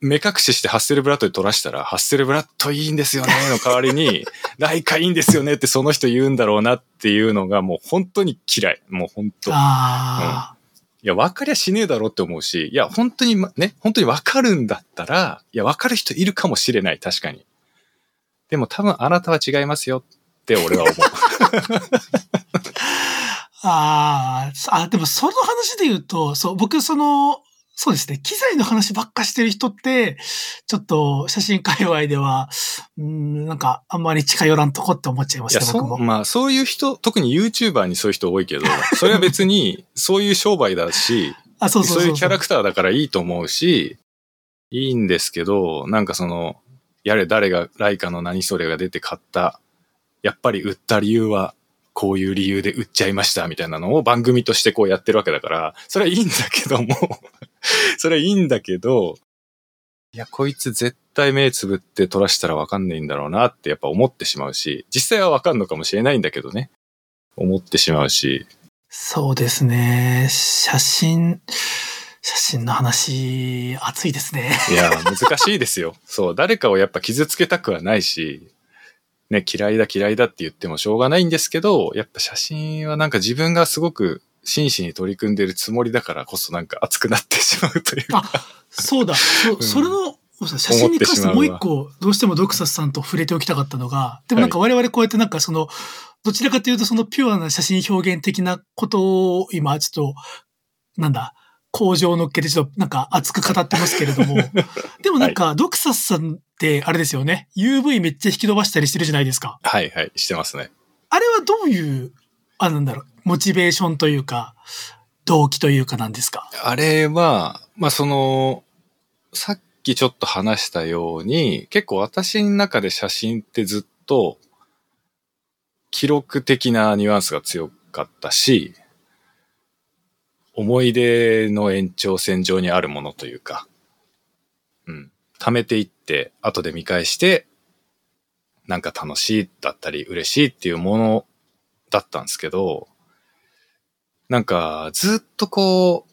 目隠ししてハッセルブラッドで撮らしたら、ハッセルブラッドいいんですよね、の代わりに、ライカいいんですよねってその人言うんだろうなっていうのがもう本当に嫌い。もう本当。ああ、いや、分かりゃしねえだろって思うし、いや、本当に、ね、本当に分かるんだったら、いや、分かる人いるかもしれない、確かに。でも多分あなたは違いますよって俺は思う。あ、あ、でもその話で言うと、そう、僕その、そうですね、機材の話ばっかしてる人って、ちょっと写真界隈では、うん、なんかあんまり近寄らんとこって思っちゃいました、僕も。まあ、そういう人、特に YouTuber にそういう人多いけど、それは別に、そういう商売だし、あ、そうそういうキャラクターだからいいと思うし、いいんですけど、なんかその、やれ誰がライカの何それが出て買った、やっぱり売った理由は、こういう理由で売っちゃいましたみたいなのを番組としてこうやってるわけだから、それはいいんだけども、それはいいんだけど、いや、こいつ絶対目つぶって撮らしたらわかんないんだろうなってやっぱ思ってしまうし、実際はわかんのかもしれないんだけどね。思ってしまうし、そうですね。写真、写真の話、熱いですね。いや、難しいですよ。そう、誰かをやっぱ傷つけたくはないし、ね、嫌いだ嫌いだって言ってもしょうがないんですけど、やっぱ写真はなんか自分がすごく真摯に取り組んでるつもりだからこそなんか熱くなってしまうというか。あ、そうだ。そうんそれの、写真に関してもう一個、どうしてもドクサスさんと触れておきたかったのが、でもなんか我々こうやってなんかその、どちらかというとそのピュアな写真表現的なことを今ちょっと、なんだ、工場を乗っけてちょっとなんか熱く語ってますけれども、でもなんかドクサスさんあれですよね、UV めっちゃ引き伸ばしたりしてるじゃないですか。はいはい、してますね。あれはどういう、あ、なんだろう、モチベーションというか、動機というかなんですか？あれは、まあその、さっきちょっと話したように、結構私の中で写真ってずっと、記録的なニュアンスが強かったし、思い出の延長線上にあるものというか、うん。貯めていって、後で見返して、なんか楽しいだったり嬉しいっていうものだったんですけど、なんかずっとこう、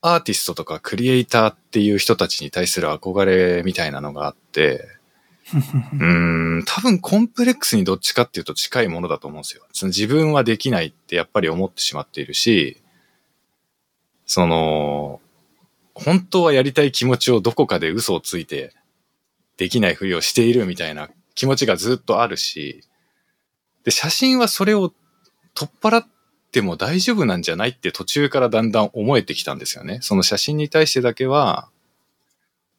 アーティストとかクリエイターっていう人たちに対する憧れみたいなのがあって、うん、多分コンプレックスにどっちかっていうと近いものだと思うんですよ。その自分はできないってやっぱり思ってしまっているし、その、本当はやりたい気持ちをどこかで嘘をついて、できないふりをしているみたいな気持ちがずっとあるし、で、写真はそれを取っ払っても大丈夫なんじゃないって途中からだんだん思えてきたんですよね。その写真に対してだけは、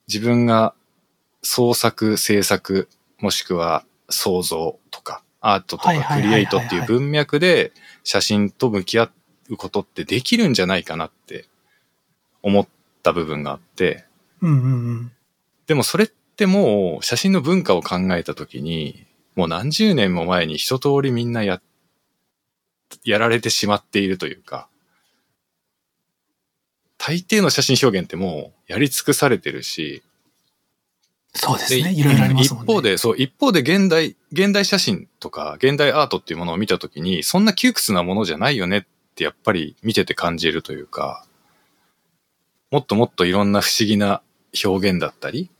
自分が創作、制作、もしくは創造とか、アートとかクリエイトっていう文脈で写真と向き合うことってできるんじゃないかなって思った部分があって、うんうんうん、でもそれってもう写真の文化を考えたときに、もう何十年も前に一通りみんなや、やられてしまっているというか、大抵の写真表現ってもうやり尽くされてるし、そうですね。いろいろありますもんね。一方で、そう、一方で現代、現代写真とか現代アートっていうものを見たときに、そんな窮屈なものじゃないよねってやっぱり見てて感じるというか、もっともっといろんな不思議な表現だったり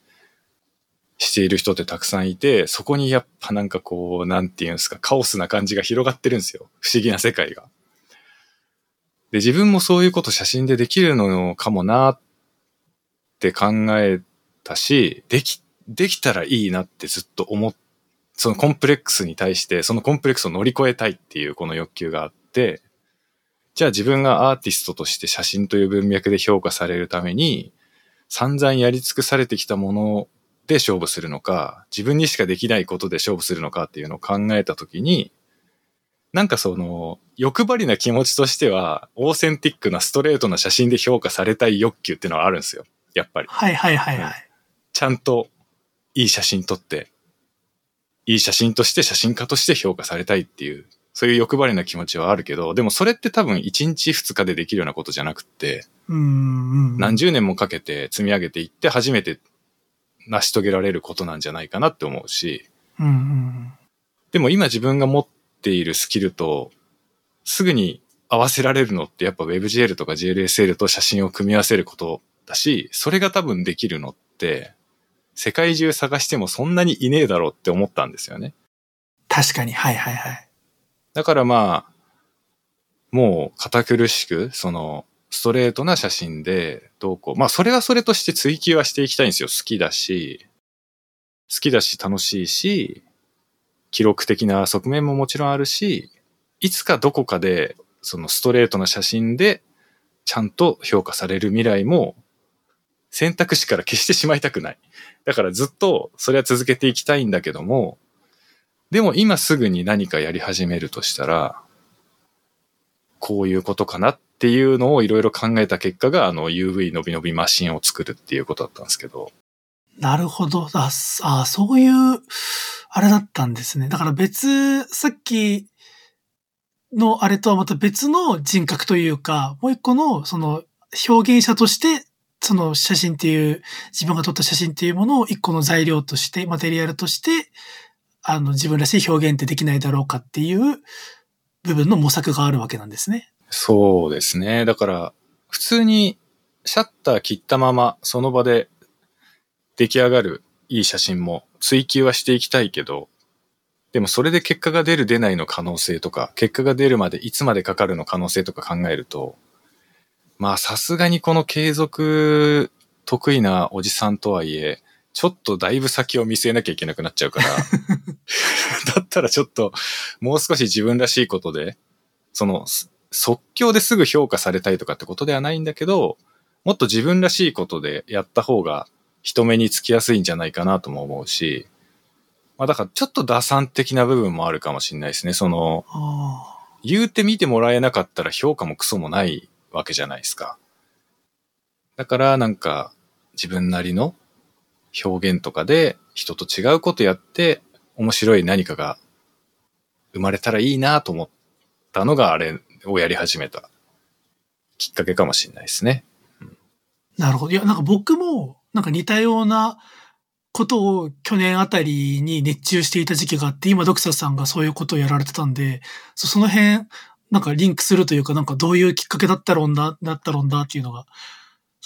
している人ってたくさんいて、そこにやっぱなんかこう、なんていうんですか、カオスな感じが広がってるんですよ。不思議な世界が。で、自分もそういうこと写真でできるのかもなって考えたし、でき、できたらいいなってずっと思っ、そのコンプレックスに対して、そのコンプレックスを乗り越えたいっていうこの欲求があって、じゃあ自分がアーティストとして写真という文脈で評価されるために、散々やり尽くされてきたもので勝負するのか、自分にしかできないことで勝負するのかっていうのを考えたときに、なんかその、欲張りな気持ちとしては、オーセンティックなストレートな写真で評価されたい欲求っていうのはあるんですよ。やっぱり。はいはいはいはい。ちゃんといい写真撮って、いい写真として写真家として評価されたいっていう、そういう欲張りな気持ちはあるけど、でもそれって多分1日2日でできるようなことじゃなくって、何十年もかけて積み上げていって初めて成し遂げられることなんじゃないかなって思うし、でも今自分が持っているスキルとすぐに合わせられるのってやっぱ WebGL とか GLSL と写真を組み合わせることだし、それが多分できるのって、世界中探してもそんなにいねえだろうって思ったんですよね。確かに、はいはいはい。だからまあ、もう堅苦しく、その、ストレートな写真でどうこう。まあそれはそれとして追求はしていきたいんですよ。好きだし、好きだし楽しいし、記録的な側面ももちろんあるし、いつかどこかでそのストレートな写真でちゃんと評価される未来も選択肢から消してしまいたくない。だからずっとそれは続けていきたいんだけども、でも今すぐに何かやり始めるとしたら、こういうことかなっっていうのをいろいろ考えた結果が、あの UV 伸び伸びマシンを作るっていうことだったんですけど。なるほど。あ、あそういう、あれだったんですね。だから別、さっきのあれとはまた別の人格というか、もう一個のその表現者としてその写真っていう、自分が撮った写真っていうものを一個の材料として、マテリアルとして、あの、自分らしい表現ってできないだろうかっていう部分の模索があるわけなんですね。そうですね。だから、普通にシャッター切ったまま、その場で出来上がるいい写真も追求はしていきたいけど、でもそれで結果が出る出ないの可能性とか、結果が出るまでいつまでかかるの可能性とか考えると、まあさすがにこの継続得意なおじさんとはいえ、ちょっとだいぶ先を見据えなきゃいけなくなっちゃうから、だったらちょっともう少し自分らしいことで、その即興ですぐ評価されたいとかってことではないんだけど、もっと自分らしいことでやった方が人目につきやすいんじゃないかなとも思うし、まあだからちょっと打算的な部分もあるかもしれないですね。その、言うて見てもらえなかったら評価もクソもないわけじゃないですか。だからなんか、自分なりの表現とかで人と違うことやって面白い何かが生まれたらいいなと思ったのがあれをやり始めたきっかけかもしれないですね。なるほど。いや、なんか僕も、なんか似たようなことを去年あたりに熱中していた時期があって、今、ドクサさんがそういうことをやられてたんで、その辺、なんかリンクするというか、なんかどういうきっかけだったろうな、だったろうなっていうのが。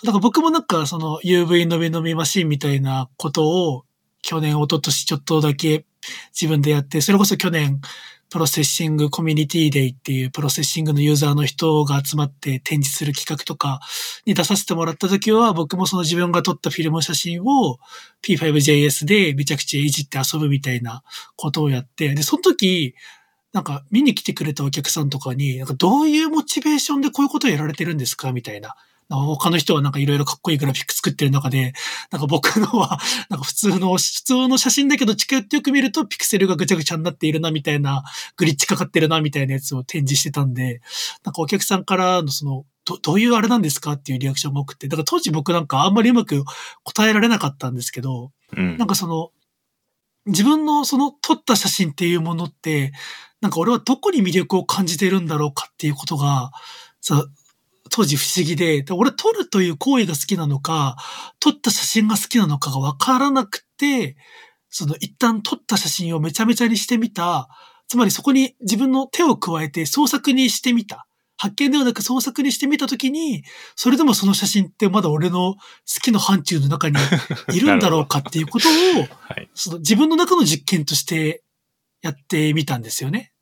だから僕もなんかその UV 飲み飲みマシンみたいなことを去年、一昨年ちょっとだけ自分でやって、それこそ去年、 Processing Community Day っていう Processing のユーザーの人が集まって展示する企画とかに出させてもらった時は僕もその自分が撮ったフィルム写真を P5JS でめちゃくちゃいじって遊ぶみたいなことをやって、で、その時、なんか見に来てくれたお客さんとかに、なんかどういうモチベーションでこういうことをやられてるんですかみたいな。他の人はなんかいろいろかっこいいグラフィック作ってる中で、なんか僕のは、なんか普通の、普通の写真だけど近寄ってよく見るとピクセルがぐちゃぐちゃになっているなみたいな、グリッチかかってるなみたいなやつを展示してたんで、なんかお客さんからのその、ど、どういうあれなんですかっていうリアクションが多くて、だから当時僕なんかあんまりうまく答えられなかったんですけど、うん、なんかその、自分のその撮った写真っていうものって、なんか俺はどこに魅力を感じてるんだろうかっていうことが、さ、当時不思議で、俺撮るという行為が好きなのか、撮った写真が好きなのかがわからなくて、その一旦撮った写真をめちゃめちゃにしてみた。つまりそこに自分の手を加えて創作にしてみた。発見ではなく創作にしてみたときに、それでもその写真ってまだ俺の好きな範疇の中にいるんだろうかっていうことを、はい、その自分の中の実験としてやってみたんですよね。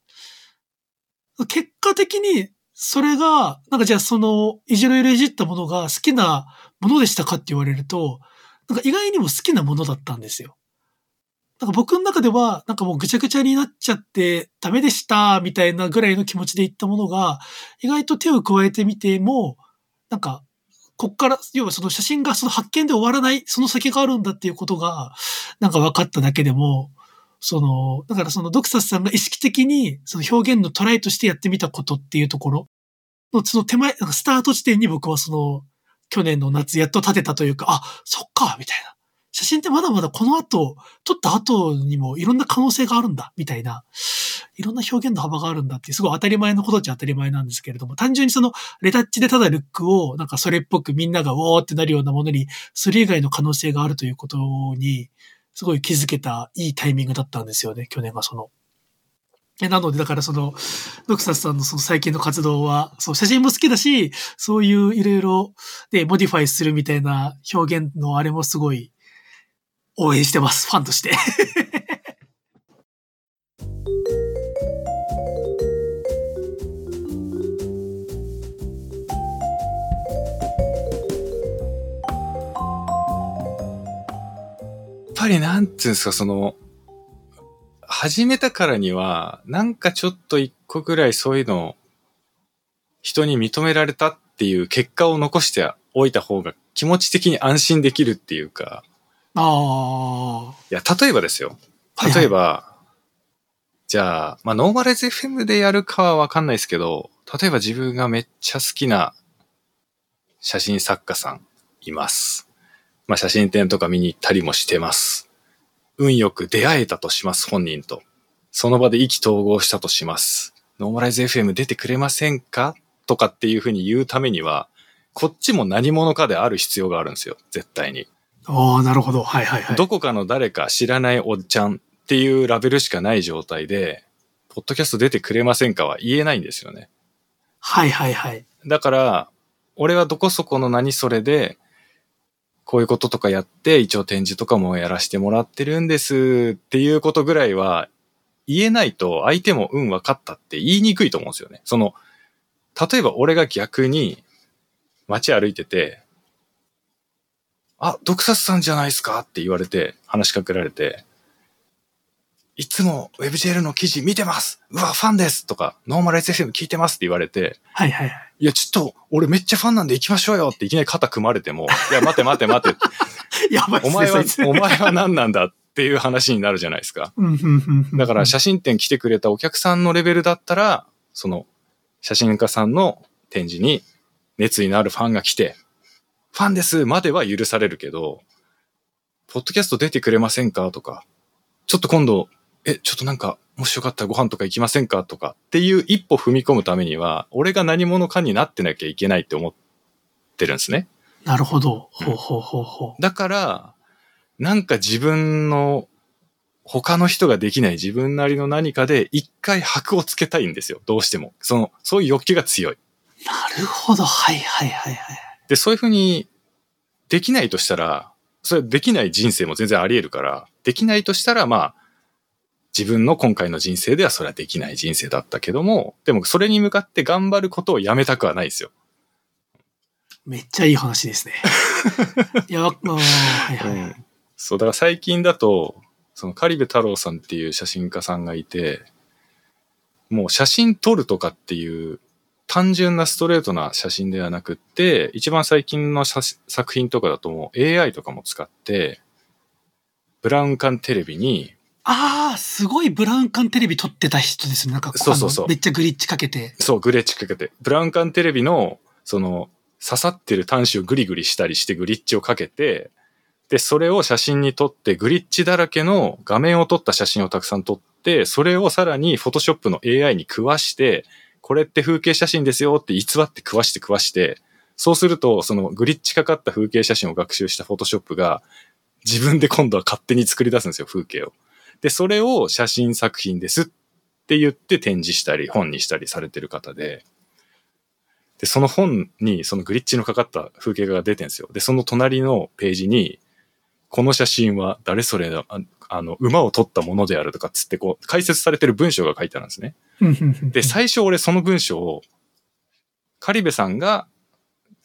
結果的にそれが、なんかじゃあその、いじろいろいじったものが好きなものでしたかって言われると、なんか意外にも好きなものだったんですよ。なんか僕の中では、なんかもうぐちゃぐちゃになっちゃってダメでした、みたいなぐらいの気持ちで言ったものが、意外と手を加えてみても、なんか、こっから、要はその写真がその発見で終わらない、その先があるんだっていうことが、なんか分かっただけでも、その、だからそのドクサスさんが意識的にその表現のトライとしてやってみたことっていうところの、その手前、スタート地点に僕はその、去年の夏やっと立てたというか、あ、そっか、みたいな。写真ってまだまだこの後、撮った後にもいろんな可能性があるんだ、みたいな。いろんな表現の幅があるんだって、すごい当たり前のことっちゃ当たり前なんですけれども、単純にその、レタッチでただルックを、なんかそれっぽくみんながウォーってなるようなものに、それ以外の可能性があるということに、すごい気づけたいいタイミングだったんですよね、去年がその。なので、だからその、ドクサスさんのその最近の活動は、そう、写真も好きだし、そういういろいろで、モディファイするみたいな表現のあれもすごい応援してます、ファンとして。ぱりなんていうんですか、その、始めたからには、なんかちょっと一個ぐらいそういうのを人に認められたっていう結果を残しておいた方が気持ち的に安心できるっていうか。ああ。いや、例えばですよ。例えば、はいはい、じゃあ、まあ、ノーマライズ FM でやるかはわかんないですけど、例えば自分がめっちゃ好きな写真作家さんいます。まあ、写真展とか見に行ったりもしてます。運よく出会えたとします、本人と。その場で意気投合したとします。ノーマライズ FM 出てくれませんか？とかっていうふうに言うためには、こっちも何者かである必要があるんですよ、絶対に。ああ、なるほど。はいはいはい。どこかの誰か知らないおっちゃんっていうラベルしかない状態で、ポッドキャスト出てくれませんかは言えないんですよね。はいはいはい。だから、俺はどこそこの何それで、こういうこととかやって、一応展示とかもやらせてもらってるんですっていうことぐらいは言えないと相手も運分かったって言いにくいと思うんですよね。その、例えば俺が逆に街歩いてて、あ、毒殺さんじゃないですかって言われて話しかけられて、いつも WebGL の記事見てますうわ、ファンですとか、ノーマル SFM 聞いてますって言われて、はいはいはい。いや、ちょっと、俺めっちゃファンなんで行きましょうよっていきなり肩組まれても、いや、待て待て待て。やばいお前は、お前は何なんだっていう話になるじゃないですか。だから写真展来てくれたお客さんのレベルだったら、その、写真家さんの展示に熱意のあるファンが来て、ファンですまでは許されるけど、ポッドキャスト出てくれませんかとか、ちょっと今度、え、ちょっとなんか、もしよかったらご飯とか行きませんかとかっていう一歩踏み込むためには、俺が何者かになってなきゃいけないって思ってるんですね。なるほど。ほうほうほうほう。だから、なんか自分の他の人ができない自分なりの何かで一回箔をつけたいんですよ。どうしても。その、そういう欲求が強い。なるほど。はいはいはいはい。で、そういうふうにできないとしたら、それできない人生も全然あり得るから、できないとしたら、まあ、自分の今回の人生ではそれはできない人生だったけども、でもそれに向かって頑張ることをやめたくはないですよ。めっちゃいい話ですね。いや、わうんはいはいはい。そう、だから最近だと、そのカリベ太郎さんっていう写真家さんがいて、もう写真撮るとかっていう単純なストレートな写真ではなくって、一番最近の写作品とかだともう AI とかも使って、ブラウン管テレビに、ああ、すごいブラウン管テレビ撮ってた人ですね。なんか、そうそうそうあのめっちゃグリッチかけて。そう、グレッチかけて、ブラウン管テレビの、その、刺さってる端子をグリグリしたりしてグリッチをかけて、で、それを写真に撮って、グリッチだらけの画面を撮った写真をたくさん撮って、それをさらにフォトショップの AI に食わして、これって風景写真ですよって偽って食わして食わして、そうすると、そのグリッチかかった風景写真を学習したフォトショップが、自分で今度は勝手に作り出すんですよ、風景を。で、それを写真作品ですって言って展示したり、本にしたりされてる方で、で、その本にそのグリッチのかかった風景画が出てるんですよ。で、その隣のページに、この写真は誰それだ、ああの、馬を撮ったものであるとかっつって、こう、解説されてる文章が書いてあるんですね。で、最初俺その文章を、カリベさんが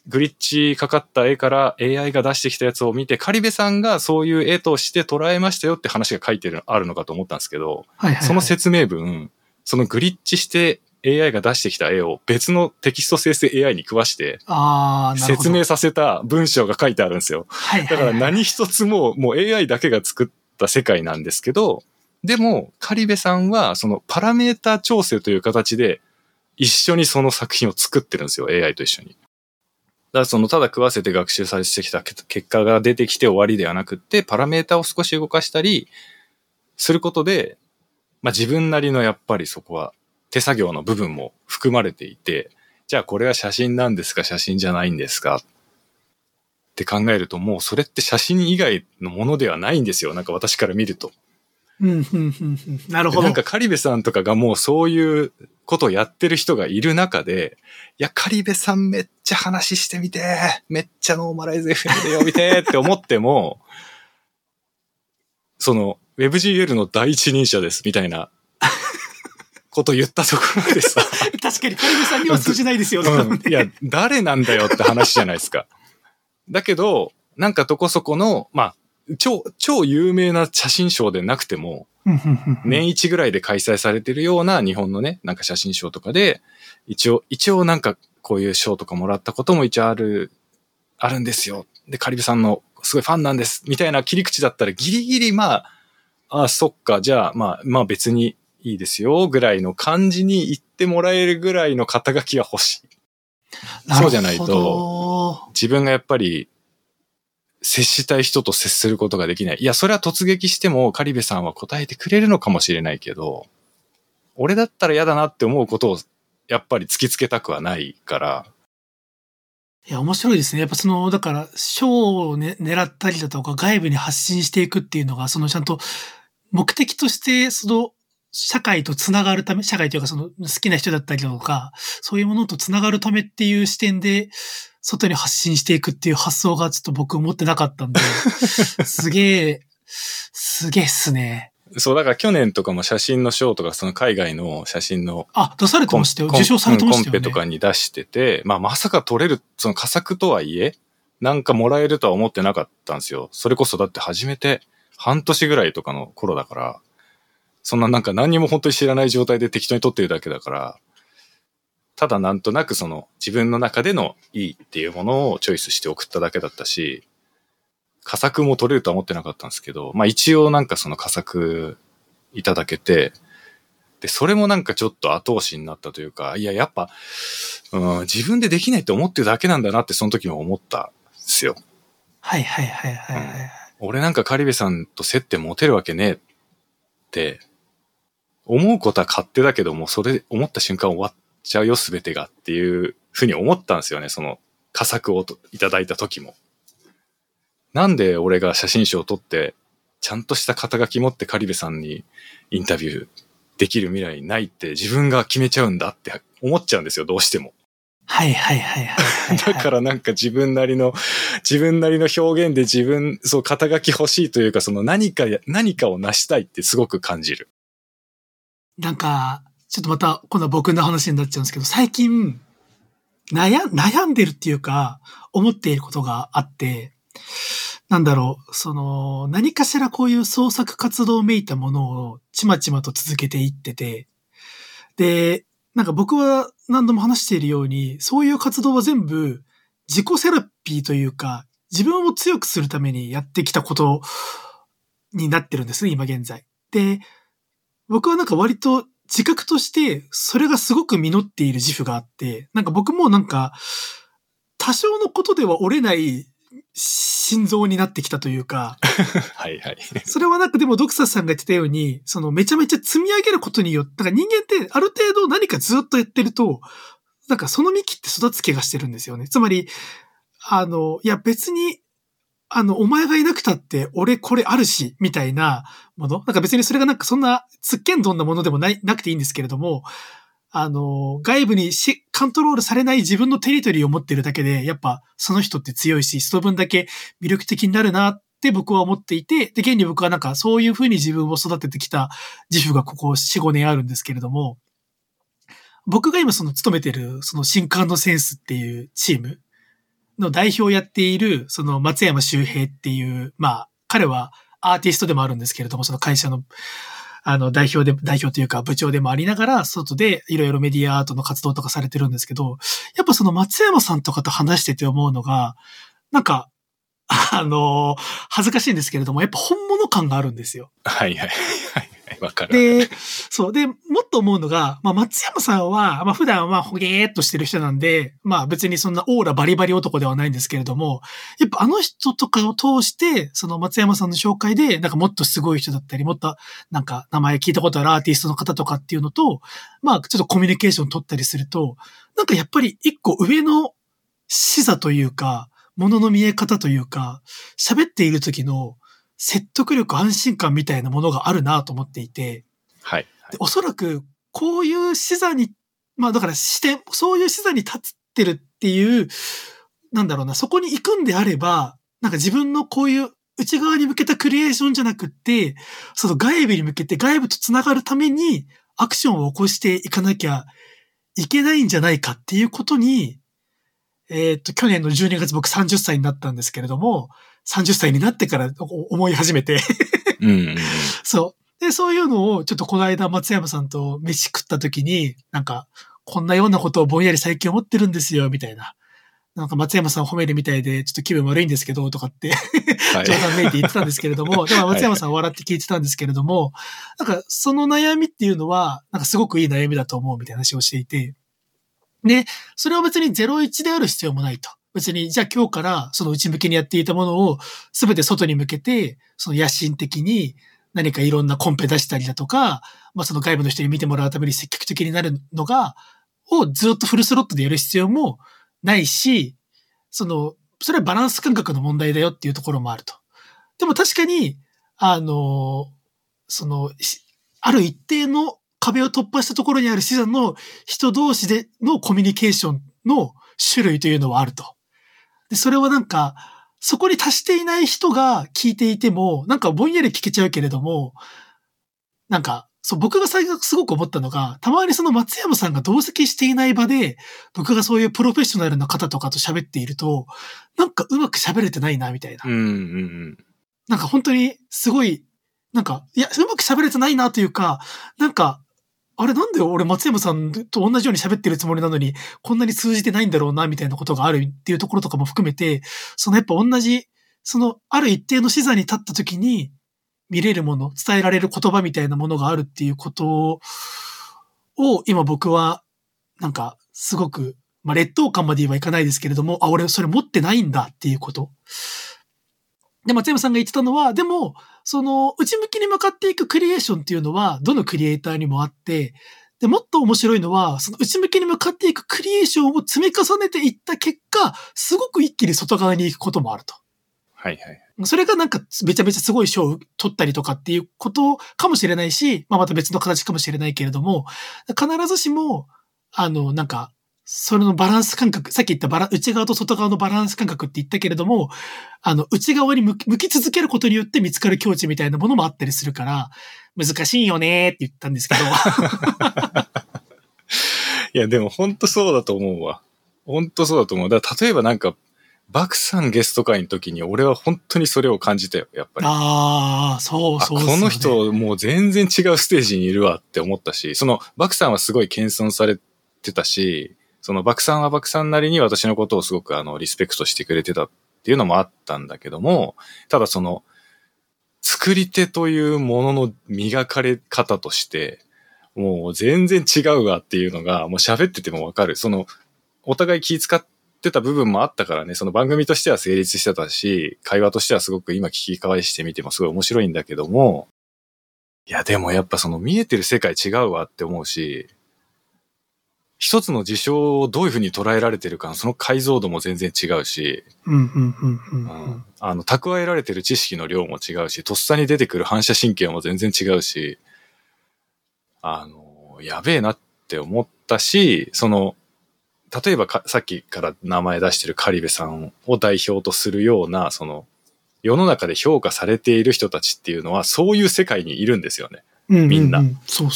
グリッチかかった絵から AI が出してきたやつを見て、カリベさんがそういう絵として捉えましたよって話が書いてる、あるのかと思ったんですけど、はいはいはいその説明文、そのグリッチして AI が出してきた絵を別のテキスト生成 AI に食わして。説明させた文章が書いてあるんですよ。はいはいだからはい何一つももう AI だけが作った世界なんですけど、でもカリベさんはそのパラメータ調整という形で一緒にその作品を作ってるんですよ、AI と一緒に。だからそのただ食わせて学習されてきた結果が出てきて終わりではなくって、パラメータを少し動かしたりすることで、まあ自分なりのやっぱりそこは手作業の部分も含まれていて、じゃあこれは写真なんですか写真じゃないんですかって考えるともうそれって写真以外のものではないんですよ。なんか私から見ると。うん、うん、うん、うん。なるほど。なんかカリベさんとかがもうそういうことをやってる人がいる中で、いや、カリベさんめっちゃ話してみて、めっちゃノーマライズ FM で呼びてって思っても、その WebGL の第一人者ですみたいなこと言ったところでさ、確かに、カリベさんには通じないですよ。うん、いや、誰なんだよって話じゃないですか。だけど、なんかどこそこの、まあ、超、超有名な写真賞でなくても、年一ぐらいで開催されてるような日本のね、なんか写真賞とかで、一応、一応なんかこういう賞とかもらったことも一応ある、あるんですよ。で、カリブさんのすごいファンなんです。みたいな切り口だったらギリギリまあ、あそっか、じゃあまあ、まあ別にいいですよ、ぐらいの感じに言ってもらえるぐらいの肩書きは欲しい。そうじゃないと自分がやっぱり接したい人と接することができない。いや、それは突撃してもカリベさんは答えてくれるのかもしれないけど、俺だったら嫌だなって思うことをやっぱり突きつけたくはないから、いや、面白いですね。やっぱその、だから、賞を、ね、狙ったりだとか、外部に発信していくっていうのが、そのちゃんと、目的として、その、社会とつながるため、社会というかその好きな人だったりとか、そういうものとつながるためっていう視点で、外に発信していくっていう発想がちょっと僕持ってなかったんで、すげえ、すげえっすね。そう、だから去年とかも写真の賞とか、その海外の写真のあ、出されてましたよ。受賞されてましたよね。コンペとかに出してて、まあまさか取れる、その佳作とはいえ、なんかもらえるとは思ってなかったんですよ。それこそだって初めて半年ぐらいとかの頃だから、そんななんか何にも本当に知らない状態で適当に撮ってるだけだから、ただなんとなくその自分の中でのいいっていうものをチョイスして送っただけだったし、佳作も取れるとは思ってなかったんですけど、まあ一応なんかその佳作いただけて、で、それもなんかちょっと後押しになったというか、いや、やっぱ、うん、自分でできないって思ってるだけなんだなってその時も思ったんでですよ。はいはいはいはいはい。俺なんかカリベさんと接点持てるわけねえって、思うことは勝手だけども、それ思った瞬間終わっちゃうよ、すべてがっていうふうに思ったんですよね、その、佳作をといただいた時も。なんで俺が写真集を撮って、ちゃんとした肩書き持ってカリベさんにインタビューできる未来ないって自分が決めちゃうんだって思っちゃうんですよ、どうしても。はいはいはいはいはいはい。だからなんか自分なりの、自分なりの表現で自分、そう、肩書き欲しいというか、その何かや、何かを成したいってすごく感じる。なんか、ちょっとまた、今度は僕の話になっちゃうんですけど、最近、悩、悩んでるっていうか、思っていることがあって、なんだろう、その、何かしらこういう創作活動をめいたものをちまちまと続けていってて、で、なんか僕は何度も話しているように、そういう活動は全部自己セラピーというか、自分を強くするためにやってきたことになってるんですね、今現在。で、僕はなんか割と自覚として、それがすごく実っている自負があって、なんか僕もなんか、多少のことでは折れない心臓になってきたというか、はいはい。それはなんかでもドクサスさんが言ってたように、そのめちゃめちゃ積み上げることによって、なんか人間ってある程度何かずっとやってると、なんかその幹って育つ気がしてるんですよね。つまり、あの、いや別に、あの、お前がいなくたって俺これあるし、みたいなもの。なんか別にそれがなんかそんなつっけんどんなものでもない、なくていいんですけれども、あの、外部にし、カントロールされない自分のテリトリーを持ってるだけで、やっぱその人って強いし、その分だけ魅力的になるなって僕は思っていて、で、現に僕はなんかそういうふうに自分を育ててきた自負がここ4、5年あるんですけれども、僕が今その勤めてるその新感のセンスっていうチームの代表をやっているその松山周平っていう、まあ彼はアーティストでもあるんですけれども、その会社のあの代表で、代表というか部長でもありながら、外でいろいろメディアアートの活動とかされてるんですけど、やっぱその松山さんとかと話してて思うのが、なんか、あの、恥ずかしいんですけれども、やっぱ本物感があるんですよ。はいはい。はいわかる。で、そう。で、もっと思うのが、まあ、松山さんは、まあ、普段はほげーっとしてる人なんで、まあ、別にそんなオーラバリバリ男ではないんですけれども、やっぱあの人とかを通して、その松山さんの紹介で、なんかもっとすごい人だったり、もっとなんか名前聞いたことあるアーティストの方とかっていうのと、まあ、ちょっとコミュニケーション取ったりすると、なんかやっぱり一個上の視座というか、ものの見え方というか、喋っている時の説得力、安心感みたいなものがあるなと思っていて、はい。でおそらく、こういう視座に、まあだから視点、そういう視座に立ってるっていう、なんだろうな、そこに行くんであれば、なんか自分のこういう内側に向けたクリエーションじゃなくって、その外部に向けて外部と繋がるためにアクションを起こしていかなきゃいけないんじゃないかっていうことに、えっ、と、去年の12月僕30歳になったんですけれども、30歳になってからお思い始めて、うん。そう。で、そういうのを、ちょっとこの間松山さんと飯食った時に、なんか、こんなようなことをぼんやり最近思ってるんですよ、みたいな。なんか松山さんを褒めるみたいで、ちょっと気分悪いんですけど、とかって、はい冗。談めいて言ってたんですけれども、でも松山さん笑って聞いてたんですけれども、なんかその悩みっていうのは、なんかすごくいい悩みだと思うみたいな話をしていて、で、それは別に01である必要もないと。別に、じゃあ今日からその内向きにやっていたものを全て外に向けて、その野心的に何かいろんなコンペ出したりだとか、まあその外部の人に見てもらうために積極的になるのが、をずっとフルスロットでやる必要もないし、その、それはバランス感覚の問題だよっていうところもあると。でも確かに、あの、その、ある一定の壁を突破したところにある視座の人同士でのコミュニケーションの種類というのはあると。で、それはなんか、そこに達していない人が聞いていても、なんかぼんやり聞けちゃうけれども、なんか、そう、僕が最悪すごく思ったのが、たまにその松山さんが同席していない場で、僕がそういうプロフェッショナルな方とかと喋っていると、なんかうまく喋れてないな、みたいな。うんうんうん。なんか本当にすごい、なんか、いや、うまく喋れてないなというか、なんか、あれなんで俺松山さんと同じように喋ってるつもりなのに、こんなに通じてないんだろうな、みたいなことがあるっていうところとかも含めて、そのやっぱ同じ、そのある一定の視座に立った時に見れるもの、伝えられる言葉みたいなものがあるっていうことを、今僕は、なんか、すごくまあ、劣等感まではいかないですけれども、あ、俺それ持ってないんだっていうこと。で、松山さんが言ってたのは、でも、その、内向きに向かっていくクリエーションっていうのは、どのクリエイターにもあって、で、もっと面白いのは、その内向きに向かっていくクリエーションを積み重ねていった結果、すごく一気に外側に行くこともあると。はいはい。それがなんかめちゃめちゃすごい賞を取ったりとかっていうことかもしれないし、まあまた別の形かもしれないけれども、必ずしも、あの、なんか、それのバランス感覚、さっき言ったバラ内側と外側のバランス感覚って言ったけれども、あの、内側に向き続けることによって見つかる境地みたいなものもあったりするから、難しいよねって言ったんですけど。いや、でも本当そうだと思うわ。本当そうだと思う。だから例えばなんか、バクさんゲスト会の時に俺は本当にそれを感じたよ、やっぱり。ああ、そうそう、ね、この人もう全然違うステージにいるわって思ったし、そのバクさんはすごい謙遜されてたし、そのバクさんはバクさんなりに私のことをすごくあのリスペクトしてくれてたっていうのもあったんだけども、ただその作り手というものの磨かれ方として、もう全然違うわっていうのがもう喋っててもわかる。そのお互い気遣ってた部分もあったからね、その番組としては成立してたし、会話としてはすごく今聞き返してみてもすごい面白いんだけども、いやでもやっぱその見えてる世界違うわって思うし、一つの事象をどういうふうに捉えられてるか、その解像度も全然違うし、あの、蓄えられてる知識の量も違うし、とっさに出てくる反射神経も全然違うし、あの、やべえなって思ったし、その、例えばさっきから名前出してるカリベさんを代表とするような、その、世の中で評価されている人たちっていうのは、そういう世界にいるんですよね。みんな。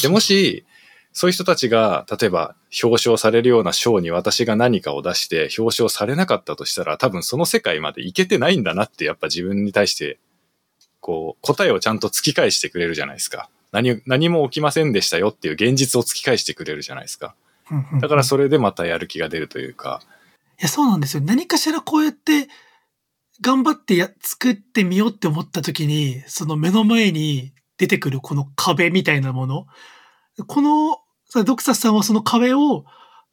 で、もし、そういう人たちが、例えば表彰されるような賞に私が何かを出して表彰されなかったとしたら、多分その世界までいけてないんだなって、やっぱ自分に対して、こう、答えをちゃんと突き返してくれるじゃないですか。何、何も起きませんでしたよっていう現実を突き返してくれるじゃないですか。だからそれでまたやる気が出るというか。いや、そうなんですよ。何かしらこうやって頑張ってや作ってみようって思った時に、その目の前に出てくるこの壁みたいなもの。この、ドクサスさんはその壁を、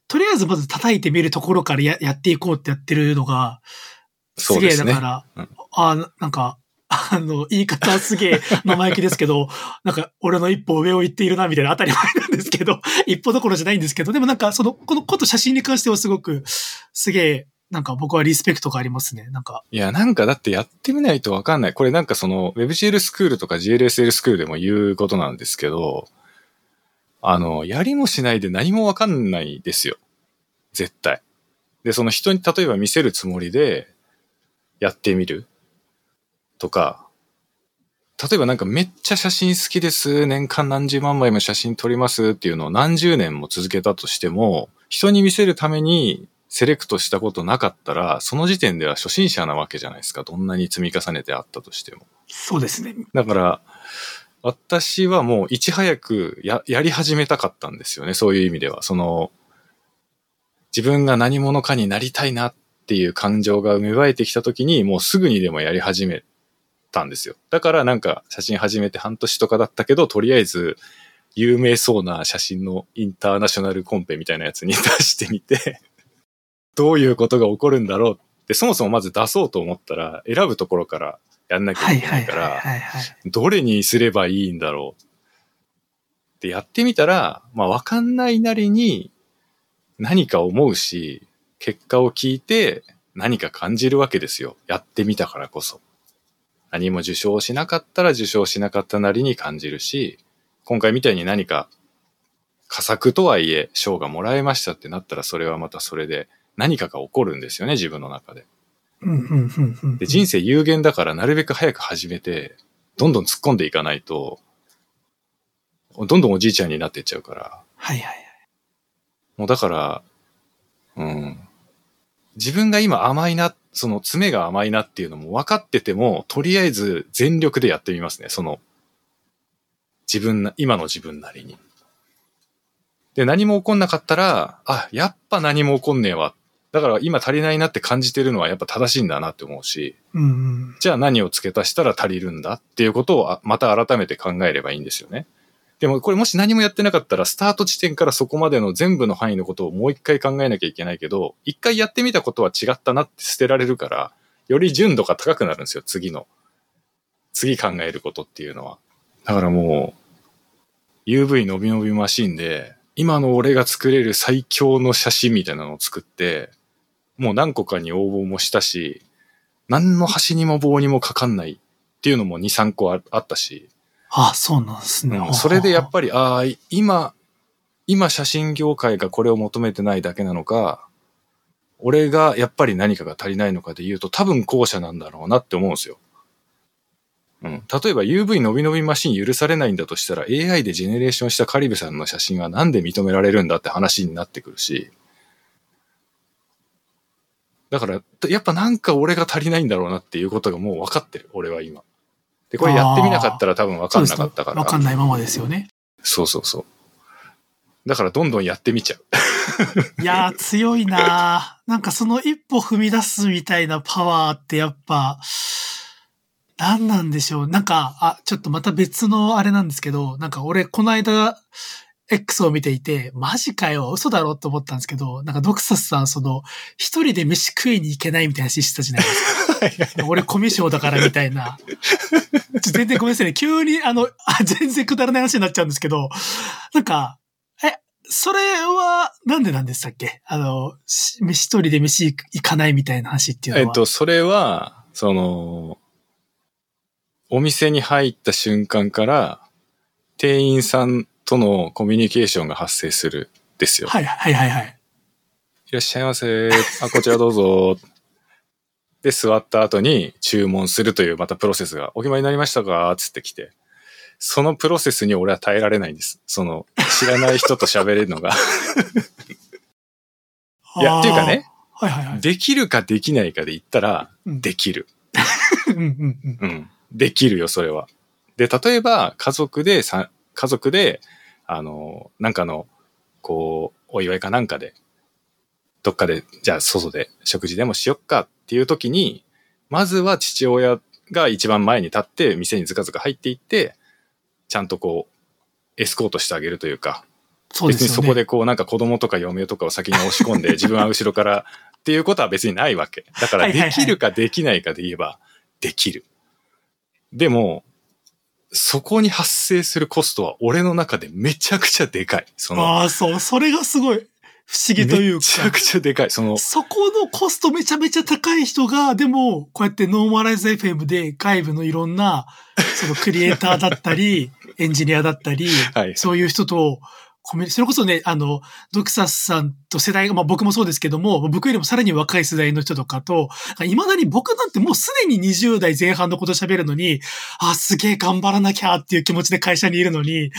とりあえずまず叩いてみるところからややっていこうってやってるのが、すげえだから、ねうん、あなんか、あの、言い方すげえ生意気ですけど、なんか、俺の一歩上を行っているな、みたいな当たり前なんですけど、一歩どころじゃないんですけど、でもなんか、その、このこと写真に関してはすごく、すげえ、なんか僕はリスペクトがありますね。なんか。いや、なんかだってやってみないとわかんない。これなんかその WebGL スクールとか GLSL スクールでも言うことなんですけど、あの、やりもしないで何もわかんないですよ。絶対。で、その人に例えば見せるつもりでやってみる。とか、例えばなんかめっちゃ写真好きです。年間何十万枚も写真撮りますっていうのを何十年も続けたとしても、人に見せるためにセレクトしたことなかったら、その時点では初心者なわけじゃないですか。どんなに積み重ねてあったとしても。そうですね。だから、私はもういち早くや、やり始めたかったんですよね。そういう意味では。その、自分が何者かになりたいなっていう感情が芽生えてきた時に、もうすぐにでもやり始めたんですよ。だからなんか写真始めて半年とかだったけど、とりあえず有名そうな写真のインターナショナルコンペみたいなやつに出してみてどういうことが起こるんだろうって、そもそもまず出そうと思ったら、選ぶところからやんなきゃいけないから、どれにすればいいんだろうってやってみたら、まあわかんないなりに何か思うし、結果を聞いて何か感じるわけですよ。やってみたからこそ。何も受賞しなかったら受賞しなかったなりに感じるし、今回みたいに何か、佳作とはいえ賞がもらえましたってなったら、それはまたそれで何かが起こるんですよね、自分の中で。で人生有限だからなるべく早く始めて、どんどん突っ込んでいかないと、どんどんおじいちゃんになっていっちゃうから。はいはいはい。もうだから、うん。自分が今甘いな、その爪が甘いなっていうのも分かってても、とりあえず全力でやってみますね。その、自分な、今の自分なりに。で、何も起こんなかったら、あ、やっぱ何も起こんねえわ。だから今足りないなって感じてるのはやっぱ正しいんだなって思うし、うんうん、じゃあ何を付け足したら足りるんだっていうことをまた改めて考えればいいんですよね。でもこれもし何もやってなかったら、スタート地点からそこまでの全部の範囲のことをもう一回考えなきゃいけないけど、一回やってみたことは違ったなって捨てられるから、より純度が高くなるんですよ、次の。次考えることっていうのは。だからもう、UV 伸び伸びマシンで、今の俺が作れる最強の写真みたいなのを作って、もう何個かに応募もしたし、何の端にも棒にもかかんないっていうのも2、3個ああったし、あ、そうなんですね。うんそれでやっぱり、ああ、今、今写真業界がこれを求めてないだけなのか、俺がやっぱり何かが足りないのかで言うと多分後者なんだろうなって思うんですよ。うん。例えば UV 伸び伸びマシン許されないんだとしたら AI でジェネレーションしたカリブさんの写真はなんで認められるんだって話になってくるし。だから、やっぱなんか俺が足りないんだろうなっていうことがもう分かってる、俺は今。で、これやってみなかったら多分分かんなかったから。わかんないままですよね。そうそうそう。だからどんどんやってみちゃう。いやー、強いなーなんかその一歩踏み出すみたいなパワーってやっぱ、何なんでしょう。なんか、あ、ちょっとまた別のあれなんですけど、なんか俺この間、X を見ていて、マジかよ、嘘だろって思ったんですけど、なんかドクサスさん、その、一人で飯食いに行けないみたいな話してたじゃないですか。俺コミュ障だからみたいな。全然ごめんなさいね。急に、あの、あ全然くだらない話になっちゃうんですけど、なんか、え、それは、なんでなんでしたっけ？あの、し一人で飯行かないみたいな話っていうのは。えっと、それは、その、お店に入った瞬間から、店員さんとのコミュニケーションが発生するですよ。はいはいはいはい。いらっしゃいませ。あ、こちらどうぞ。で、座った後に注文するというまたプロセスが、お決まりになりましたか？つってきて。そのプロセスに俺は耐えられないんです。その、知らない人と喋れるのが。いや、っていうかね、はいはいはい。できるかできないかで言ったら、うんできる。うんうんうん。うん。できるよ、それは。で、例えば、家族でさ、家族で、あの、なんかの、こう、お祝いかなんかで、どっかで、じゃあ外で食事でもしよっかっていう時に、まずは父親が一番前に立って、店にずかずか入っていって、ちゃんとこう、エスコートしてあげるというか、そうですよね。別にそこでこうなんか子供とか嫁とかを先に押し込んで 自分は後ろからっていうことは別にないわけ。だからできるかできないかで言えばできる。でも、そこに発生するコストは俺の中でめちゃくちゃでかい。その、ああ、そう。それがすごい不思議というか。めちゃくちゃでかい。その、そこのコストめちゃめちゃ高い人が、でも、こうやってノーマライズ FM で外部のいろんな、そのクリエイターだったり、エンジニアだったり、はい。そういう人と、コメディそれこそね、あの、ドクサスさんと世代が、まあ僕もそうですけども、僕よりもさらに若い世代の人とかと、いまだに僕なんてもうすでに20代前半のこと喋るのに、あ、すげえ頑張らなきゃっていう気持ちで会社にいるのに、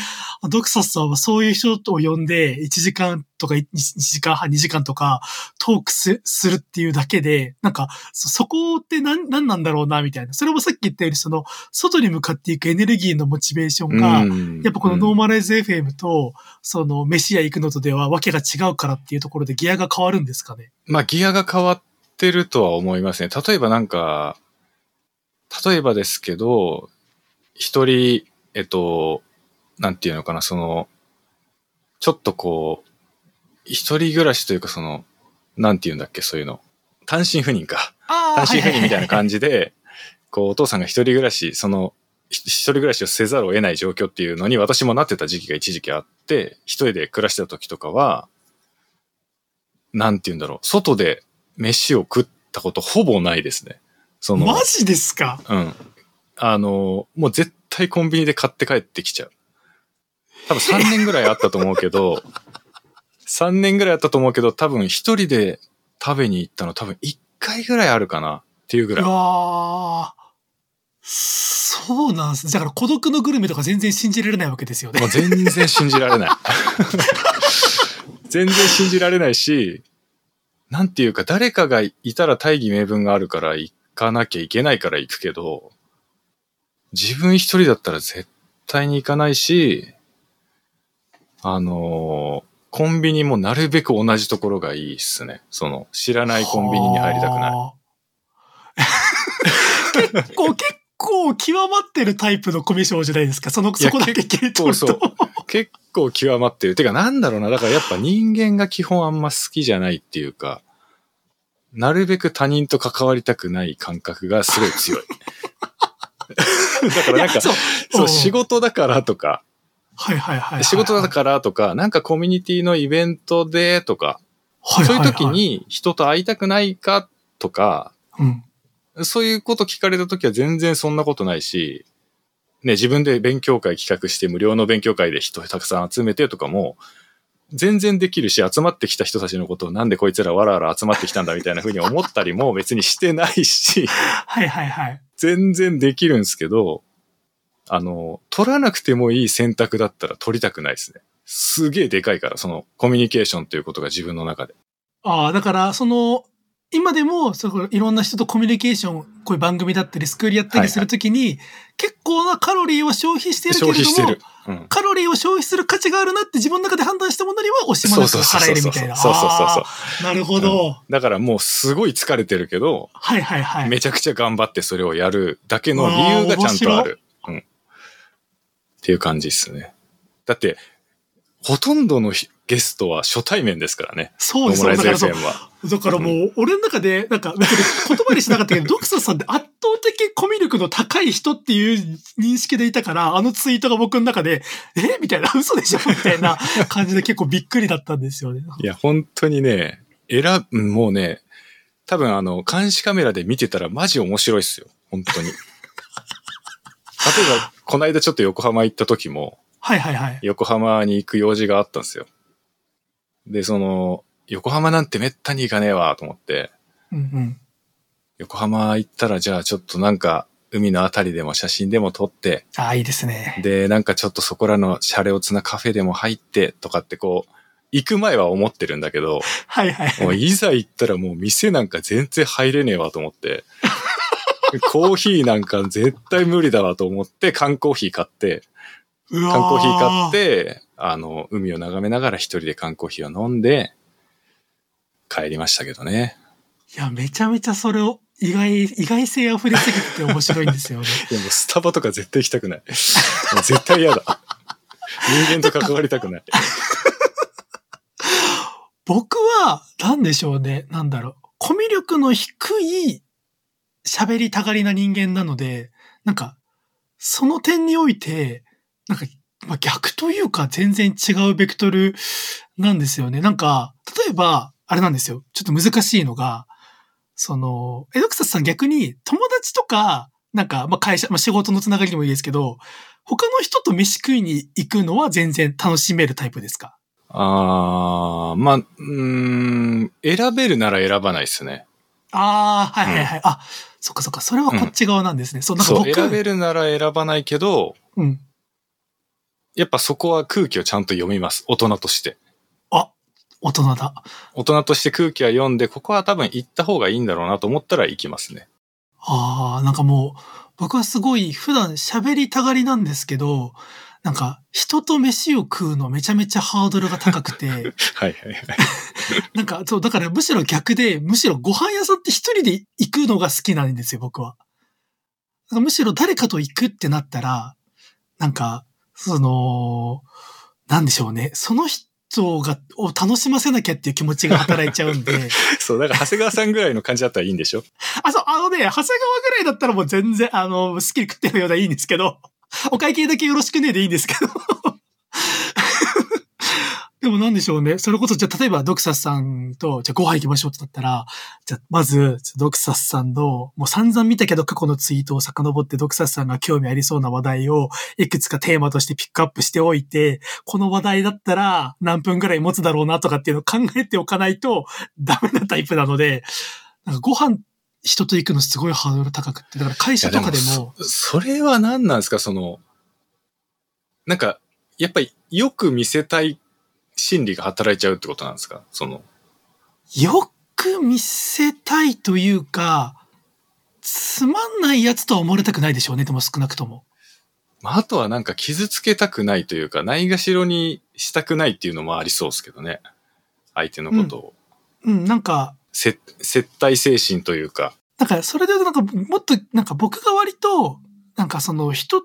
ドクサスさんはそういう人を呼んで、1時間とか1時間半、2時間とかトークすするっていうだけで、なんか、そ、そこって何、何なんだろうな、みたいな。それもさっき言ったように、その、外に向かっていくエネルギーのモチベーションが、うんやっぱこのノーマライズ FM と、その、飯屋行くのとではわけが違うからっていうところでギアが変わるんですかね？まあ、ギアが変わってるとは思いますね。例えばなんか、例えばですけど、一人、えっと、なんていうのかな、その、ちょっとこう、一人暮らしというかその、なんていうんだっけ、そういうの。単身赴任か。あ単身赴任みたいな感じ。じで、こう、お父さんが一人暮らし、その、ひ一人暮らしをせざるを得ない状況っていうのに私もなってた時期が一時期あって、一人で暮らしてた時とかは、なんて言うんだろう、外で飯を食ったことほぼないですね。その、マジですか？うん。あの、もう絶対コンビニで買って帰ってきちゃう。多分3年ぐらいあったと思うけど、3年ぐらいあったと思うけど、多分一人で食べに行ったの多分1回ぐらいあるかなっていうぐうらい。わーそうなんです。だから孤独のグルメとか全然信じられないわけですよねもう。全然信じられない。全然信じられないし、なんていうか誰かがいたら大義名分があるから行かなきゃいけないから行くけど、自分一人だったら絶対に行かないし、あのーコンビニもなるべく同じところがいいっすね。その、知らないコンビニに入りたくない。い。結構、結構極まってるタイプのコミュ障じゃないですか。その、そこだけ切り取ると。結構極まってる。てかなんだろうな。だからやっぱ人間が基本あんま好きじゃないっていうか、なるべく他人と関わりたくない感覚がすごい強い。だからなんか、そうそう、うん仕事だからとか、はいはいはいはい。仕事だからとか、なんかコミュニティのイベントでとか、はいはいはいそういう時、に人と会いたくないかとか、うん。そういうこと聞かれた時は全然そんなことないし、ね、自分で勉強会企画して無料の勉強会で人たくさん集めてとかも、全然できるし、集まってきた人たちのことをなんでこいつらわらわら集まってきたんだみたいな風に思ったりも別にしてないし、はいはいはい。全然できるんですけど、あの、取らなくてもいい選択だったら取りたくないですね。すげえでかいから、そのコミュニケーションということが自分の中で。ああ、だから、その、今でも、そこいろんな人とコミュニケーション、こういう番組だったり、スクールやったりするときに、結構なカロリーを消費してるけれども、消費してる。うん。カロリーを消費する価値があるなって自分の中で判断したものには惜しまなく払えるみたいな。そうそうそうそうなるほど。だからもうすごい疲れてるけど、はいはいはい。めちゃくちゃ頑張ってそれをやるだけの理由がちゃんとある。うん。っていう感じですね。だって、ほとんどのひゲストは初対面ですからね。そうですノーマライズだから。だからもう、俺の中で、なんか言葉にしなかったけど、ドクサさんって圧倒的コミュ力の高い人っていう認識でいたから、あのツイートが僕の中で、え？みたいな、嘘でしょ？みたいな 感じで結構びっくりだったんですよね。いや、本当にね、選ぶ、もうね、多分あの、監視カメラで見てたらマジ面白いっすよ。本当に。例えば、この間ちょっと横浜行った時も、はいはいはい。横浜に行く用事があったんですよ。で、その、横浜なんてめったに行かねえわ、と思って、うんうん。横浜行ったらじゃあちょっとなんか、海のあたりでも写真でも撮って、ああ、いいですね。で、なんかちょっとそこらのシャレオツなカフェでも入ってとかってこう、行く前は思ってるんだけど、はいはい。もういざ行ったらもう店なんか全然入れねえわと思って、コーヒーなんか絶対無理だわと思って缶コーヒー買って、缶コーヒー買っ。て、あの、海を眺めながら一人で缶コーヒーを飲んで、帰りましたけどね。いや、めちゃめちゃそれを、意外、意外性溢れすぎてて面白いんですよね。でもスタバとか絶対行きたくない。絶対嫌だ。人間と関わりたくない。僕は、なんでしょうね。なんだろう。コミュ力の低い喋りたがりな人間なので、なんか、その点において、なんか、まあ、逆というか全然違うベクトルなんですよね。なんか、例えば、あれなんですよ。ちょっと難しいのが、その、エドクサスさん逆に友達とか、なんか、まあ、会社、まあ、仕事のつながりでもいいですけど、他の人と飯食いに行くのは全然楽しめるタイプですか？あー、まあ、うーん、選べるなら選ばないですね。ああ、はいはいはい。あ、そっかそっか。それはこっち側なんですね。そう、なんか僕、選べるなら選ばないけど、うん。やっぱそこは空気をちゃんと読みます。大人として。あ、大人だ。大人として空気は読んで、ここは多分行った方がいいんだろうなと思ったら行きますね。ああ、なんかもう、僕はすごい普段喋りたがりなんですけど、なんか人と飯を食うのめちゃめちゃハードルが高くて、はいはいはい。なんかそう、だからむしろ逆で、むしろご飯屋さんって一人で行くのが好きなんですよ、僕は。なんかむしろ誰かと行くってなったら、なんか、その、なんでしょうね。その人が、を楽しませなきゃっていう気持ちが働いちゃうんで、そう、だから長谷川さんぐらいの感じだったらいいんでしょ？あ、そう、あのね、長谷川ぐらいだったらもう全然、あの、好きに食ってるようでいいんですけど、お会計だけよろしくねでいいんですけど。でもなんでしょうね。それこそ、じゃあ、例えば、ドクサスさんと、じゃあ、ご飯行きましょうってなったら、じゃあ、まず、ドクサスさんの、もう散々見たけど、過去のツイートを遡って、ドクサスさんが興味ありそうな話題を、いくつかテーマとしてピックアップしておいて、この話題だったら、何分くらい持つだろうなとかっていうのを考えておかないと、ダメなタイプなので、なんかご飯、人と行くのすごいハードル高くって、だから会社とかでも、いやもそそれは何なんですか？その、なんか、やっぱりよく見せたい心理が働いちゃうってことなんですか？その、よく見せたいというか、つまんないやつとは思われたくないでしょうね、でも少なくとも。まあ、あとはなんか傷つけたくないというか、ないがしろにしたくないっていうのもありそうですけどね。相手のことを。うん、なんか、せ接待精神というか。なんかそれでなんかもっと、なんか僕が割と、なんかその人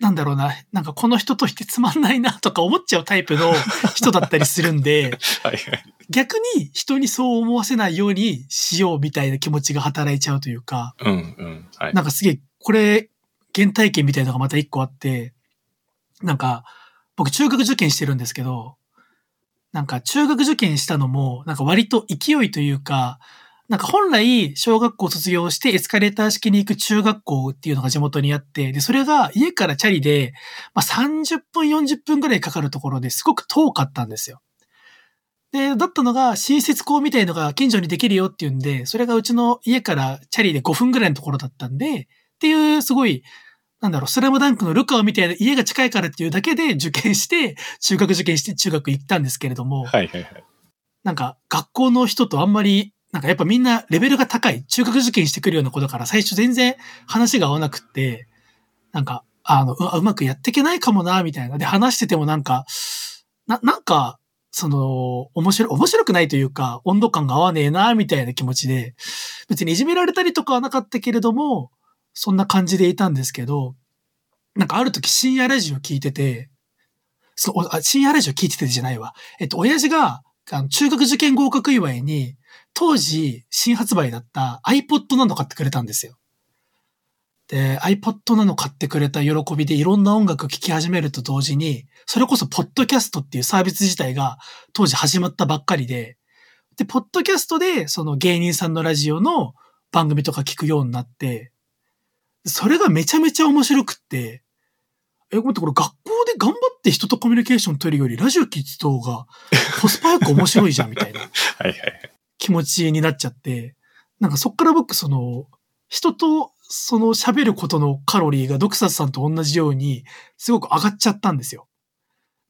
なんだろうな、なんかこの人としてつまんないなとか思っちゃうタイプの 人だったりするんで、はいはい。逆に人にそう思わせないようにしようみたいな気持ちが働いちゃうというか、うんうん。はい。なんかすげえ、これ、原体験みたいなのがまた一個あって、なんか、僕中学受験してるんですけど、なんか中学受験したのも、なんか割と勢いというか、なんか本来、小学校卒業してエスカレーター式に行く中学校っていうのが地元にあって、で、それが家からチャリで、まあ、30分、40分ぐらいかかるところですごく遠かったんですよ。で、だったのが、新設校みたいのが近所にできるよっていうんで、それがうちの家からチャリで5分ぐらいのところだったんで、っていうすごい、なんだろう、スラムダンクのルカワみたいな家が近いからっていうだけで受験して、中学受験して中学行ったんですけれども、はいはいはい。なんか学校の人とあんまり、なんかやっぱみんなレベルが高い、中学受験してくるような子だから最初全然話が合わなくって、なんか、あの、ううまくやっていけないかもな、みたいな。で、話しててもなんか、な、なんか、その、面白い、面白くないというか、温度感が合わねえな、みたいな気持ちで、別にいじめられたりとかはなかったけれども、そんな感じでいたんですけど、なんかある時深夜ラジオ聞いてて、そう、深夜ラジオ聞いててじゃないわ。えっと、親父が、あの中学受験合格祝いに、当時新発売だった iPod なの買ってくれたんですよ。で、iPod なの買ってくれた喜びでいろんな音楽聴き始めると同時に、それこそポッドキャストっていうサービス自体が当時始まったばっかりで、で、ポッドキャストでその芸人さんのラジオの番組とか聞くようになって、それがめちゃめちゃ面白くって、え、待って、これ学校で頑張って人とコミュニケーション取るよりラジオ聞いてた方がコスパよく面白いじゃんみたいな。気持ちになっちゃって、なんかそっから僕その、人とその喋ることのカロリーがドクサスさんと同じように、すごく上がっちゃったんですよ。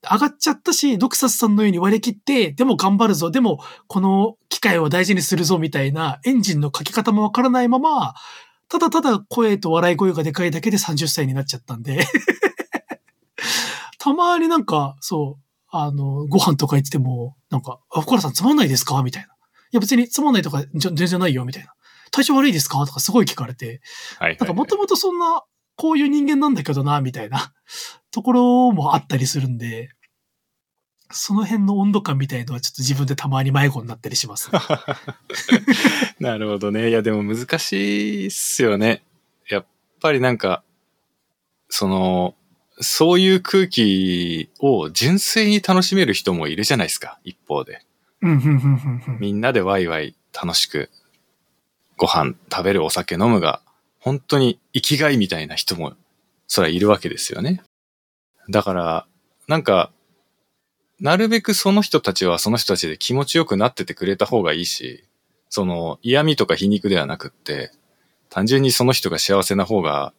上がっちゃったし、ドクサスさんのように割り切って、でも頑張るぞ、でもこの機会を大事にするぞみたいなエンジンのかけ方もわからないまま、ただただ声と笑い声がでかいだけで30歳になっちゃったんで、たまになんか、そう、あの、ご飯とか行ってても、なんか、あ、小原さんつまんないですか？みたいな。いや別につまんないとか全然ないよ、みたいな。体調悪いですか？とかすごい聞かれて、はいはいなんかもともとそんな、こういう人間なんだけどな、みたいな。ところもあったりするんで、その辺の温度感みたいのはちょっと自分でたまに迷子になったりします。なるほどね。いや、でも難しいっすよね。やっぱりなんか、その、そういう空気を純粋に楽しめる人もいるじゃないですか、一方で。みんなでワイワイ楽しくご飯食べるお酒飲むが、本当に生きがいみたいな人も、それはいるわけですよね。だから、なんか、なるべくその人たちはその人たちで気持ちよくなっててくれた方がいいし、その嫌味とか皮肉ではなくって、単純にその人が幸せな方が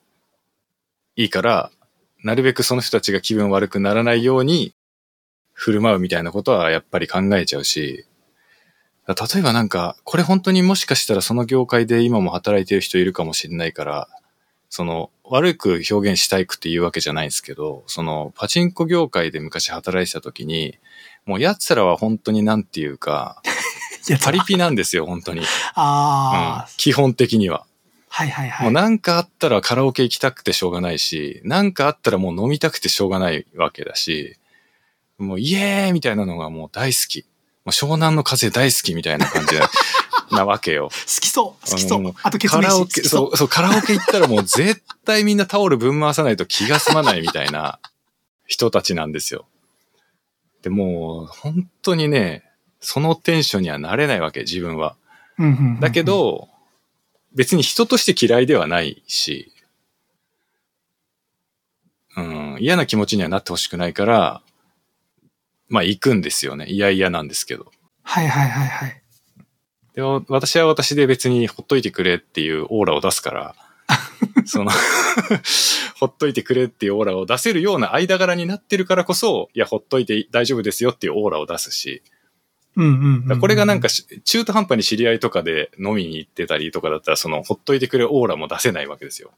いいから、なるべくその人たちが気分悪くならないように振る舞うみたいなことはやっぱり考えちゃうし、例えばなんか、これ本当にもしかしたらその業界で今も働いてる人いるかもしれないから、その、悪く表現したいくっていうわけじゃないんですけど、その、パチンコ業界で昔働いてた時に、もう奴らは本当になんていうか、パリピなんですよ、本当に。うんああ、基本的には。はいはいはい。もうなんかあったらカラオケ行きたくてしょうがないし、なんかあったらもう飲みたくてしょうがないわけだし、もうイエーイみたいなのがもう大好き。もう湘南の風大好きみたいな感じなわけよ。好きそう、好きそううん。あと、ケツメイシ好カラオケ、きそう。そう、カラオケ行ったらもう絶対みんなタオルぶん回さないと気が済まないみたいな人たちなんですよ。でもう、本当にね、そのテンションにはなれないわけ、自分は。だけ、ど、別に人として嫌いではないし、うん、嫌な気持ちにはなってほしくないから、まあ行くんですよね。いやいやなんですけど。はいはいはいはい。でも私は私で別にほっといてくれっていうオーラを出すから、その、ほっといてくれっていうオーラを出せるような間柄になってるからこそ、いや、ほっといて大丈夫ですよっていうオーラを出すし。これがなんかし中途半端に知り合いとかで飲みに行ってたりとかだったら、その、ほっといてくれオーラも出せないわけですよ。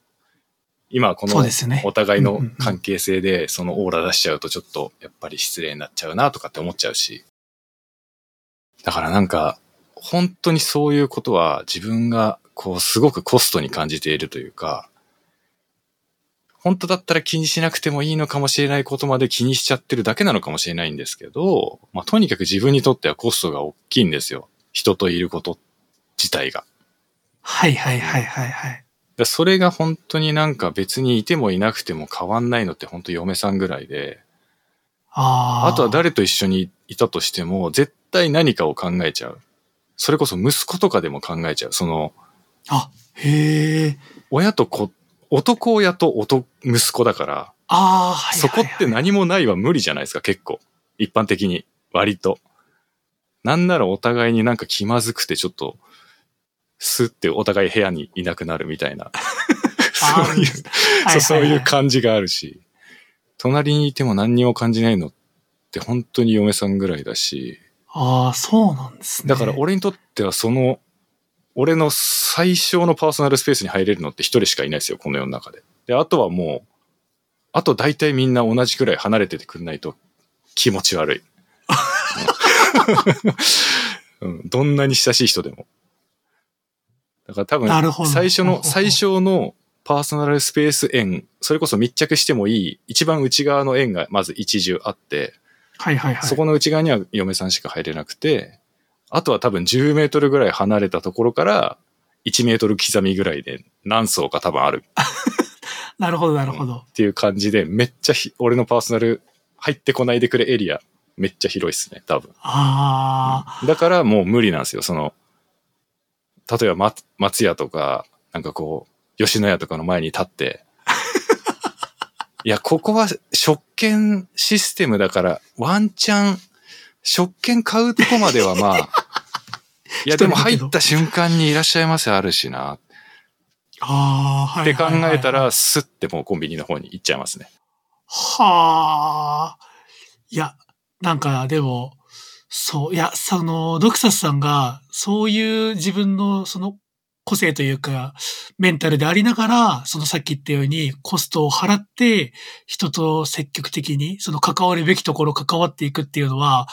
今このお互いの関係性でそのオーラ出しちゃうとちょっとやっぱり失礼になっちゃうなとかって思っちゃうし。だからなんか、本当にそういうことは自分がこうすごくコストに感じているというか、本当だったら気にしなくてもいいのかもしれないことまで気にしちゃってるだけなのかもしれないんですけど、まあ、とにかく自分にとってはコストが大きいんですよ。人といること自体が。はいはいはいはいはい。だそれが本当になんか別にいてもいなくても変わんないのって本当嫁さんぐらいで、ああ。あとは誰と一緒にいたとしても絶対何かを考えちゃう。それこそ息子とかでも考えちゃう。その、あ、へえ。親と子、男親と男、息子だから、ああ、はいそこって何もないは無理じゃないですか、結構。一般的に。割と。なんならお互いになんか気まずくてちょっと、スってお互い部屋にいなくなるみたいな。あ そういう、はそういう感感じがあるし、隣にいても何にも感じないのって本当に嫁さんぐらいだし、ああ、そうなんですね。だから俺にとってはその、俺の最小のパーソナルスペースに入れるのって一人しかいないですよ、この世の中で。で、あとはもう、あと大体みんな同じくらい離れててくんないと気持ち悪い。うん、どんなに親しい人でも。だから多分最初の、最小のパーソナルスペース円、それこそ密着してもいい、一番内側の円がまず一重あって、はいはいはい。そこの内側には嫁さんしか入れなくて、あとは多分10メートルぐらい離れたところから、1メートル刻みぐらいで何層か多分ある なるほどなるほど。っていう感じで、めっちゃひ俺のパーソナル入ってこないでくれエリア、めっちゃ広いですね、多分。ああ、だからもう無理なんですよ、その、例えば松松屋とか、なんかこう、吉野家とかの前に立って、いや、ここは食券システムだから、ワンチャン、食券買うとこまではまあ、いや、でも入った瞬間にいらっしゃいませあるしな、ああ、はって考えたら、スッてもうコンビニの方に行っちゃいますね。はあ。いや、なんかでも、そう、いや、その、ドクサスさんが、そういう自分のその個性というか、メンタルでありながら、そのさっき言ったようにコストを払って、人と積極的に、その関わるべきところ関わっていくっていうのは、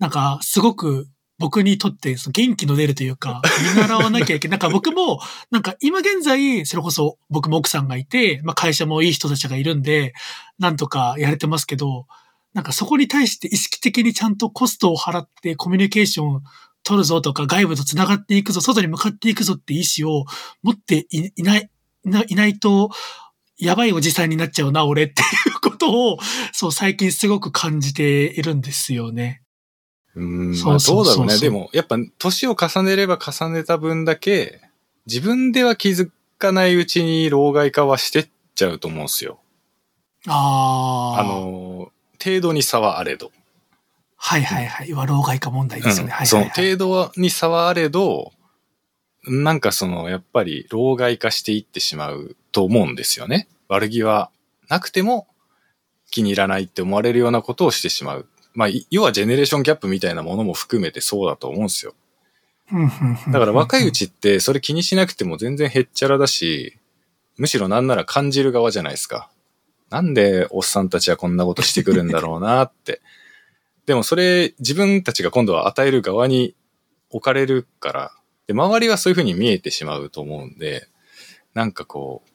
なんか、すごく、僕にとってその元気の出るというか、見習わなきゃいけない。なんか僕も、なんか今現在、それこそ僕も奥さんがいて、まあ会社もいい人たちがいるんで、なんとかやれてますけど、なんかそこに対して意識的にちゃんとコストを払ってコミュニケーションを取るぞとか外部と繋がっていくぞ、外に向かっていくぞって意思を持っていいない、いないいないと、やばいおじさんになっちゃうな、俺っていうことを、そう最近すごく感じているんですよね。うーん、そまあうそうだろうね。でも、やっぱ、年を重ねれば重ねた分だけ、自分では気づかないうちに老害化はしてっちゃうと思うんですよ。ああ。あ、の、程度に差はあれど。はいはいはい。今、老害化問題ですよね。うんそのはいはい、はい。程度に差はあれど、なんかその、やっぱり老害化していってしまうと思うんですよね。悪気はなくても気に入らないって思われるようなことをしてしまう。まあ、い要はジェネレーションギャップみたいなものも含めてそうだと思うんですよ。だから若いうちってそれ気にしなくても全然へっちゃらだし、むしろなんなら感じる側じゃないですか。なんでおっさんたちはこんなことしてくるんだろうなって。でもそれ自分たちが今度は与える側に置かれるから、で、周りはそういうふうに見えてしまうと思うんで、なんかこう、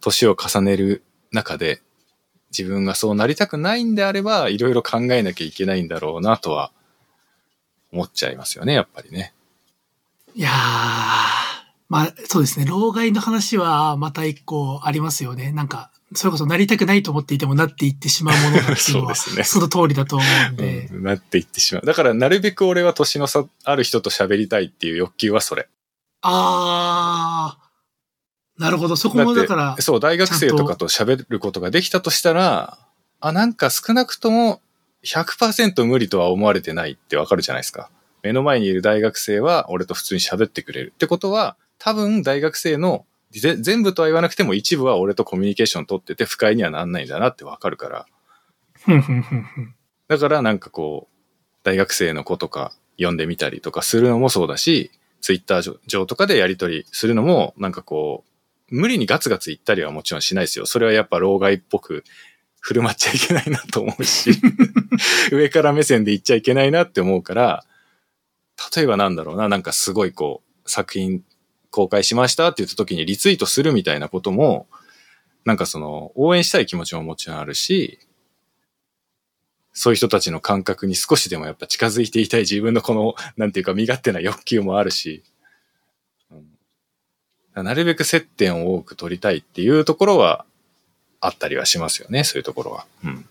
年を重ねる中で自分がそうなりたくないんであれば、いろいろ考えなきゃいけないんだろうなとは思っちゃいますよね、やっぱりね。いやー、まあそうですね。老害の話はまた一個ありますよね。なんか、それこそなりたくないと思っていてもなっていってしまうものだっていうのは、そうですねその通りだと思うんで。うん、なっていってしまう。だからなるべく俺は年の差ある人と喋りたいっていう欲求はそれ。あー、なるほど。そこもだからそう、大学生とかと喋ることができたとしたら、あ、なんか少なくとも100%無理とは思われてないってわかるじゃないですか。目の前にいる大学生は俺と普通に喋ってくれる。ってことは、多分大学生のぜ全部とは言わなくても一部は俺とコミュニケーション取ってて不快にはなんないんだなってわかるから。だからなんかこう、大学生の子とか読んでみたりとかするのもそうだし、ツイッター上とかでやりとりするのも、なんかこう、無理にガツガツ言ったりはもちろんしないですよ。それはやっぱ老害っぽく振る舞っちゃいけないなと思うし、上から目線で言っちゃいけないなって思うから、例えばなんだろうな、なんかすごいこう、作品公開しましたって言った時にリツイートするみたいなことも、なんかその、応援したい気持ちももちろんあるし、そういう人たちの感覚に少しでもやっぱ近づいていたい自分のこの、なんていうか身勝手な欲求もあるし、うん、なるべく接点を多く取りたいっていうところはあったりはしますよね、そういうところは。うん。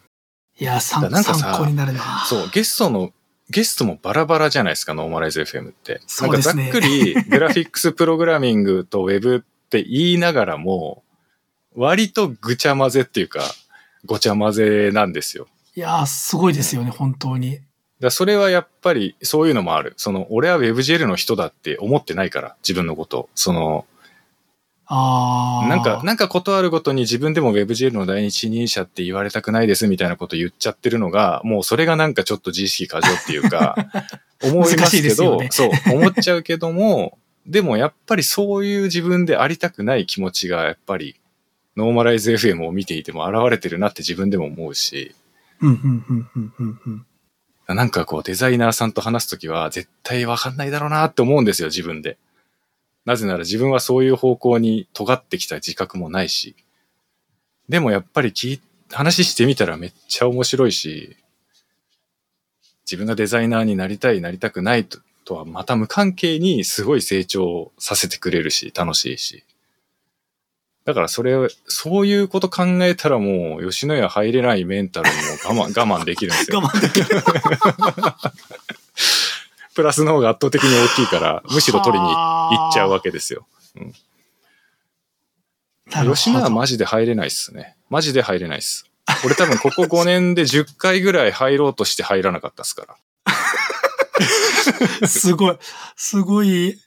いや、参考になるな。そう、ゲストの、ゲストもバラバラじゃないですか、ノーマライズ FM って。そうですね。なんかざっくり、グラフィックスプログラミングとウェブって言いながらも、割とぐちゃ混ぜっていうか、ごちゃ混ぜなんですよ。いやー、すごいですよね、本当に。だそれはやっぱりそういうのもある。その、俺は WebGL の人だって思ってないから、自分のこと。その、あなんか、なんかことあるごとに自分でも WebGL の第一人者って言われたくないですみたいなこと言っちゃってるのが、もうそれがなんかちょっと自意識過剰っていうか、思いますけど、ね、そう、思っちゃうけども、でもやっぱりそういう自分でありたくない気持ちがやっぱりノーマライズ FM を見ていても現れてるなって自分でも思うし、なんかこうデザイナーさんと話すときは絶対わかんないだろうなって思うんですよ、自分で。なぜなら自分はそういう方向に尖ってきた自覚もないし。でもやっぱり聞い話してみたらめっちゃ面白いし、自分がデザイナーになりたい、なりたくないととはまた無関係にすごい成長させてくれるし、楽しいし。だからそれ、そういうこと考えたらもう、吉野家入れないメンタルも我慢、我慢できるんですよ。我慢できる。プラスの方が圧倒的に大きいから、むしろ取りに行っちゃうわけですよ。うん、吉野家マジで入れないっすね。マジで入れないっす。俺多分ここ5年で10回ぐらい入ろうとして入らなかったっすから。すごい、すごい、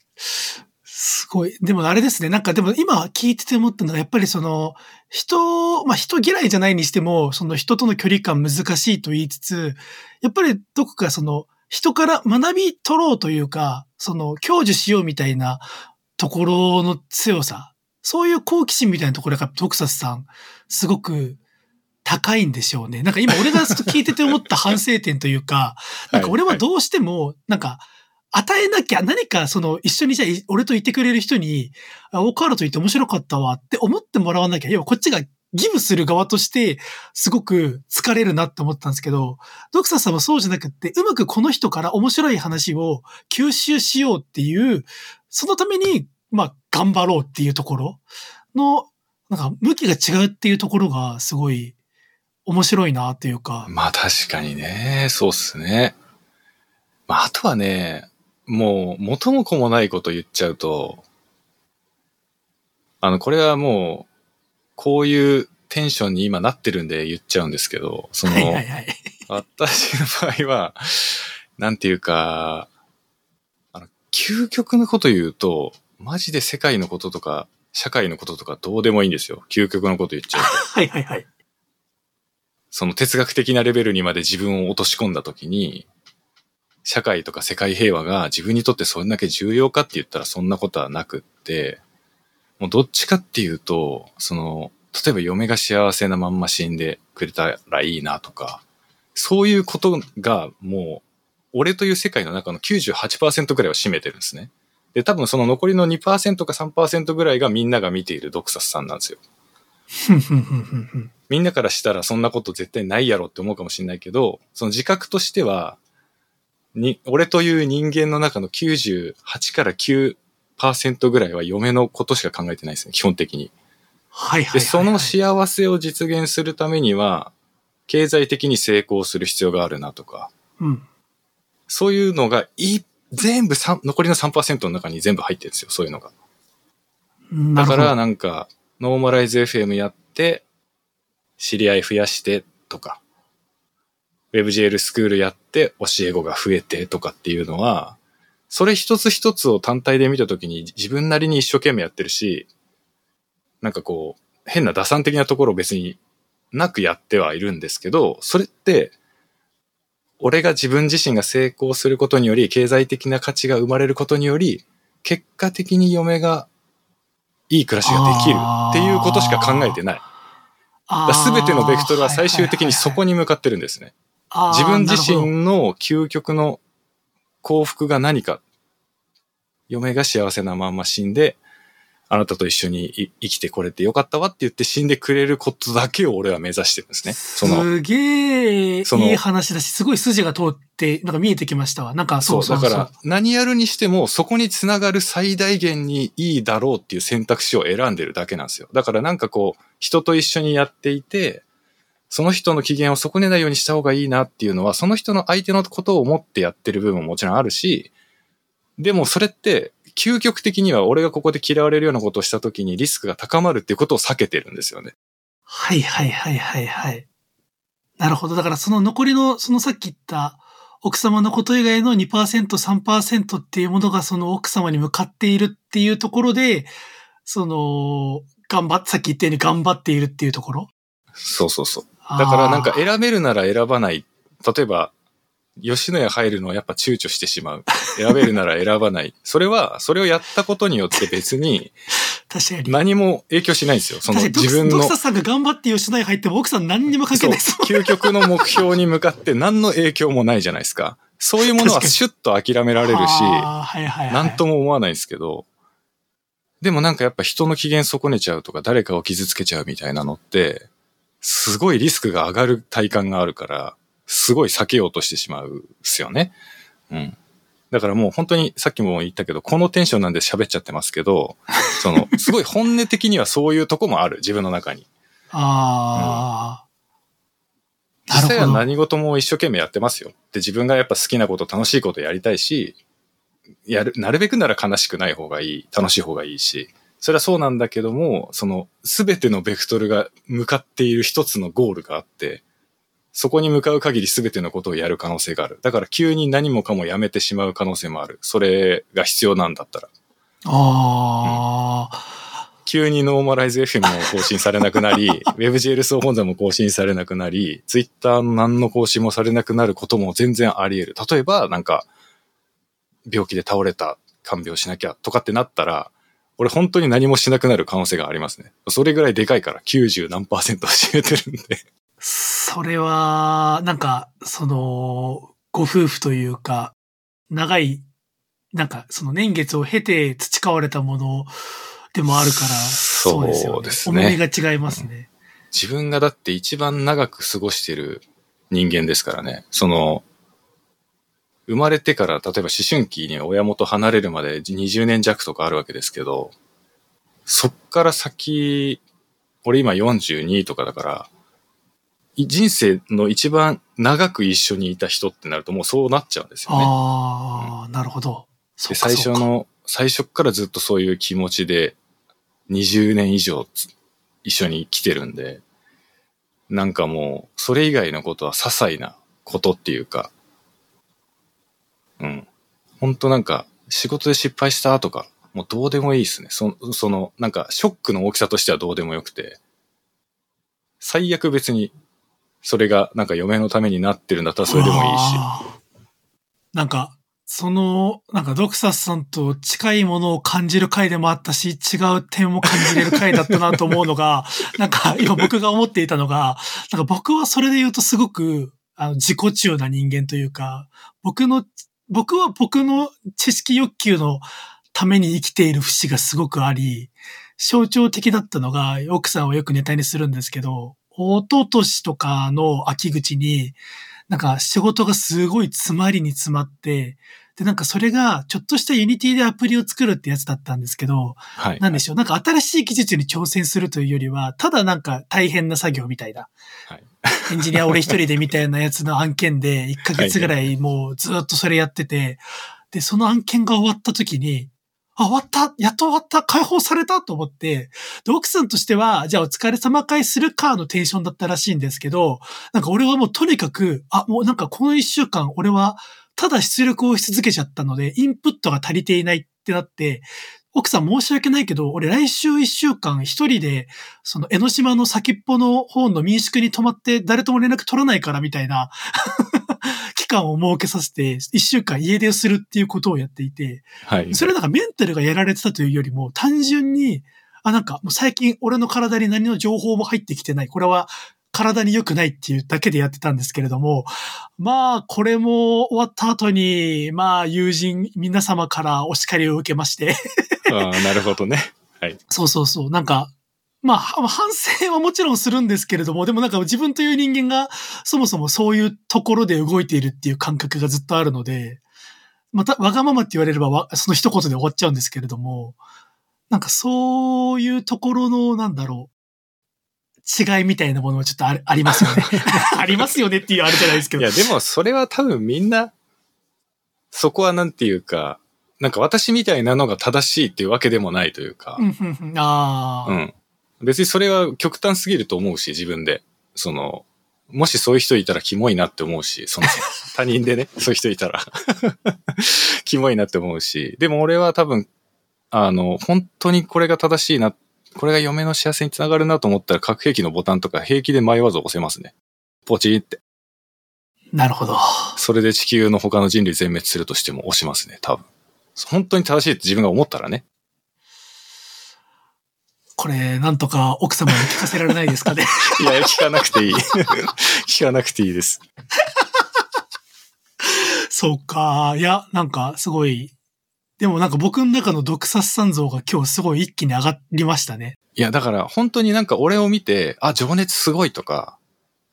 すごい。でもあれですね。なんかでも今聞いてて思ったのは、やっぱりその、人、まあ人嫌いじゃないにしても、その人との距離感難しいと言いつつ、やっぱりどこかその、人から学び取ろうというか、その、享受しようみたいなところの強さ、そういう好奇心みたいなところが、トクサスさん、すごく高いんでしょうね。なんか今俺が聞いてて思った反省点というか、なんか俺はどうしても、なんか、与えなきゃ何かその一緒にじゃあ俺と言ってくれる人に、あ、オカーラと言って面白かったわって思ってもらわなきゃ、要はこっちがギブする側として、すごく疲れるなって思ったんですけど、ドクサーさんはそうじゃなくって、うまくこの人から面白い話を吸収しようっていう、そのために、まあ、頑張ろうっていうところの、なんか、向きが違うっていうところが、すごい、面白いなっていうか。まあ確かにね、そうっすね。まああとはね、もう元も子もないこと言っちゃうと、あの、これはもう、こういうテンションに今なってるんで言っちゃうんですけど、その、はいはいはい、私の場合は、なんていうか、あの、究極のこと言うと、マジで世界のこととか、社会のこととかどうでもいいんですよ。究極のこと言っちゃうと。はいはいはい。その哲学的なレベルにまで自分を落とし込んだときに、社会とか世界平和が自分にとってそれだけ重要かって言ったらそんなことはなくって、もうどっちかっていうと、その、例えば嫁が幸せなまんま死んでくれたらいいなとか、そういうことがもう、俺という世界の中の98%ぐらいを占めてるんですね。で、多分その残りの2%か3%ぐらいがみんなが見ているドクサスさんなんですよ。みんなからしたらそんなこと絶対ないやろって思うかもしれないけど、その自覚としては、に、俺という人間の中の98から9%ぐらいは嫁のことしか考えてないですね、基本的に。はいはい、はい、で、その幸せを実現するためには、経済的に成功する必要があるなとか、うん、そういうのがい、全部残りの3%の中に全部入ってるんですよ、そういうのが。だからなんか、ノーマライズ FM やって、知り合い増やしてとか、WebGL スクールやって教え子が増えてとかっていうのは、それ一つ一つを単体で見たときに自分なりに一生懸命やってるし、なんかこう、変な打算的なところを別になくやってはいるんですけど、それって、俺が自分自身が成功することにより、経済的な価値が生まれることにより、結果的に嫁がいい暮らしができるっていうことしか考えてない。すべてのベクトルは最終的にそこに向かってるんですね。自分自身の究極の幸福が何か。嫁が幸せなまま死んで、あなたと一緒に生きてこれてよかったわって言って死んでくれることだけを俺は目指してるんですね。その、すげえ、いい話だし、すごい筋が通って、なんか見えてきましたわ。なんかそうそうだから何やるにしてもそこにつながる最大限にいいだろうっていう選択肢を選んでるだけなんですよ。だからなんかこう、人と一緒にやっていて、その人の機嫌を損ねないようにした方がいいなっていうのは、その人の相手のことを思ってやってる部分ももちろんあるし、でもそれって究極的には俺がここで嫌われるようなことをした時にリスクが高まるっていうことを避けてるんですよね。はいはいはいはいはい。なるほど。だからその残りの、そのさっき言った奥様のこと以外の2%、3%っていうものがその奥様に向かっているっていうところで、その、頑張っ、さっき言ったように頑張っているっていうところ？そうそうそう。だからなんか選べるなら選ばない。例えば、吉野家入るのはやっぱ躊躇してしまう。選べるなら選ばない。それは、それをやったことによって別に、確かに。何も影響しないんですよ。その自分の。ドクサさんが頑張って吉野家入っても奥さん何にも関係ないです。究極の目標に向かって何の影響もないじゃないですか。そういうものはシュッと諦められるし、何とも思わないんですけど、でもなんかやっぱ人の機嫌損ねちゃうとか誰かを傷つけちゃうみたいなのって、すごいリスクが上がる体感があるから、すごい避けようとしてしまうんですよね。うん。だからもう本当にさっきも言ったけど、このテンションなんで喋っちゃってますけど、その、すごい本音的にはそういうとこもある、自分の中に。ああ、うん、実際は何事も一生懸命やってますよ。で、自分がやっぱ好きなこと、楽しいことやりたいし、やる、なるべくなら悲しくない方がいい、楽しい方がいいし、それはそうなんだけども、その、すべてのベクトルが向かっている一つのゴールがあって、そこに向かう限り全てのことをやる可能性がある。だから急に何もかもやめてしまう可能性もある。それが必要なんだったら。ああ、うん、急にノーマライズ FM も更新されなくなり、WebGL 総本山も更新されなくなり、Twitter の何の更新もされなくなることも全然あり得る。例えば、なんか、病気で倒れた、看病しなきゃとかってなったら、俺本当に何もしなくなる可能性がありますね。それぐらいでかいから90何パーセント占めてるんでそれは、なんか、その、ご夫婦というか、長い、なんか、その年月を経て培われたものでもあるから、そうですよね。すね重みが違いますね、自分がだって一番長く過ごしてる人間ですからね。その、生まれてから、例えば思春期に親元離れるまで20年弱とかあるわけですけど、そっから先、俺今42とかだから、人生の一番長く一緒にいた人ってなるともうそうなっちゃうんですよね。ああ、うん、なるほど。で、最初の、最初からずっとそういう気持ちで20年以上一緒に来てるんで、なんかもう、それ以外のことは些細なことっていうか、うん。ほんとなんか、仕事で失敗したとか、もうどうでもいいですね。そその、なんか、ショックの大きさとしてはどうでもよくて、最悪別にそれがなんか嫁のためになってるんだったらそれでもいいし。なんか、その、なんかドクサスさんと近いものを感じる回でもあったし、違う点も感じれる回だったなと思うのが、なんか今僕が思っていたのが、なんか僕はそれで言うとすごく、あの、自己中な人間というか、僕の、僕は僕の知識欲求のために生きている節がすごくあり、象徴的だったのが、奥さんをよくネタにするんですけど、一昨年とかの秋口に、なんか仕事がすごい詰まりに詰まって、で、なんかそれが、ちょっとした Unity でアプリを作るってやつだったんですけど、はい。なんでしょう。なんか新しい技術に挑戦するというよりは、ただなんか大変な作業みたいな。はい。エンジニア俺一人でみたいなやつの案件で、1ヶ月ぐらいもうずっとそれやってて、で、その案件が終わった時に、あ、終わったやっと終わった解放されたと思って、で、奥さんとしては、じゃあお疲れ様会するかのテンションだったらしいんですけど、なんか俺はもうとにかく、あ、もうなんかこの一週間俺はただ出力をし続けちゃったので、インプットが足りていないってなって、奥さん申し訳ないけど、俺来週一週間一人で、その江ノ島の先っぽの方の民宿に泊まって誰とも連絡取らないからみたいな 期間を設けさせて、一週間家出するっていうことをやっていて、はい。それなんかメンタルがやられてたというよりも、単純に、あ、なんかもう最近俺の体に何の情報も入ってきてない。これは体に良くないっていうだけでやってたんですけれども、まあ、これも終わった後に、まあ、友人、皆様からお叱りを受けましてああ、なるほどね。はい。そうそうそう。なんか、まあ、は反省はもちろんするんですけれども、でもなんか自分という人間がそもそもそういうところで動いているっていう感覚がずっとあるので、また、わがままって言われればわ、その一言で終わっちゃうんですけれども、なんかそういうところの、なんだろう、違いみたいなものはちょっとあるありますよね。ありますよねっていうあれじゃないですけど。いや、でもそれは多分みんな、そこはなんていうか、なんか私みたいなのが正しいっていうわけでもないというかあ、うん。別にそれは極端すぎると思うし、自分で。その、もしそういう人いたらキモいなって思うし、その 他人でね、そういう人いたら キモいなって思うし、でも俺は多分、あの、本当にこれが正しいな、これが嫁の幸せにつながるなと思ったら核兵器のボタンとか平気で迷わず押せますね。ポチって。なるほど。それで地球の他の人類全滅するとしても押しますね、多分。本当に正しいって自分が思ったらね。これ、なんとか奥様に聞かせられないですかね？いや、聞かなくていい。聞かなくていいです。そうか。いや、なんか、すごい。でもなんか僕の中の毒殺さん像が今日すごい一気に上がりましたね。いや、だから本当になんか俺を見て、あ、情熱すごいとか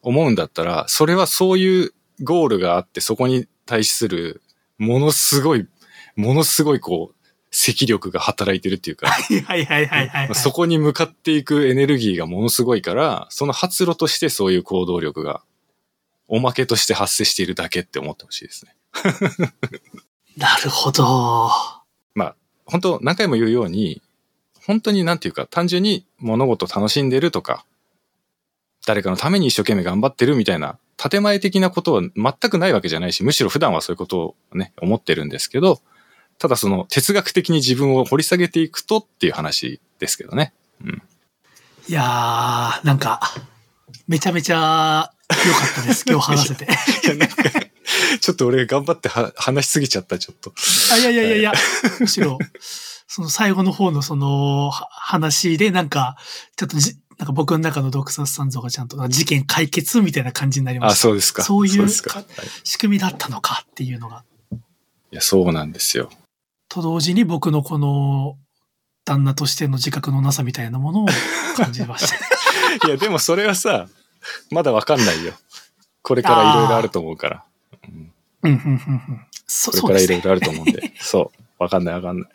思うんだったら、それはそういうゴールがあって、そこに対するものすごい、ものすごいこう、積力が働いてるっていうか、はいはいはいはいはい、はい。そこに向かっていくエネルギーがものすごいから、その発露としてそういう行動力が、おまけとして発生しているだけって思ってほしいですね。なるほど。本当何回も言うように、本当になんていうか、単純に物事を楽しんでるとか、誰かのために一生懸命頑張ってるみたいな、建前的なことは全くないわけじゃないし、むしろ普段はそういうことをね、思ってるんですけど、ただその哲学的に自分を掘り下げていくとっていう話ですけどね。うん。いやー、なんか、めちゃめちゃ良かったです。今日話せて。ちょっと俺頑張っては話しすぎちゃった、ちょっと。あ、いやいやいやいや、むしろ、その最後の方のそのは話で、なんか、ちょっとじ、なんか僕の中の毒殺さん像がちゃんと事件解決みたいな感じになりまあ、した。そうですか。そういうですか。はい仕組みだったのかっていうのが。いや、そうなんですよ。と同時に僕のこの旦那としての自覚のなさみたいなものを感じました。いや、でもそれはさ、まだわかんないよ。これからいろいろあると思うから。うんうん、うん、うん、うん。そこれ。からいろいろあると思うんで。そう。わかんないわかんない。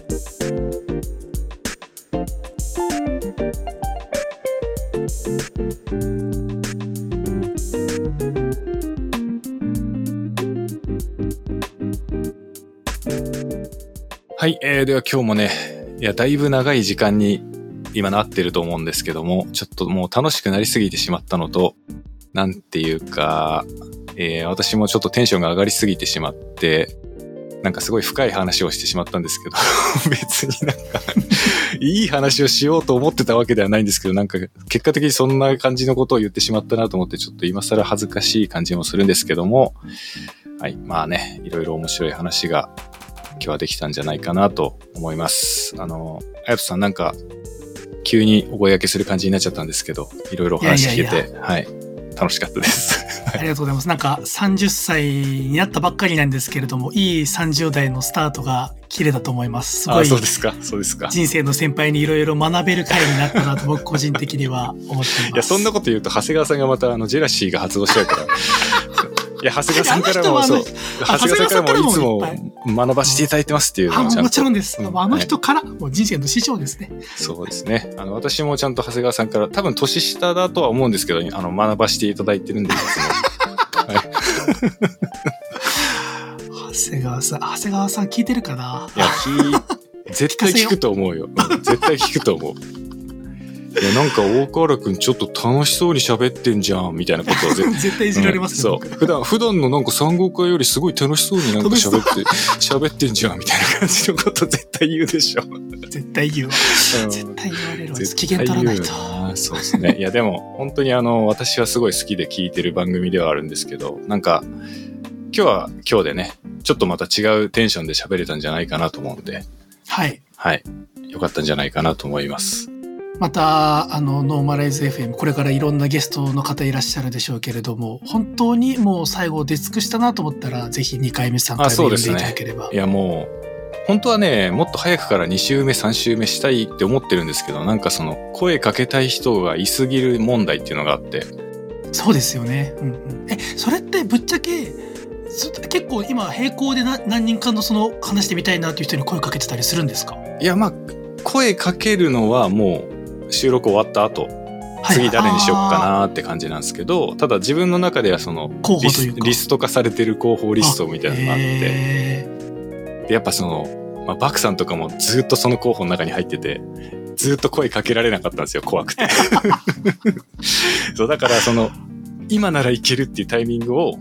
はい、えー、では今日もね、いや、だいぶ長い時間に今なってると思うんですけども、ちょっともう楽しくなりすぎてしまったのと、なんていうか、えー私もちょっとテンションが上がりすぎてしまって、なんかすごい深い話をしてしまったんですけど、別になんか、いい話をしようと思ってたわけではないんですけど、なんか結果的にそんな感じのことを言ってしまったなと思って、ちょっと今更恥ずかしい感じもするんですけども、はい、まあね、いろいろ面白い話が今日はできたんじゃないかなと思います。あの、あやとさんなんか、急にお声掛けする感じになっちゃったんですけど、いろいろお話聞けて、いやいやはい、楽しかったです。ありがとうございます。なんか30歳になったばっかりなんですけれども、いい30代のスタートが綺麗だと思います。すごあ、いそうですか、そうですか。人生の先輩にいろいろ学べる回になったなと僕個人的には思っています。いや、そんなこと言うと、長谷川さんがまた、あの、ジェラシーが発動しちゃうから。いや、長谷川さんからも、そう。長谷川さんからもいつも学ばせていただいてますっていうのあをちゃんともちろんです。うんあの人から、もう人生の師匠ですね。そうですね。あの、私もちゃんと長谷川さんから、多分年下だとは思うんですけど、あの、学ばせていただいてるんで、いつも。はい。長谷川さん、長谷川さん聞いてるかな？いや、聞い、絶対聞くと思うよ。うん絶対聞くと思う。いや、なんか、大河原くんちょっと楽しそうに喋ってんじゃん、みたいなことを絶対絶対いじられますね、そう。僕普段、普段のなんか産後会よりすごい楽しそうになんか喋って、喋ってんじゃんみたいな感じのこと絶対言うでしょ。絶対言うわ。うん絶対言われるわ。絶機嫌取らないとそうですね。いや、でも、本当にあの、私はすごい好きで聞いてる番組ではあるんですけど、なんか、今日は今日でね、ちょっとまた違うテンションで喋れたんじゃないかなと思うんで、はい。はい。よかったんじゃないかなと思います。また、あの、ノーマライズ FM、これからいろんなゲストの方いらっしゃるでしょうけれども、本当にもう最後出尽くしたなと思ったら、ぜひ2回目、3回目読んでいただければ。いや、もう、本当はね、もっと早くから2週目、3週目したいって思ってるんですけど、なんかその、声かけたい人がいすぎる問題っていうのがあって。そうですよね。うんうん、え、それってぶっちゃけ、結構今並行で何人かのその話してみたいなっていう人に声かけてたりするんですか？いや、まあ、声かけるのはもう収録終わった後、次誰にしよっかなって感じなんですけど、ただ自分の中ではそのリスリスト化されてる候補リストみたいなのがあって、でやっぱその、まあ、バクさんとかもずっとその候補の中に入ってて、ずっと声かけられなかったんですよ、怖くて。そう、だからその、今ならいけるっていうタイミングを、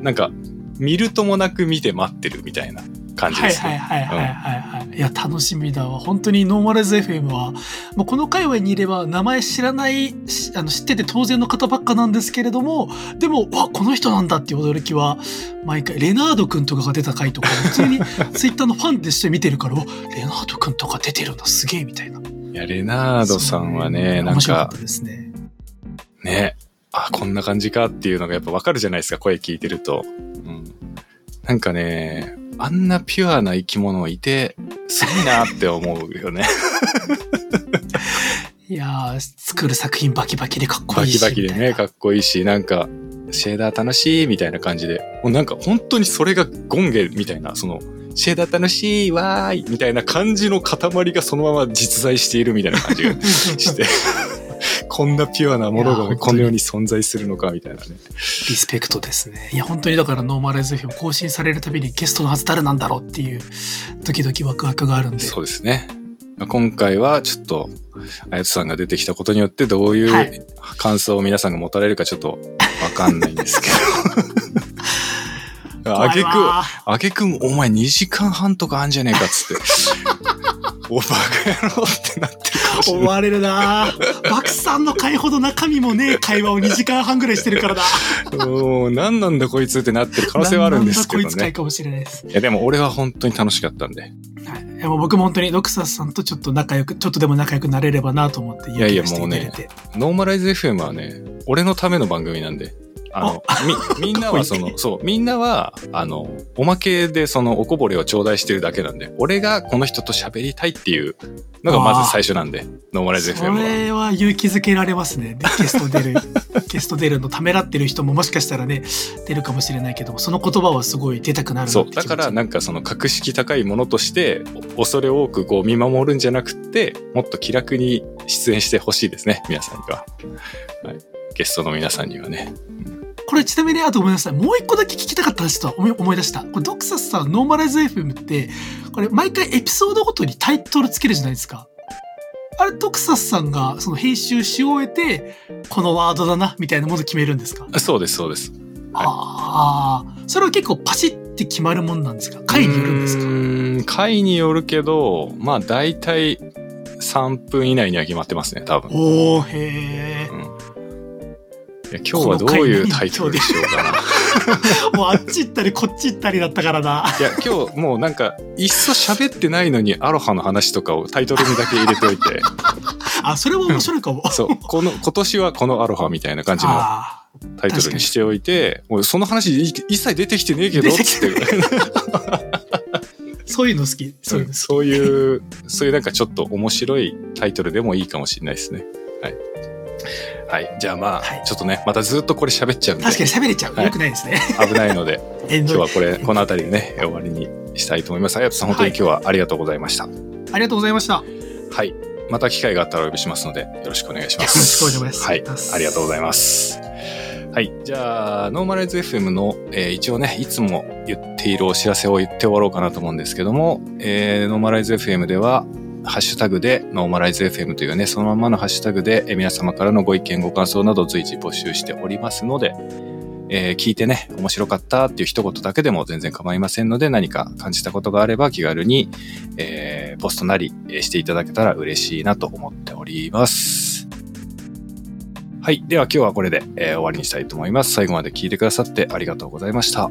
なんか、見るともなく見て待ってるみたいな感じですね。はいはいはいはいはい、うん、いや、楽しみだわ。本当にノーマルズ FM は、もうこの界隈にいれば名前知らない、あの知ってて当然の方ばっかなんですけれども、でも、わ、この人なんだっていう驚きは、毎回、レナード君とかが出た回とか、普通に ツイッターのファンでして見てるから、レナード君とか出てるんだ、すげえみたいな。いや、レナードさんはね、なんか、ですね。ね、あ、こんな感じかっていうのがやっぱわかるじゃないですか、声聞いてると。うん。なんかね、あんなピュアな生き物いて、すごいなって思うよね。いやー、作る作品バキバキでかっこいいし。バキバキでね、かっこいいし、なんか、シェーダー楽しいみたいな感じで、もうなんか本当にそれがゴンゲみたいな、その、シェーダー楽しいわーいみたいな感じの塊がそのまま実在しているみたいな感じがして こんなピュアなものがこの世に存在するのかみたいなね。リスペクトですね。いや、本当にだからノーマライズフィ更新されるたびにゲストのはず誰なんだろうっていうドキドキワクワクがあるんで。そうですね。今回はちょっと、あやとさんが出てきたことによってどういう感想を皆さんが持たれるかちょっとわかんないんですけど。あげく、あげくお前2時間半とかあんじゃねえかっつって。おバカ野郎ってなってる思われるなバクさんの回ほど中身もねえ会話を2時間半ぐらいしてるからだ。お何なんだこいつってなってる可能性はあるんですけどね。こいつ回かもしれないです。いやでも俺は本当に楽しかったんで。はい。いやもう僕も本当にロクサスさんとちょっと仲良く、ちょっとでも仲良くなれればなと思っていやいやもうね、ノーマライズ FM はね、俺のための番組なんで。あの、み、みんなはその、そう、みんなは、あの、おまけでそのおこぼれを頂戴してるだけなんで、俺がこの人と喋りたいっていうのがまず最初なんで、ノーマライズ FM は。それは勇気づけられますね。ゲスト出る、ゲスト出るのためらってる人ももしかしたらね、出るかもしれないけども、その言葉はすごい出たくなるそう、だからなんかその格式高いものとして、恐れ多くこう見守るんじゃなくて、もっと気楽に出演してほしいですね、皆さんには。はい。ゲストの皆さんにはね。これちなみにあとごめんなさい。もう一個だけ聞きたかったですと思い出した。これドクサスさん、ノーマライズ FM って、これ毎回エピソードごとにタイトルつけるじゃないですか。あれ、ドクサスさんがその編集し終えて、このワードだな、みたいなもの決めるんですか？そうです、そうです。はい、ああ、それは結構パシッて決まるもんなんですか？回によるんですか？うん、回によるけど、まあ大体3分以内には決まってますね、多分。おー、へー。うんや今日はどういうタイトルでしょうかな。もうあっち行ったりこっち行ったりだったからな。いや、今日もうなんか、いっそ喋ってないのにアロハの話とかをタイトルにだけ入れておいて。あ、それも面白いかも。そう。この、今年はこのアロハみたいな感じのタイトルにしておいて、もうその話一切出てきてねえけど、つって。そういうの好き。そういうのそういう、そういうなんかちょっと面白いタイトルでもいいかもしれないですね。はい。はい。じゃあまあ、はい、ちょっとね、またずっとこれ喋っちゃうんで。確かに喋れちゃう。はい、よくないですね。危ないので、今日はこれ、この辺りでね、終わりにしたいと思います。あやとさん、本当に今日はありがとうございました。ありがとうございました。はい。また機会があったらお呼びしますので、よろしくお願いします。よろしくお願いします。はい。ありがとうございます。はい。じゃあ、ノーマライズ FM の、えー、一応ね、いつも言っているお知らせを言って終わろうかなと思うんですけども、えー、ノーマライズ FM では、ハッシュタグでノーマライズ FM というね、そのままのハッシュタグでえ皆様からのご意見、ご感想など随時募集しておりますので、えー、聞いてね、面白かったっていう一言だけでも全然構いませんので、何か感じたことがあれば気軽に、えー、ポストなりしていただけたら嬉しいなと思っております。はい。では今日はこれで、えー、終わりにしたいと思います。最後まで聞いてくださってありがとうございました。